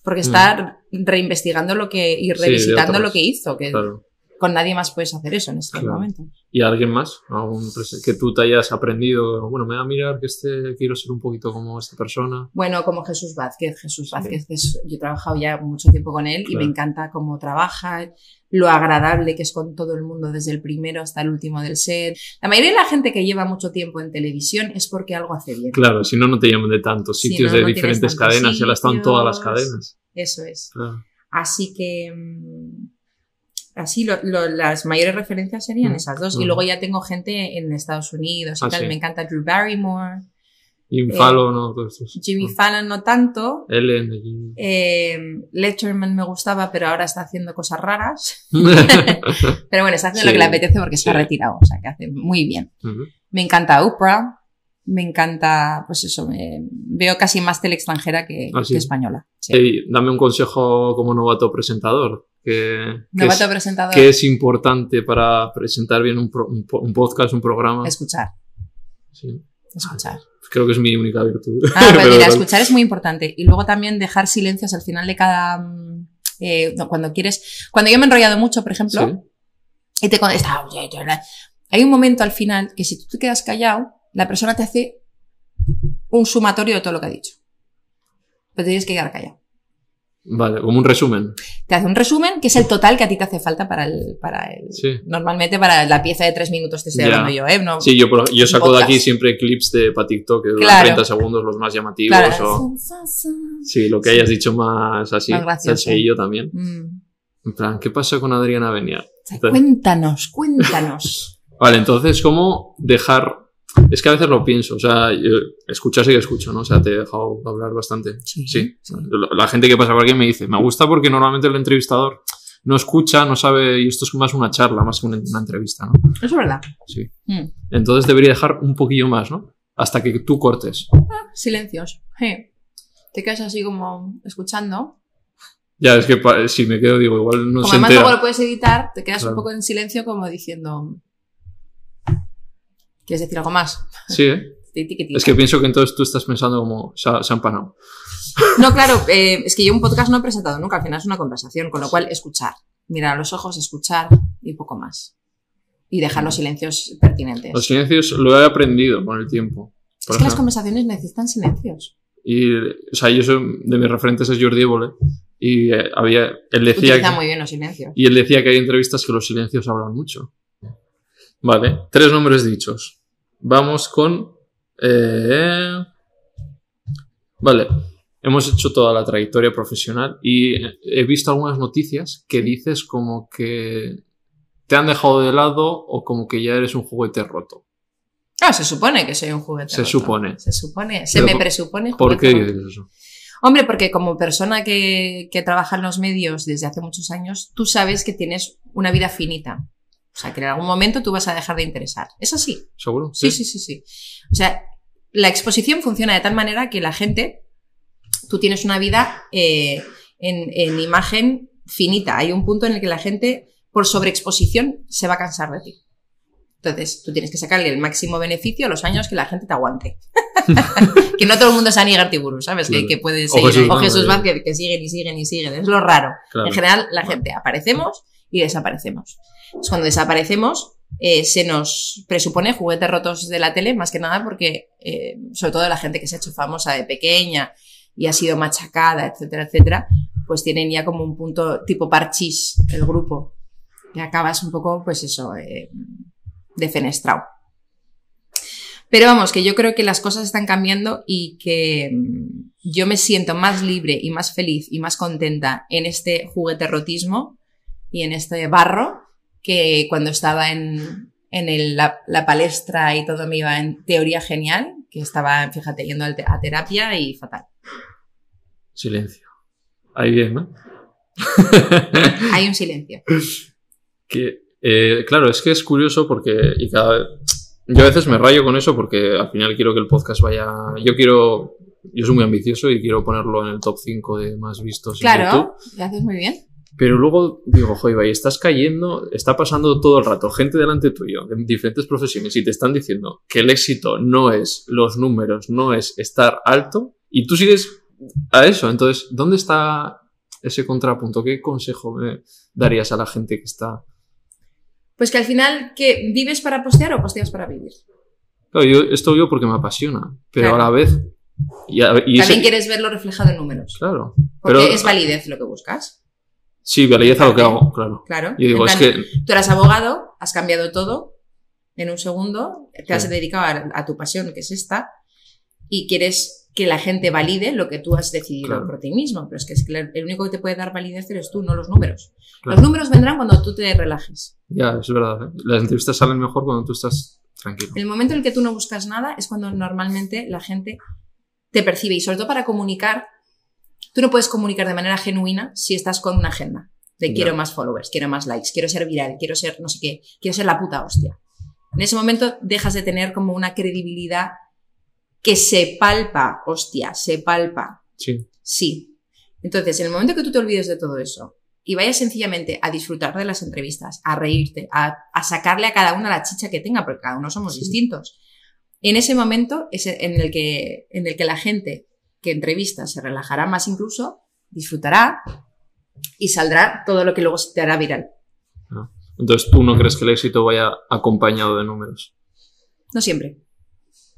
Speaker 2: porque
Speaker 1: Mm.
Speaker 2: está reinvestigando lo que, y revisitando lo que hizo, que
Speaker 1: Claro.
Speaker 2: Con nadie más puedes hacer eso en este
Speaker 1: Claro.
Speaker 2: momento.
Speaker 1: ¿Y alguien más? ¿Algún que tú te hayas aprendido? Bueno, me va a mirar que este quiero ser un poquito como esta persona.
Speaker 2: Bueno, como Jesús Vázquez. Jesús
Speaker 1: Sí.
Speaker 2: Vázquez, es- yo he trabajado ya mucho tiempo con él y me encanta cómo trabaja, lo agradable que es con todo el mundo, desde el primero hasta el último del set. La mayoría de la gente que lleva mucho tiempo en televisión es porque algo hace bien.
Speaker 1: Claro, si no, no te llaman de tantos
Speaker 2: Si
Speaker 1: sitios
Speaker 2: no,
Speaker 1: de
Speaker 2: no
Speaker 1: diferentes cadenas. Ya la están todas las cadenas.
Speaker 2: Eso es.
Speaker 1: Claro.
Speaker 2: Así que. Así, lo- lo- las mayores referencias serían esas dos. Y luego ya tengo gente en Estados Unidos y
Speaker 1: Ah,
Speaker 2: tal.
Speaker 1: sí.
Speaker 2: Me encanta Drew Barrymore.
Speaker 1: Y Fallon, ¿no? Todos estos.
Speaker 2: Jimmy
Speaker 1: Mm.
Speaker 2: Fallon no tanto.
Speaker 1: Ellen. de Jimmy.
Speaker 2: Eh, Letterman me gustaba, pero ahora está haciendo cosas raras. Pero bueno, está haciendo
Speaker 1: Sí,
Speaker 2: lo que le apetece porque se ha
Speaker 1: sí.
Speaker 2: retirado. O sea, que hace muy bien. Me encanta Oprah. Me encanta, pues eso, me- veo casi más tele extranjera que,
Speaker 1: Ah, sí.
Speaker 2: que española. Sí.
Speaker 1: Ey, dame un consejo como novato presentador. Que, que es,
Speaker 2: presentador.
Speaker 1: que es importante para presentar bien un, pro- un po- un podcast, un programa.
Speaker 2: Escuchar,
Speaker 1: Sí.
Speaker 2: escuchar.
Speaker 1: Creo que es mi única virtud.
Speaker 2: Ah, pues
Speaker 1: Pero-
Speaker 2: mira, escuchar es muy importante. Y luego también dejar silencios al final de cada. mm, eh, cuando quieres. Cuando yo me he enrollado mucho, por ejemplo,
Speaker 1: Sí.
Speaker 2: y te contesta. Hay un momento al final que si tú te quedas callado, la persona te hace un sumatorio de todo lo que ha dicho. Pero te tienes que quedar callado.
Speaker 1: Vale, como un resumen.
Speaker 2: Te hace un resumen que es el total que a ti te hace falta para el. Para el
Speaker 1: Sí.
Speaker 2: Normalmente para la pieza de tres minutos te estoy hablando yo, ¿eh? No,
Speaker 1: Sí, yo, por- yo saco de aquí siempre clips de para TikTok que duran
Speaker 2: Claro.
Speaker 1: 30 segundos, los más llamativos.
Speaker 2: claro.
Speaker 1: O, sí, lo que hayas dicho más así.
Speaker 2: Más
Speaker 1: sencillo también.
Speaker 2: Mm.
Speaker 1: En plan, ¿qué pasa con Adriana Beniar?
Speaker 2: Cuéntanos, cuéntanos.
Speaker 1: Vale, entonces, ¿cómo dejar...? Es que a veces lo pienso, o sea, yo, escuchar sí que escucho, ¿no? O sea, te he dejado hablar bastante.
Speaker 2: Sí.
Speaker 1: La gente que pasa por aquí me dice, me gusta porque normalmente el entrevistador no escucha, no sabe, y esto es más una charla, más que una, una entrevista, ¿no?
Speaker 2: Eso es verdad.
Speaker 1: Sí.
Speaker 2: Mm.
Speaker 1: Entonces debería dejar un poquillo más, ¿no? Hasta que tú cortes.
Speaker 2: Silencios. Sí. Te quedas así como escuchando.
Speaker 1: Ya, es que si me quedo, digo, igual no
Speaker 2: como
Speaker 1: se
Speaker 2: además
Speaker 1: entera.
Speaker 2: luego lo puedes editar, te quedas un poco en silencio como diciendo... ¿Quieres decir algo más?
Speaker 1: Sí, ¿eh? Es que pienso que entonces tú estás pensando como, se ha, se ha empanado.
Speaker 2: No, claro, eh, es que yo un podcast no he presentado nunca, al final es una conversación, con lo cual escuchar, mirar a los ojos, escuchar y poco más. Y dejar los silencios pertinentes.
Speaker 1: Los silencios lo he aprendido con el tiempo.
Speaker 2: Es que las conversaciones necesitan silencios.
Speaker 1: Y, o sea, yo soy, de mis referentes es Jordi Évole. Y eh, había, él decía
Speaker 2: Utiliza
Speaker 1: que,
Speaker 2: muy bien los silencios.
Speaker 1: y él decía que hay entrevistas que los silencios hablan mucho. Vale, tres nombres dichos. Vamos con... eh, vale, hemos hecho toda la trayectoria profesional y he visto algunas noticias que dices como que te han dejado de lado o como que ya eres un juguete roto.
Speaker 2: Ah, se supone que soy un juguete.
Speaker 1: Se
Speaker 2: roto.
Speaker 1: supone.
Speaker 2: Se supone. Se
Speaker 1: Pero
Speaker 2: me presupone
Speaker 1: ¿Por qué
Speaker 2: roto.
Speaker 1: dices eso?
Speaker 2: Hombre, porque como persona que, que trabaja en los medios desde hace muchos años, tú sabes que tienes una vida finita. O sea, que en algún momento tú vas a dejar de interesar. ¿Es así?
Speaker 1: ¿Seguro?
Speaker 2: Sí, sí, sí, sí. O sea, la exposición funciona de tal manera que la gente, tú tienes una vida eh, en, en imagen finita. Hay un punto en el que la gente, por sobreexposición, se va a cansar de ti. Entonces, tú tienes que sacarle el máximo beneficio a los años que la gente te aguante. que no todo el mundo es Anígar Tiburu, ¿sabes?
Speaker 1: Claro.
Speaker 2: Que, que puede
Speaker 1: O
Speaker 2: seguir.
Speaker 1: Jesús
Speaker 2: o Jesús
Speaker 1: Vázquez.
Speaker 2: Que siguen y siguen y siguen. Es lo raro.
Speaker 1: Claro.
Speaker 2: En general, la gente aparecemos y desaparecemos. Entonces, cuando desaparecemos, eh, se nos presupone juguetes rotos de la tele, más que nada porque, eh, sobre todo la gente que se ha hecho famosa de pequeña y ha sido machacada, etcétera, etcétera, pues tienen ya como un punto tipo parchís el grupo. Y acabas un poco, pues eso, eh, defenestrado. Pero vamos, que yo creo que las cosas están cambiando y que mm, yo me siento más libre y más feliz y más contenta en este juguete rotismo y en este barro que cuando estaba en, en el- la, la palestra y todo me iba en teoría genial, que estaba, fíjate, yendo a terapia y fatal.
Speaker 1: Silencio. Ahí bien, ¿no?
Speaker 2: Hay un silencio.
Speaker 1: que Eh, claro, es que es curioso porque y cada yo a veces me rayo con eso porque al final quiero que el podcast vaya. Yo quiero. Yo soy muy ambicioso y quiero ponerlo en el top 5 de más vistos en YouTube.
Speaker 2: Claro, lo haces muy bien.
Speaker 1: Pero luego digo, joder, y estás cayendo, está pasando todo el rato gente delante tuyo, de diferentes profesiones, y te están diciendo que el éxito no es los números, no es estar alto, y tú sigues a eso. Entonces, ¿dónde está ese contrapunto? ¿Qué consejo me darías a la gente que está
Speaker 2: Pues que al final, ¿que ¿vives para postear o posteas para vivir?
Speaker 1: Claro, yo esto yo porque me apasiona, pero
Speaker 2: Claro.
Speaker 1: a la vez. Y, a- y
Speaker 2: También
Speaker 1: ese-
Speaker 2: quieres verlo reflejado en números.
Speaker 1: Claro.
Speaker 2: Porque
Speaker 1: Pero,
Speaker 2: es validez lo que buscas.
Speaker 1: Sí, validez a lo que hago, claro.
Speaker 2: Claro.
Speaker 1: Yo digo,
Speaker 2: En
Speaker 1: es
Speaker 2: plan,
Speaker 1: que.
Speaker 2: Tú eras abogado, has cambiado todo en un segundo, te has
Speaker 1: Sí.
Speaker 2: dedicado a, a tu pasión, que es esta, y quieres que la gente valide lo que tú has decidido
Speaker 1: Claro.
Speaker 2: por ti mismo. Pero es que, es que el único que te puede dar validez eres tú, no los números.
Speaker 1: Claro.
Speaker 2: Los números vendrán cuando tú te relajes.
Speaker 1: Ya, es verdad. ¿eh? Las entrevistas salen mejor cuando tú estás tranquilo.
Speaker 2: El momento en el que tú no buscas nada es cuando normalmente la gente te percibe y sobre todo para comunicar, tú no puedes comunicar de manera genuina si estás con una agenda de quiero más followers, quiero más likes, quiero ser viral, quiero ser no sé qué, quiero ser la puta hostia. En ese momento dejas de tener como una credibilidad que se palpa, hostia, se palpa.
Speaker 1: Sí.
Speaker 2: Sí. Entonces, en el momento que tú te olvides de todo eso y vayas sencillamente a disfrutar de las entrevistas, a reírte, a, a sacarle a cada una la chicha que tenga, porque cada uno somos
Speaker 1: Sí.
Speaker 2: distintos, en ese momento es en el, que, en el que la gente que entrevista se relajará más incluso, disfrutará y saldrá todo lo que luego se te hará viral.
Speaker 1: Entonces tú no crees que el éxito vaya acompañado de números.
Speaker 2: No siempre.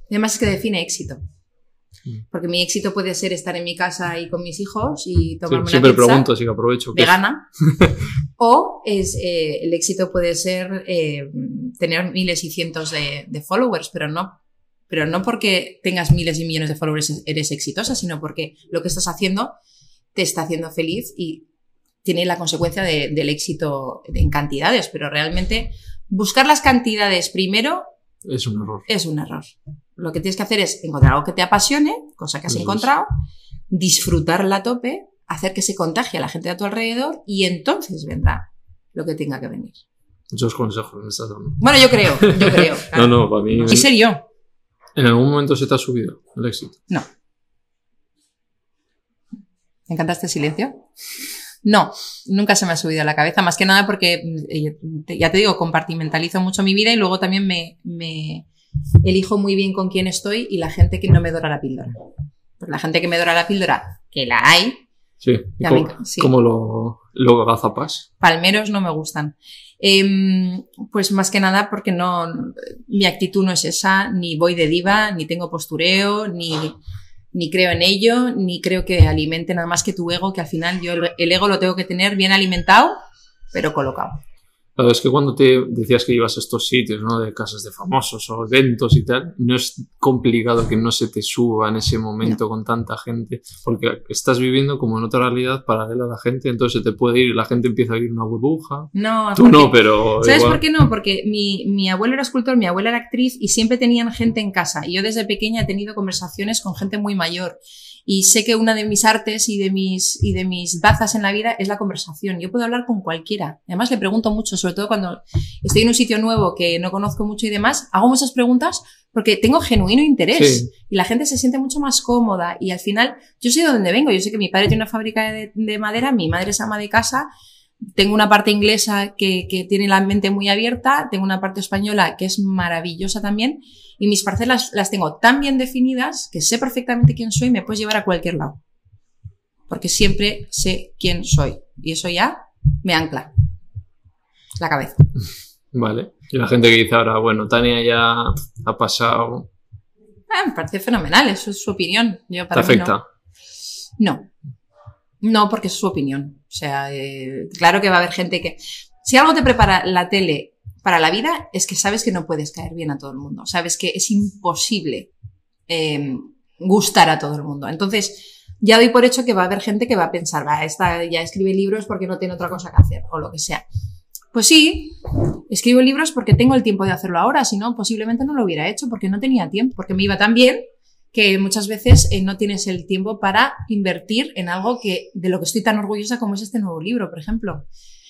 Speaker 2: Además es que define éxito.
Speaker 1: Mm.
Speaker 2: Porque mi éxito puede ser estar en mi casa y con mis hijos y
Speaker 1: Sí,
Speaker 2: tomarme
Speaker 1: siempre
Speaker 2: una pizza.
Speaker 1: pregunto, así que aprovecho.
Speaker 2: vegana. o es, eh, el éxito puede ser eh, tener miles y cientos de, de followers, pero no, pero no porque tengas miles y millones de followers eres exitosa, sino porque lo que estás haciendo te está haciendo feliz y tiene la consecuencia de- del éxito en cantidades, pero realmente buscar las cantidades primero
Speaker 1: Es un error.
Speaker 2: es un error. Lo que tienes que hacer es encontrar algo que te apasione, cosa que has
Speaker 1: Eso es.
Speaker 2: encontrado, disfrutarla a tope, hacer que se contagie a la gente de a tu alrededor y entonces vendrá lo que tenga que venir.
Speaker 1: Muchos consejos me estás dando.
Speaker 2: Bueno, yo creo, yo creo.
Speaker 1: No, no, para mí.
Speaker 2: Y ser yo.
Speaker 1: ¿En algún momento se te ha subido el éxito?
Speaker 2: No. ¿Te encanta este silencio? No, nunca se me ha subido a la cabeza, más que nada porque, eh, ya te digo, compartimentalizo mucho mi vida y luego también me, me elijo muy bien con quién estoy y la gente que no me dora la píldora. Pues la gente que me dora la píldora, que la hay,
Speaker 1: Sí. ¿Y cómo,
Speaker 2: me- sí.
Speaker 1: cómo lo, lo agazapas?
Speaker 2: palmeros no me gustan. Em, pues más que nada porque no, mi actitud no es esa, ni voy de diva, ni tengo postureo, ni, ni creo en ello, ni creo que alimente nada más que tu ego, que al final yo el, el ego lo tengo que tener bien alimentado, pero colocado.
Speaker 1: Claro, es que cuando te decías que ibas a estos sitios, ¿no? De casas de famosos o eventos y tal, no es complicado que no se te suba en ese momento con tanta gente, porque estás viviendo como en otra realidad paralela a la gente, entonces se te puede ir, la gente empieza a vivir una burbuja.
Speaker 2: No,
Speaker 1: Tú
Speaker 2: porque-
Speaker 1: no, pero
Speaker 2: ¿Sabes
Speaker 1: igual.
Speaker 2: por qué no? Porque mi, mi abuelo era escultor, mi abuela era actriz y siempre tenían gente en casa. Y yo desde pequeña he tenido conversaciones con gente muy mayor. Y sé que una de mis artes y de mis, y de mis bazas en la vida es la conversación. Yo puedo hablar con cualquiera. Además, le pregunto mucho, sobre todo cuando estoy en un sitio nuevo que no conozco mucho y demás. Hago muchas preguntas porque tengo genuino interés.
Speaker 1: Sí.
Speaker 2: Y la gente se siente mucho más cómoda. Y al final, yo sé de dónde vengo. Yo sé que mi padre tiene una fábrica de, de madera, mi madre es ama de casa tengo una parte inglesa que, que tiene la mente muy abierta, tengo una parte española que es maravillosa también, y mis parcelas las tengo tan bien definidas que sé perfectamente quién soy y me puedes llevar a cualquier lado. Porque siempre sé quién soy. Y eso ya me ancla la cabeza.
Speaker 1: Vale. Y la gente que dice ahora, bueno, Tania ya ha pasado,
Speaker 2: Ah, me parece fenomenal, eso es su opinión. Yo,
Speaker 1: te
Speaker 2: mí. No. No, porque es su opinión. O sea, eh, claro que va a haber gente que... Si algo te prepara la tele para la vida, es que sabes que no puedes caer bien a todo el mundo. Sabes que es imposible eh, gustar a todo el mundo. Entonces, ya doy por hecho que va a haber gente que va a pensar, va, esta ya escribe libros porque no tiene otra cosa que hacer, o lo que sea. Pues sí, escribo libros porque tengo el tiempo de hacerlo ahora, si no, posiblemente no lo hubiera hecho porque no tenía tiempo, porque me iba tan bien que muchas veces eh, no tienes el tiempo para invertir en algo que de lo que estoy tan orgullosa como es este nuevo libro, por ejemplo.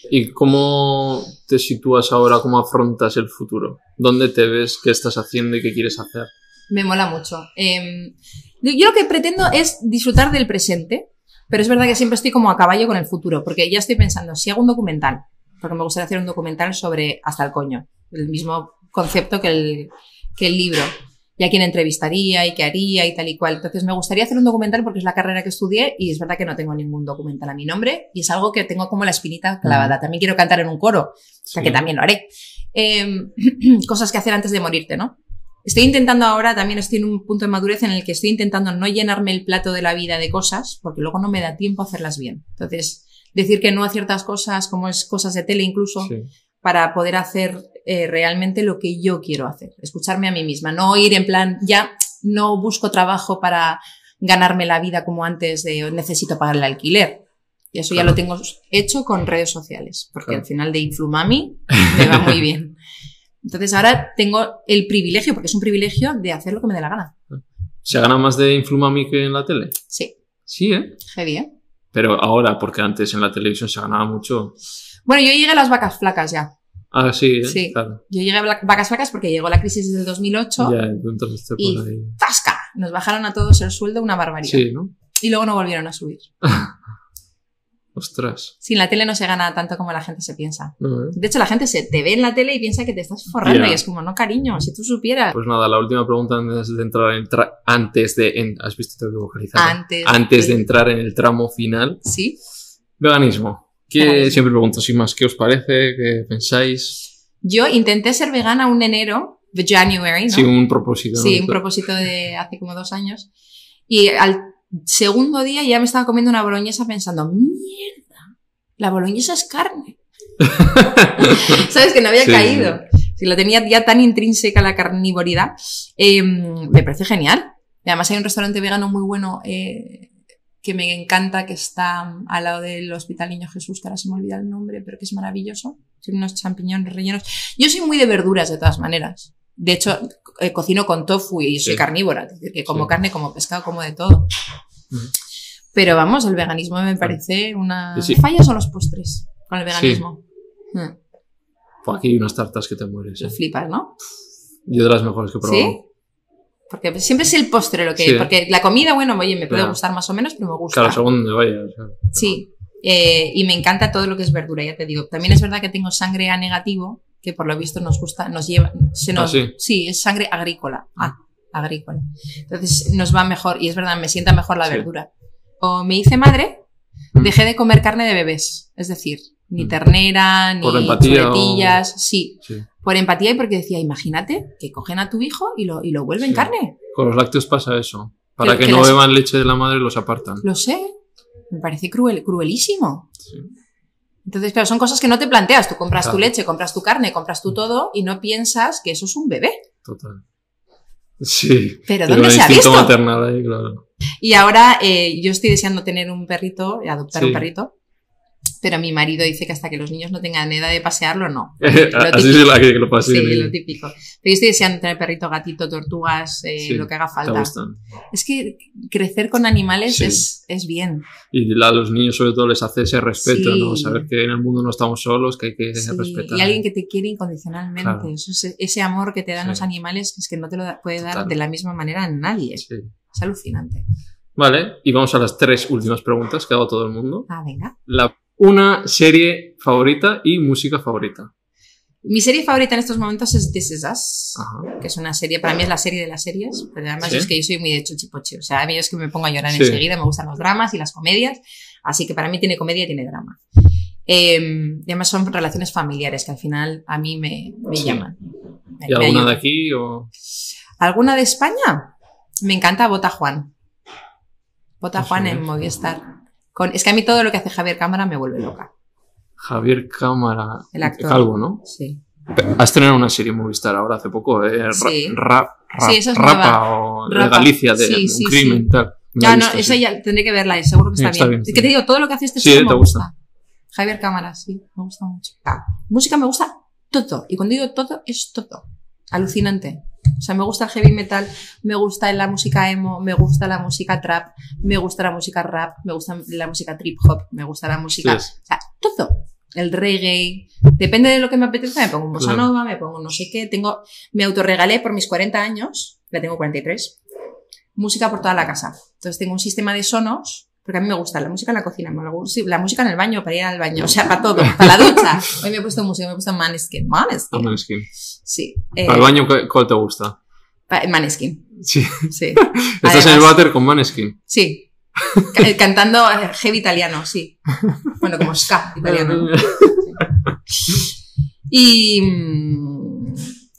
Speaker 1: ¿Y cómo te sitúas ahora? ¿Cómo afrontas el futuro? ¿Dónde te ves? ¿Qué estás haciendo y qué quieres hacer?
Speaker 2: Me mola mucho. Em, yo lo que pretendo es disfrutar del presente, pero es verdad que siempre estoy como a caballo con el futuro, porque ya estoy pensando, si hago un documental, porque me gustaría hacer un documental sobre hasta el coño, el mismo concepto que el, que el libro, y a quién entrevistaría y qué haría y tal y cual. Entonces me gustaría hacer un documental porque es la carrera que estudié y es verdad que no tengo ningún documental a mi nombre y es algo que tengo como la espinita clavada. También quiero cantar en un coro, o sea que también lo haré. Em, cosas que hacer antes de morirte, ¿no? Estoy intentando ahora, también estoy en un punto de madurez en el que estoy intentando no llenarme el plato de la vida de cosas, porque luego no me da tiempo a hacerlas bien. Entonces, decir que no a ciertas cosas, como es cosas de tele incluso, para poder hacer eh, realmente lo que yo quiero hacer. Escucharme a mí misma, no ir en plan, ya no busco trabajo para ganarme la vida como antes de necesito pagar el alquiler. Y eso ya lo tengo hecho con redes sociales, porque al final de Influmami me va muy bien. Entonces ahora tengo el privilegio, porque es un privilegio, de hacer lo que me dé la gana.
Speaker 1: ¿Se gana más de Influmami que en la tele?
Speaker 2: Sí.
Speaker 1: Sí, ¿eh?
Speaker 2: Heavy, ¿eh?
Speaker 1: Pero ahora, porque antes en la televisión se ganaba mucho.
Speaker 2: Bueno, yo llegué a las vacas flacas ya.
Speaker 1: Ah, sí, ¿eh?
Speaker 2: Sí.
Speaker 1: claro.
Speaker 2: Yo llegué a vacas flacas porque llegó la crisis desde el 2008
Speaker 1: Ya, entonces te
Speaker 2: y
Speaker 1: por ahí.
Speaker 2: ¡tasca! Nos bajaron a todos el sueldo una barbaridad.
Speaker 1: Sí, ¿no?
Speaker 2: Y luego no volvieron a subir.
Speaker 1: Ostras.
Speaker 2: Sin la tele no se gana tanto como la gente se piensa.
Speaker 1: No, ¿eh?
Speaker 2: De hecho, la gente se te ve en la tele y piensa que te estás forrando y es como, no, cariño, si tú supieras.
Speaker 1: Pues nada, la última pregunta antes de entrar en antes de en- has visto tengo que vocalizar.
Speaker 2: Antes.
Speaker 1: Antes de entrar en el tramo final.
Speaker 2: Sí.
Speaker 1: Veganismo. Que siempre pregunto sin más, ¿qué os parece? ¿Qué pensáis?
Speaker 2: Yo intenté ser vegana un enero, de January, ¿no?
Speaker 1: Sí, un propósito.
Speaker 2: Sí,
Speaker 1: ¿no?
Speaker 2: un propósito de hace como dos años. Y al segundo día ya me estaba comiendo una boloñesa pensando, mierda, la boloñesa es carne. ¿Sabes? Que no había
Speaker 1: Sí,
Speaker 2: caído. Si lo tenía ya tan intrínseca la carnivoridad, eh, me parece genial. Y además hay un restaurante vegano muy bueno eh, que me encanta, que está al lado del Hospital Niño Jesús, que ahora se me olvida el nombre, pero que es maravilloso. Tiene unos champiñones rellenos. Yo soy muy de verduras de todas maneras. De hecho, eh, cocino con tofu y soy
Speaker 1: Sí.
Speaker 2: carnívora, es decir, que como
Speaker 1: Sí.
Speaker 2: carne, como pescado, como de todo. Pero vamos, el veganismo me parece una...
Speaker 1: Sí.
Speaker 2: Fallas son los postres con el veganismo. Mm,
Speaker 1: Pues aquí hay unas tartas que te mueres. ¿eh?
Speaker 2: flipas, ¿no?
Speaker 1: Yo de las mejores que he probado.
Speaker 2: ¿Sí? Porque siempre es el postre lo que...
Speaker 1: Sí.
Speaker 2: Porque la comida, bueno, oye, me puede
Speaker 1: Claro.
Speaker 2: gustar más o menos, pero me gusta.
Speaker 1: Claro, según vayas. o sea.
Speaker 2: Sí. Eh, y me encanta todo lo que es verdura, ya te digo. También es verdad que tengo sangre A negativo, que por lo visto nos gusta, nos lleva, se nos,
Speaker 1: Ah, sí.
Speaker 2: es sangre agrícola. Ah, agrícola. Entonces nos va mejor, y es verdad, me sienta mejor la
Speaker 1: Sí.
Speaker 2: verdura. O me hice madre,
Speaker 1: Mm.
Speaker 2: dejé de comer carne de bebés. Es decir, ni
Speaker 1: Mm.
Speaker 2: ternera, ni
Speaker 1: o-
Speaker 2: chuletillas. Sí,
Speaker 1: Sí.
Speaker 2: por empatía y porque decía, imagínate que cogen a tu hijo y lo, y lo vuelven
Speaker 1: Sí.
Speaker 2: carne.
Speaker 1: Con los lácteos pasa eso. Para
Speaker 2: Que-
Speaker 1: que,
Speaker 2: que
Speaker 1: no
Speaker 2: las-
Speaker 1: beban leche de la madre los apartan.
Speaker 2: Lo sé. Me parece cruel, cruelísimo.
Speaker 1: Sí.
Speaker 2: Entonces, claro, son cosas que no te planteas. Tú compras tu leche, compras tu carne, compras tu todo y no piensas que eso es un bebé.
Speaker 1: Total. Sí.
Speaker 2: Pero ¿dónde se ha visto?
Speaker 1: maternal ahí, claro.
Speaker 2: Y ahora eh, yo estoy deseando tener un perrito, adoptar
Speaker 1: Sí.
Speaker 2: un perrito. Pero mi marido dice que hasta que los niños no tengan edad de pasearlo, no.
Speaker 1: Así es la que lo pasé.
Speaker 2: Sí, lo típico. Pero yo estoy deseando tener perrito, gatito, tortugas, eh,
Speaker 1: Sí,
Speaker 2: lo que haga falta. Es que crecer con animales
Speaker 1: Sí.
Speaker 2: es, es bien.
Speaker 1: Y a los niños sobre todo les hace ese respeto,
Speaker 2: Sí.
Speaker 1: ¿no? Saber que en el mundo no estamos solos, que hay que respetar.
Speaker 2: y alguien que te quiere incondicionalmente.
Speaker 1: Claro.
Speaker 2: Eso es- ese amor que te dan los animales es que no te lo puede dar
Speaker 1: Total.
Speaker 2: de la misma manera nadie.
Speaker 1: Sí.
Speaker 2: Es alucinante.
Speaker 1: Vale, y vamos a las tres últimas preguntas que ha dado todo el mundo.
Speaker 2: Ah, venga.
Speaker 1: La, una serie favorita y música favorita.
Speaker 2: Mi serie favorita en estos momentos es This Is Us,
Speaker 1: Ajá.
Speaker 2: que es una serie, para mí es la serie de las series, pero además
Speaker 1: ¿Sí?
Speaker 2: es que yo soy muy de chochipochi. O sea, a mí es que me pongo a llorar
Speaker 1: Sí.
Speaker 2: enseguida, me gustan los dramas y las comedias, así que para mí tiene comedia y tiene drama. Eh, y además son relaciones familiares que al final a mí me, me
Speaker 1: Sí.
Speaker 2: llaman. Me-
Speaker 1: ¿Y
Speaker 2: me
Speaker 1: alguna
Speaker 2: ayudan.
Speaker 1: de aquí? O...
Speaker 2: ¿Alguna de España? Me encanta Bota Juan. Bota
Speaker 1: Ah,
Speaker 2: Juan en Movistar. Con, es que a mí todo lo que hace Javier Cámara me vuelve loca.
Speaker 1: Javier Cámara.
Speaker 2: El actor.
Speaker 1: Calvo, ¿no?
Speaker 2: Sí.
Speaker 1: Has tenido una serie en Movistar ahora hace poco, ¿eh?
Speaker 2: Sí. Eso es
Speaker 1: Rapa
Speaker 2: nueva.
Speaker 1: o de
Speaker 2: Rapa.
Speaker 1: Galicia, de
Speaker 2: Sí,
Speaker 1: un
Speaker 2: sí,
Speaker 1: crimen, tal.
Speaker 2: Ya, no, esa ya tendré que verla y seguro que está,
Speaker 1: está
Speaker 2: bien.
Speaker 1: bien,
Speaker 2: que te digo, todo lo que hace este
Speaker 1: Sí, te
Speaker 2: me
Speaker 1: gusta.
Speaker 2: gusta. Javier Cámara, sí, me gusta mucho. Ah, música me gusta todo. Y cuando digo todo, es todo. Alucinante. O sea, me gusta el heavy metal, me gusta la música emo, me gusta la música trap, me gusta la música rap, me gusta la música trip hop, me gusta la música...
Speaker 1: Sí.
Speaker 2: O sea, todo. el reggae. Depende de lo que me apetezca, me pongo un bossa
Speaker 1: Claro.
Speaker 2: nova, me pongo no sé qué. Tengo, me autorregalé por mis 40 años, ya tengo 43, música por toda la casa. Entonces tengo un sistema de sonos, porque a mí me gusta la música en la cocina, me gusta- sí, la música en el baño, para ir al baño, o sea, para todo, para la ducha. Hoy me he puesto música, me he puesto Maneskin. Maneskin.
Speaker 1: Maneskin.
Speaker 2: Sí. eh,
Speaker 1: Al baño, ¿cu- ¿cuál te gusta?
Speaker 2: Maneskin.
Speaker 1: Sí.
Speaker 2: Sí.
Speaker 1: Estás en el váter con Maneskin.
Speaker 2: Sí. Ca- Cantando eh, heavy italiano, sí. Bueno, como ska italiano. Y, mm,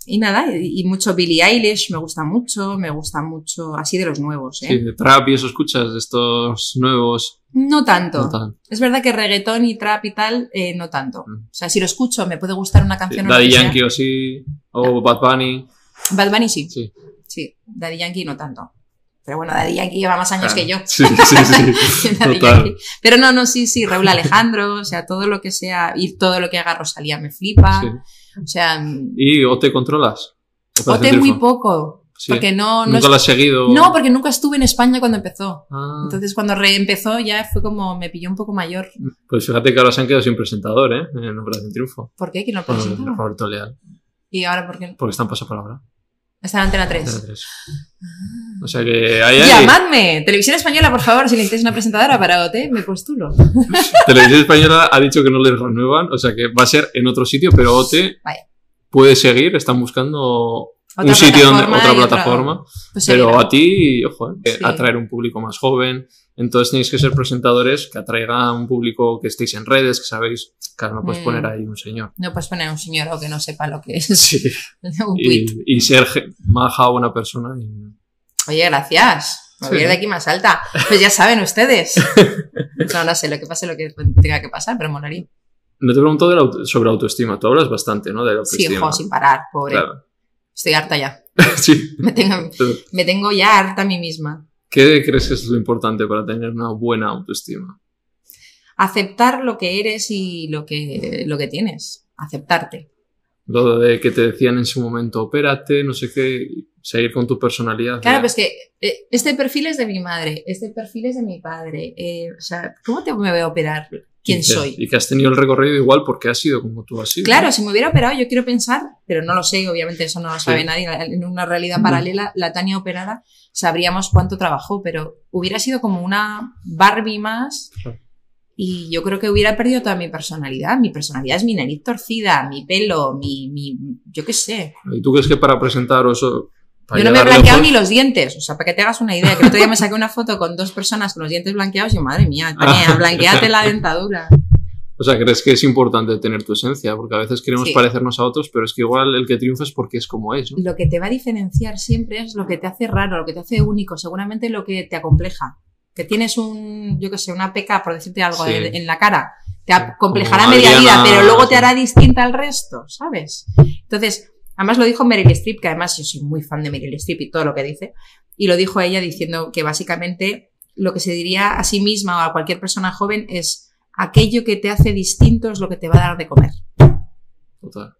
Speaker 2: y nada, y, y mucho Billie Eilish, me gusta mucho, me gusta mucho, así de los nuevos, ¿eh?
Speaker 1: Sí, de trap y eso escuchas, de estos nuevos.
Speaker 2: No tanto.
Speaker 1: No
Speaker 2: Es verdad que reggaetón y trap y tal, eh, no tanto.
Speaker 1: Mm.
Speaker 2: O sea, si lo escucho, me puede gustar una canción o lo
Speaker 1: Daddy
Speaker 2: sea.
Speaker 1: Yankee o sí, o Bad Bunny.
Speaker 2: Bad Bunny sí.
Speaker 1: Sí.
Speaker 2: Sí, Daddy Yankee no tanto. Pero bueno, Daddy Yankee lleva más años
Speaker 1: Ah,
Speaker 2: que yo.
Speaker 1: Sí, sí, sí. Total.
Speaker 2: Pero no, no, sí, sí, Raúl Alejandro, o sea, todo lo que sea, y todo lo que haga Rosalía me flipa.
Speaker 1: Sí.
Speaker 2: O sea,
Speaker 1: ¿Y o te controlas?
Speaker 2: Ote muy poco.
Speaker 1: Sí.
Speaker 2: Porque no, no,
Speaker 1: ¿Nunca lo has seguido?
Speaker 2: no, porque nunca estuve en España cuando empezó.
Speaker 1: Ah,
Speaker 2: Entonces, cuando reempezó, ya fue como me pilló un poco mayor.
Speaker 1: pues fíjate que ahora se han quedado sin presentador, ¿eh? En Operación Triunfo.
Speaker 2: ¿Por qué? ¿Quién lo?
Speaker 1: Roberto Leal.
Speaker 2: Y ahora, ¿por qué?
Speaker 1: Porque está en pasapalabra.
Speaker 2: Está en Antena
Speaker 1: Antena
Speaker 2: 3.
Speaker 1: 3. O sea que ahí.
Speaker 2: ¡Llamadme! Televisión Española, por favor, si necesitáis una presentadora para OT, me postulo.
Speaker 1: Televisión Española ha dicho que no les renuevan, o sea que va a ser en otro sitio, pero OT
Speaker 2: Vaya.
Speaker 1: puede seguir, están buscando
Speaker 2: Otra
Speaker 1: un sitio donde otra plataforma,
Speaker 2: Pues
Speaker 1: pero a ti, ojo, eh,
Speaker 2: Sí.
Speaker 1: atraer un público más joven, entonces tenéis que ser presentadores que atraigan un público que estéis en redes, que sabéis, claro, no puedes
Speaker 2: Mm.
Speaker 1: poner ahí un señor.
Speaker 2: No puedes poner a un señor o que no sepa lo que es
Speaker 1: Sí.
Speaker 2: un.
Speaker 1: Y, y ser maja, buena persona. y-
Speaker 2: Oye, gracias. Me voy a ir de aquí más alta. Pues ya saben ustedes. No, no sé, lo que pase, lo que tenga que pasar, pero molaría.
Speaker 1: No te pregunto de la auto- sobre autoestima, tú hablas bastante, ¿no? De la
Speaker 2: Sí,
Speaker 1: autoestima.
Speaker 2: jo, sin parar, pobre.
Speaker 1: Claro.
Speaker 2: Estoy harta ya.
Speaker 1: sí.
Speaker 2: Me tengo, me tengo ya harta a mí misma.
Speaker 1: ¿Qué crees que es lo importante para tener una buena autoestima?
Speaker 2: Aceptar lo que eres y lo que, lo que tienes. Aceptarte.
Speaker 1: Lo de que te decían en su momento, opérate, no sé qué, seguir con tu personalidad.
Speaker 2: Claro,
Speaker 1: ya.
Speaker 2: pues que eh, este perfil es de mi madre, este perfil es de mi padre. eh, o sea, ¿cómo te me voy a operar? ¿Quién
Speaker 1: Y que-
Speaker 2: soy?
Speaker 1: Y que has tenido el recorrido igual porque has sido como tú has sido.
Speaker 2: Claro, si me hubiera operado, yo quiero pensar, pero no lo sé, obviamente eso no lo sabe
Speaker 1: Sí.
Speaker 2: nadie. En una realidad paralela, la Tania operada, sabríamos cuánto trabajó, pero hubiera sido como una Barbie más.
Speaker 1: Claro.
Speaker 2: Y yo creo que hubiera perdido toda mi personalidad. Mi personalidad es mi nariz torcida, mi pelo, mi. mi yo qué sé.
Speaker 1: ¿Y tú crees que para presentar o eso... para
Speaker 2: Yo no me he blanqueado ni los dientes. O sea, para que te hagas una idea, que el otro día me saqué una foto con dos personas con los dientes blanqueados y yo, madre mía, Tania, blanqueate la dentadura.
Speaker 1: O sea, ¿crees que es importante tener tu esencia? Porque a veces queremos
Speaker 2: Sí.
Speaker 1: parecernos a otros, pero es que igual el que triunfa es porque es como es, ¿no?
Speaker 2: lo que te va a diferenciar siempre es lo que te hace raro, lo que te hace único, seguramente lo que te acompleja. Que tienes un, yo qué sé, una peca, por decirte algo,
Speaker 1: Sí.
Speaker 2: en, en la cara. Te acomplejará media vida, pero luego te hará distinta al resto, ¿sabes? Entonces, además lo dijo Meryl Streep, que además yo soy muy fan de Meryl Streep y todo lo que dice, y lo dijo ella diciendo que básicamente lo que se diría a sí misma o a cualquier persona joven es aquello que te hace distinto es lo que te va a dar de comer.
Speaker 1: Total.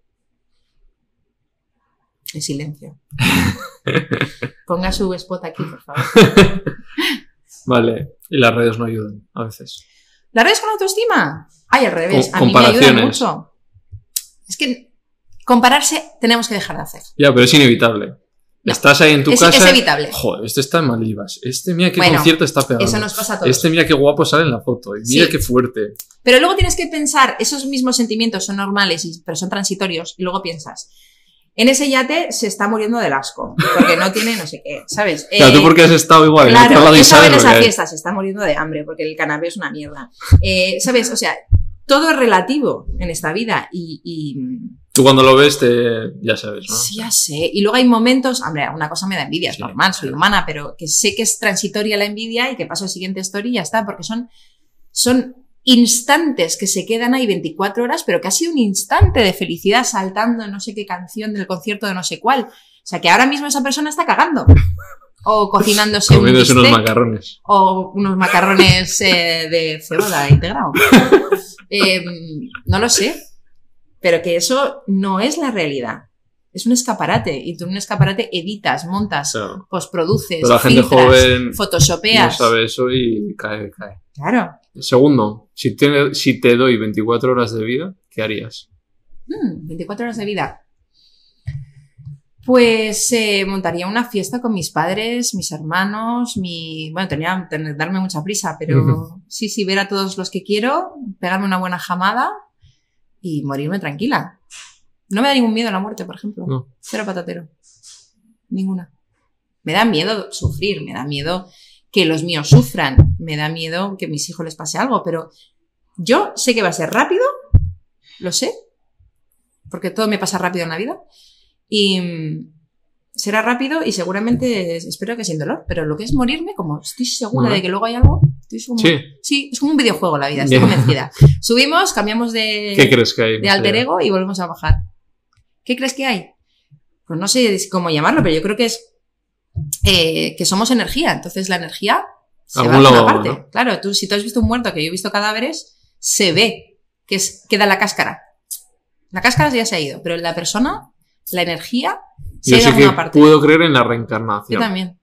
Speaker 2: En silencio. Ponga su spot aquí, por favor.
Speaker 1: Vale. Y las redes no ayudan, a veces.
Speaker 2: ¿Las redes con autoestima? Ay, al revés.
Speaker 1: Com-
Speaker 2: A mí me ayudan mucho. Es que compararse tenemos que dejar de hacer.
Speaker 1: Ya, pero es inevitable.
Speaker 2: No.
Speaker 1: Estás ahí en tu
Speaker 2: Es,
Speaker 1: casa.
Speaker 2: es evitable.
Speaker 1: Joder, este está en Maldivas. Este mira qué
Speaker 2: Bueno,
Speaker 1: concierto está pegando.
Speaker 2: Eso nos pasa a todos.
Speaker 1: Este mira qué guapo sale en la foto. Mira
Speaker 2: Sí.
Speaker 1: qué fuerte.
Speaker 2: Pero luego tienes que pensar, esos mismos sentimientos son normales, y- pero son transitorios, y luego piensas, en ese yate se está muriendo del asco, porque no tiene no sé qué, ¿sabes?
Speaker 1: Claro,
Speaker 2: Eh,
Speaker 1: tú porque has estado igual en otro
Speaker 2: Claro,
Speaker 1: y
Speaker 2: esa en
Speaker 1: lo
Speaker 2: esa fiesta se está muriendo de hambre, porque el cannabis es una mierda. Eh, ¿Sabes? O sea, todo es relativo en esta vida, y- y
Speaker 1: Tú cuando lo ves, te... ya sabes, ¿no?
Speaker 2: Sí, ya sé. Y luego hay momentos, hombre, una cosa me da envidia, es
Speaker 1: Sí.
Speaker 2: normal, soy humana, pero que sé que es transitoria la envidia y que paso al siguiente story y ya está, porque son, son instantes que se quedan ahí 24 horas, pero que ha sido un instante de felicidad saltando no sé qué canción del concierto de no sé cuál. O sea, que ahora mismo esa persona está cagando. O cocinándose un
Speaker 1: unos macarrones.
Speaker 2: o unos macarrones eh, de cebolla integrado. Eh, no lo sé, pero que eso no es la realidad. Es un escaparate y tú en un escaparate editas, montas,
Speaker 1: O sea,
Speaker 2: postproduces,
Speaker 1: pero la gente
Speaker 2: filtras,
Speaker 1: joven no
Speaker 2: photoshopeas.
Speaker 1: sabe eso y cae, cae.
Speaker 2: Claro.
Speaker 1: Segundo, Si te, si te doy 24 horas de vida, ¿qué harías?
Speaker 2: Mm, 24 horas de vida. Pues eh, montaría una fiesta con mis padres, mis hermanos, mi... Bueno, tenía que darme mucha prisa, pero sí, sí, ver a todos los que quiero, pegarme una buena jamada y morirme tranquila. No me da ningún miedo la muerte, por ejemplo.
Speaker 1: No.
Speaker 2: Cero patatero. Ninguna. Me da miedo sufrir, me da miedo que los míos sufran, me da miedo que a mis hijos les pase algo, pero yo sé que va a ser rápido, lo sé, porque todo me pasa rápido en la vida, y mm, será rápido y seguramente es- espero que sin dolor, pero lo que es morirme, como estoy segura de que luego hay algo, estoy segura-
Speaker 1: Sí.
Speaker 2: sí, es como un videojuego la vida, estoy
Speaker 1: Ya.
Speaker 2: convencida. Subimos, cambiamos de,
Speaker 1: ¿Qué crees que hay?
Speaker 2: de alter ego y volvemos a bajar. ¿Qué crees que hay? Pues no sé cómo llamarlo, pero yo creo que es eh, que somos energía. Entonces la energía se va a una parte.
Speaker 1: ¿no?
Speaker 2: Claro, tú si tú has visto un muerto, que yo he visto cadáveres, se ve que es, queda la cáscara. La cáscara ya se ha ido, pero la persona, la energía, se
Speaker 1: Yo sí que
Speaker 2: parte.
Speaker 1: puedo creer en la
Speaker 2: Yo
Speaker 1: reencarnación.
Speaker 2: también.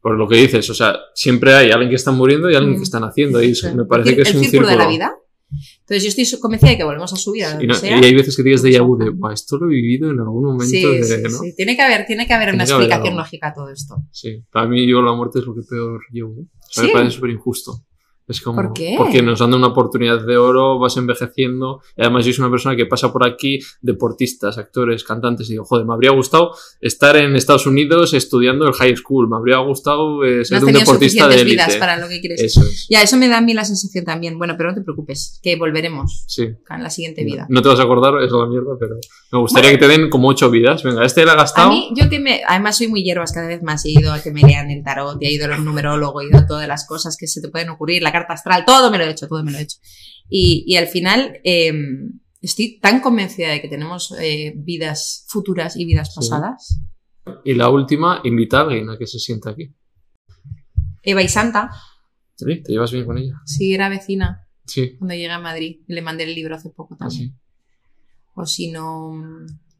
Speaker 1: Por lo que dices, o sea, siempre hay alguien que está muriendo y alguien
Speaker 2: Mm.
Speaker 1: que están haciendo. Y eso
Speaker 2: Sí.
Speaker 1: me parece
Speaker 2: el,
Speaker 1: que es
Speaker 2: el
Speaker 1: un
Speaker 2: círculo de la vida. Entonces yo estoy convencida de que volvemos a subir a
Speaker 1: Y,
Speaker 2: donde
Speaker 1: no-
Speaker 2: sea.
Speaker 1: y hay veces que tienes de vu de, "Buah, esto lo he vivido en algún momento
Speaker 2: Sí,
Speaker 1: de,
Speaker 2: sí,
Speaker 1: ¿no?
Speaker 2: sí. Tiene que haber, tiene que haber
Speaker 1: Tiene
Speaker 2: una
Speaker 1: que haber
Speaker 2: explicación
Speaker 1: algo.
Speaker 2: lógica a todo esto.
Speaker 1: Sí, para mí yo la muerte es lo que peor llevo. ¿eh? O sea,
Speaker 2: ¿Sí?
Speaker 1: Me parece súper injusto. Es como,
Speaker 2: ¿Por qué?
Speaker 1: Porque nos dan una oportunidad de oro, vas envejeciendo. Y además yo soy una persona que pasa por aquí, deportistas, actores, cantantes, y digo, joder, me habría gustado estar en Estados Unidos estudiando el high school, me habría gustado eh,
Speaker 2: No
Speaker 1: ser
Speaker 2: has
Speaker 1: un deportista de élite.
Speaker 2: vidas para lo que quieres.
Speaker 1: Eso es.
Speaker 2: Ya, eso me da a mí la sensación también. Bueno, pero no te preocupes, que volveremos
Speaker 1: Sí.
Speaker 2: en la siguiente vida.
Speaker 1: No te vas a acordar, es la mierda, pero me gustaría que te den como ocho vidas. Venga, este le ha
Speaker 2: A
Speaker 1: gastado.
Speaker 2: mí, yo que me. Además, soy muy hierbas cada vez más. He ido a que me lean el tarot, he ido a los numerólogos, he ido a todas las cosas que se te pueden ocurrir, la carta astral, todo me lo he hecho, todo me lo he hecho. Y, y al final, eh, estoy tan convencida de que tenemos eh, vidas futuras y vidas
Speaker 1: Sí.
Speaker 2: pasadas.
Speaker 1: Y la última, invita a alguien a que se sienta aquí.
Speaker 2: Eva y Santa,
Speaker 1: ¿Sí? ¿Te llevas bien con ella?
Speaker 2: sí, era vecina
Speaker 1: Sí.
Speaker 2: cuando llegué a Madrid. Le mandé el libro hace poco también.
Speaker 1: Así.
Speaker 2: O si no,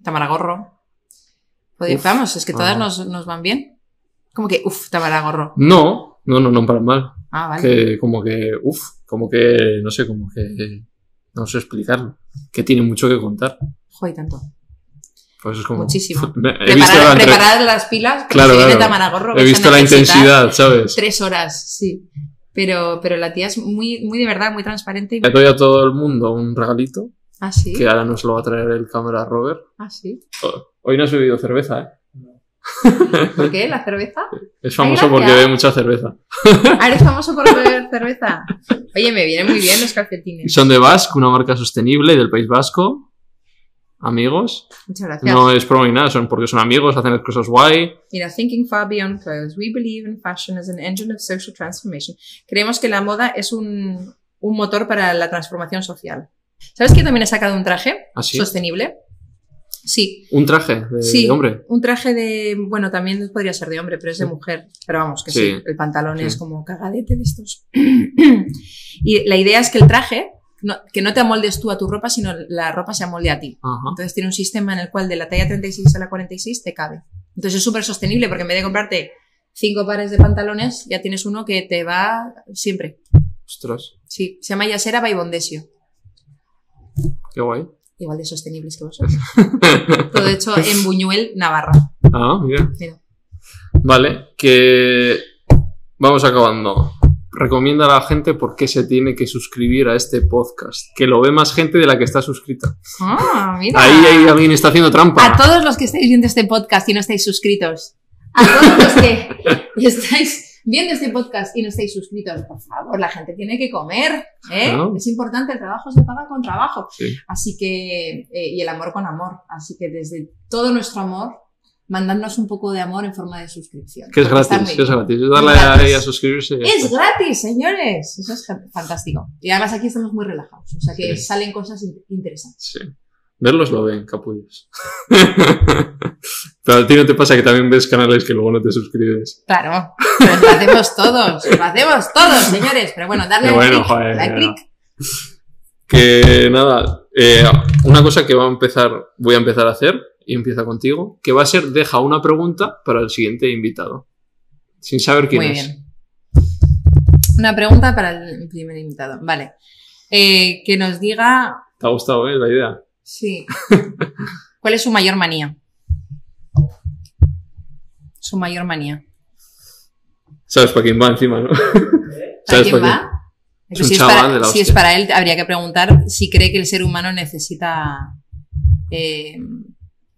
Speaker 2: Tamaragorro. Podría-
Speaker 1: Uf,
Speaker 2: vamos, es que todas
Speaker 1: ah.
Speaker 2: nos, nos van bien. Como que, uff, Tamaragorro.
Speaker 1: No, no, no, no para mal.
Speaker 2: Ah, vale.
Speaker 1: Que como que, uff, como que, no sé, como que, no sé explicarlo. Que tiene mucho que contar.
Speaker 2: Joder, tanto.
Speaker 1: Pues es como...
Speaker 2: Muchísimo.
Speaker 1: He visto
Speaker 2: Preparar,
Speaker 1: la, entre-
Speaker 2: preparar las pilas, porque
Speaker 1: Claro, claro.
Speaker 2: Tamaragorro,
Speaker 1: he visto la intensidad, ¿sabes?
Speaker 2: Tres horas, sí. Pero, pero la tía es muy, muy de verdad, muy transparente. Y...
Speaker 1: Le doy a todo el mundo un regalito,
Speaker 2: Ah, sí.
Speaker 1: que ahora nos lo va a traer el cámara Robert.
Speaker 2: Ah, sí.
Speaker 1: Hoy no has bebido cerveza, ¿eh?
Speaker 2: ¿Por qué? ¿La cerveza?
Speaker 1: Es famoso
Speaker 2: Ay,
Speaker 1: porque bebe mucha cerveza.
Speaker 2: Ah, eres famoso por beber cerveza. Oye, me vienen muy bien los calcetines.
Speaker 1: Son de Basque, una marca sostenible del País Vasco. Amigos.
Speaker 2: Muchas gracias.
Speaker 1: No es promo ni nada, son porque son amigos, hacen las cosas guay.
Speaker 2: Mira, thinking far beyond clothes, we believe in fashion as an engine of social transformation. Creemos que la moda es un, un motor para la transformación social. ¿Sabes que también he sacado un traje
Speaker 1: ¿Así?
Speaker 2: sostenible? Sí,
Speaker 1: Un traje de
Speaker 2: Sí.
Speaker 1: hombre.
Speaker 2: un traje de, bueno, también podría ser de hombre, pero es de mujer. Pero vamos, que sí,
Speaker 1: Sí.
Speaker 2: el pantalón
Speaker 1: Sí.
Speaker 2: es como cagadete de estos. y la idea es que el traje, no- que no te amoldes tú a tu ropa, sino la ropa se amolde a ti.
Speaker 1: Ajá.
Speaker 2: Entonces tiene un sistema en el cual de la talla 36 a la 46 te cabe. Entonces es súper sostenible porque en vez de comprarte cinco pares de pantalones, ya tienes uno que te va siempre.
Speaker 1: Ostras,
Speaker 2: Sí, se llama Yasera by Bondesio.
Speaker 1: qué guay.
Speaker 2: Igual de sostenibles que vosotros. Todo hecho en Buñuel, Navarra.
Speaker 1: Ah, mira.
Speaker 2: Mira.
Speaker 1: Vale, que vamos acabando. Recomienda a la gente por qué se tiene que suscribir a este podcast. Que lo ve más gente de la que está suscrita.
Speaker 2: Ah, mira.
Speaker 1: Ahí hay alguien está haciendo trampa.
Speaker 2: A todos los que estáis viendo este podcast y no estáis suscritos. A todos los que estáis viendo este podcast y no estáis suscritos, por favor, la gente tiene que comer. ¿eh?
Speaker 1: Claro.
Speaker 2: Es importante, el trabajo se paga con trabajo.
Speaker 1: Sí.
Speaker 2: Así que, eh, y el amor con amor. Así que desde todo nuestro amor, mandadnos un poco de amor en forma de suscripción.
Speaker 1: Que es gratis, que es gratis. Darle
Speaker 2: Es gratis.
Speaker 1: a suscribirse.
Speaker 2: Es gratis, señores. Eso es fantástico. Y además aquí estamos muy relajados. O sea que
Speaker 1: Sí.
Speaker 2: salen cosas in- interesantes.
Speaker 1: Sí. Verlos lo ven, capullos. Pero a ti no te pasa que también ves canales que luego no te suscribes.
Speaker 2: Claro, pero lo hacemos todos, lo hacemos todos, señores. Pero bueno, darle
Speaker 1: bueno,
Speaker 2: clic,
Speaker 1: joder,
Speaker 2: clic.
Speaker 1: Que nada, eh, una cosa que va a empezar, voy a empezar a hacer, y empieza contigo, que va a ser deja una pregunta para el siguiente invitado. Sin saber quién
Speaker 2: Muy
Speaker 1: es.
Speaker 2: bien. Una pregunta para el primer invitado. Vale. Eh, que nos diga.
Speaker 1: ¿Te ha gustado, eh, la idea?
Speaker 2: Sí. ¿Cuál es su mayor manía? Su mayor manía.
Speaker 1: ¿Sabes para quién va encima, no?
Speaker 2: ¿Para
Speaker 1: ¿Sabes
Speaker 2: quién
Speaker 1: para
Speaker 2: va?
Speaker 1: Es un
Speaker 2: si, es
Speaker 1: chaval
Speaker 2: para,
Speaker 1: de la
Speaker 2: si es para él, habría que preguntar si cree que el ser humano necesita eh,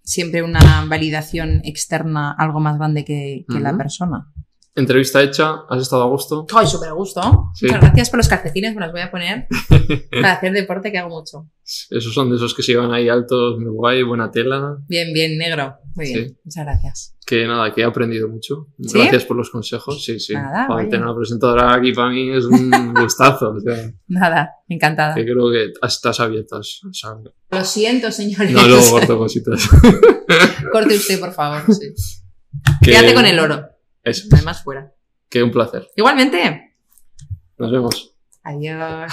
Speaker 2: siempre una validación externa algo más grande que, que la persona.
Speaker 1: Entrevista hecha, ¿has estado a gusto?
Speaker 2: ¡Ay, súper a gusto!
Speaker 1: Sí.
Speaker 2: Muchas gracias por los calcetines, me los voy a poner para hacer deporte que hago mucho.
Speaker 1: Esos son de esos que se llevan ahí altos, muy guay, buena tela.
Speaker 2: Bien, bien, negro. Muy bien,
Speaker 1: Sí.
Speaker 2: muchas gracias.
Speaker 1: Que nada, que he aprendido mucho.
Speaker 2: ¿Sí?
Speaker 1: Gracias por los consejos. Sí, sí.
Speaker 2: Nada, vaya.
Speaker 1: tener una presentadora aquí para mí es un gustazo. O sea,
Speaker 2: Nada, encantada.
Speaker 1: que creo que estás abiertas. O sea,
Speaker 2: Lo siento, señores.
Speaker 1: no luego corto cositas.
Speaker 2: Corte usted, por favor. sí.
Speaker 1: Que-
Speaker 2: Quédate con el oro.
Speaker 1: Eso.
Speaker 2: Además, fuera.
Speaker 1: Que un placer.
Speaker 2: Igualmente.
Speaker 1: Nos vemos.
Speaker 2: Adiós.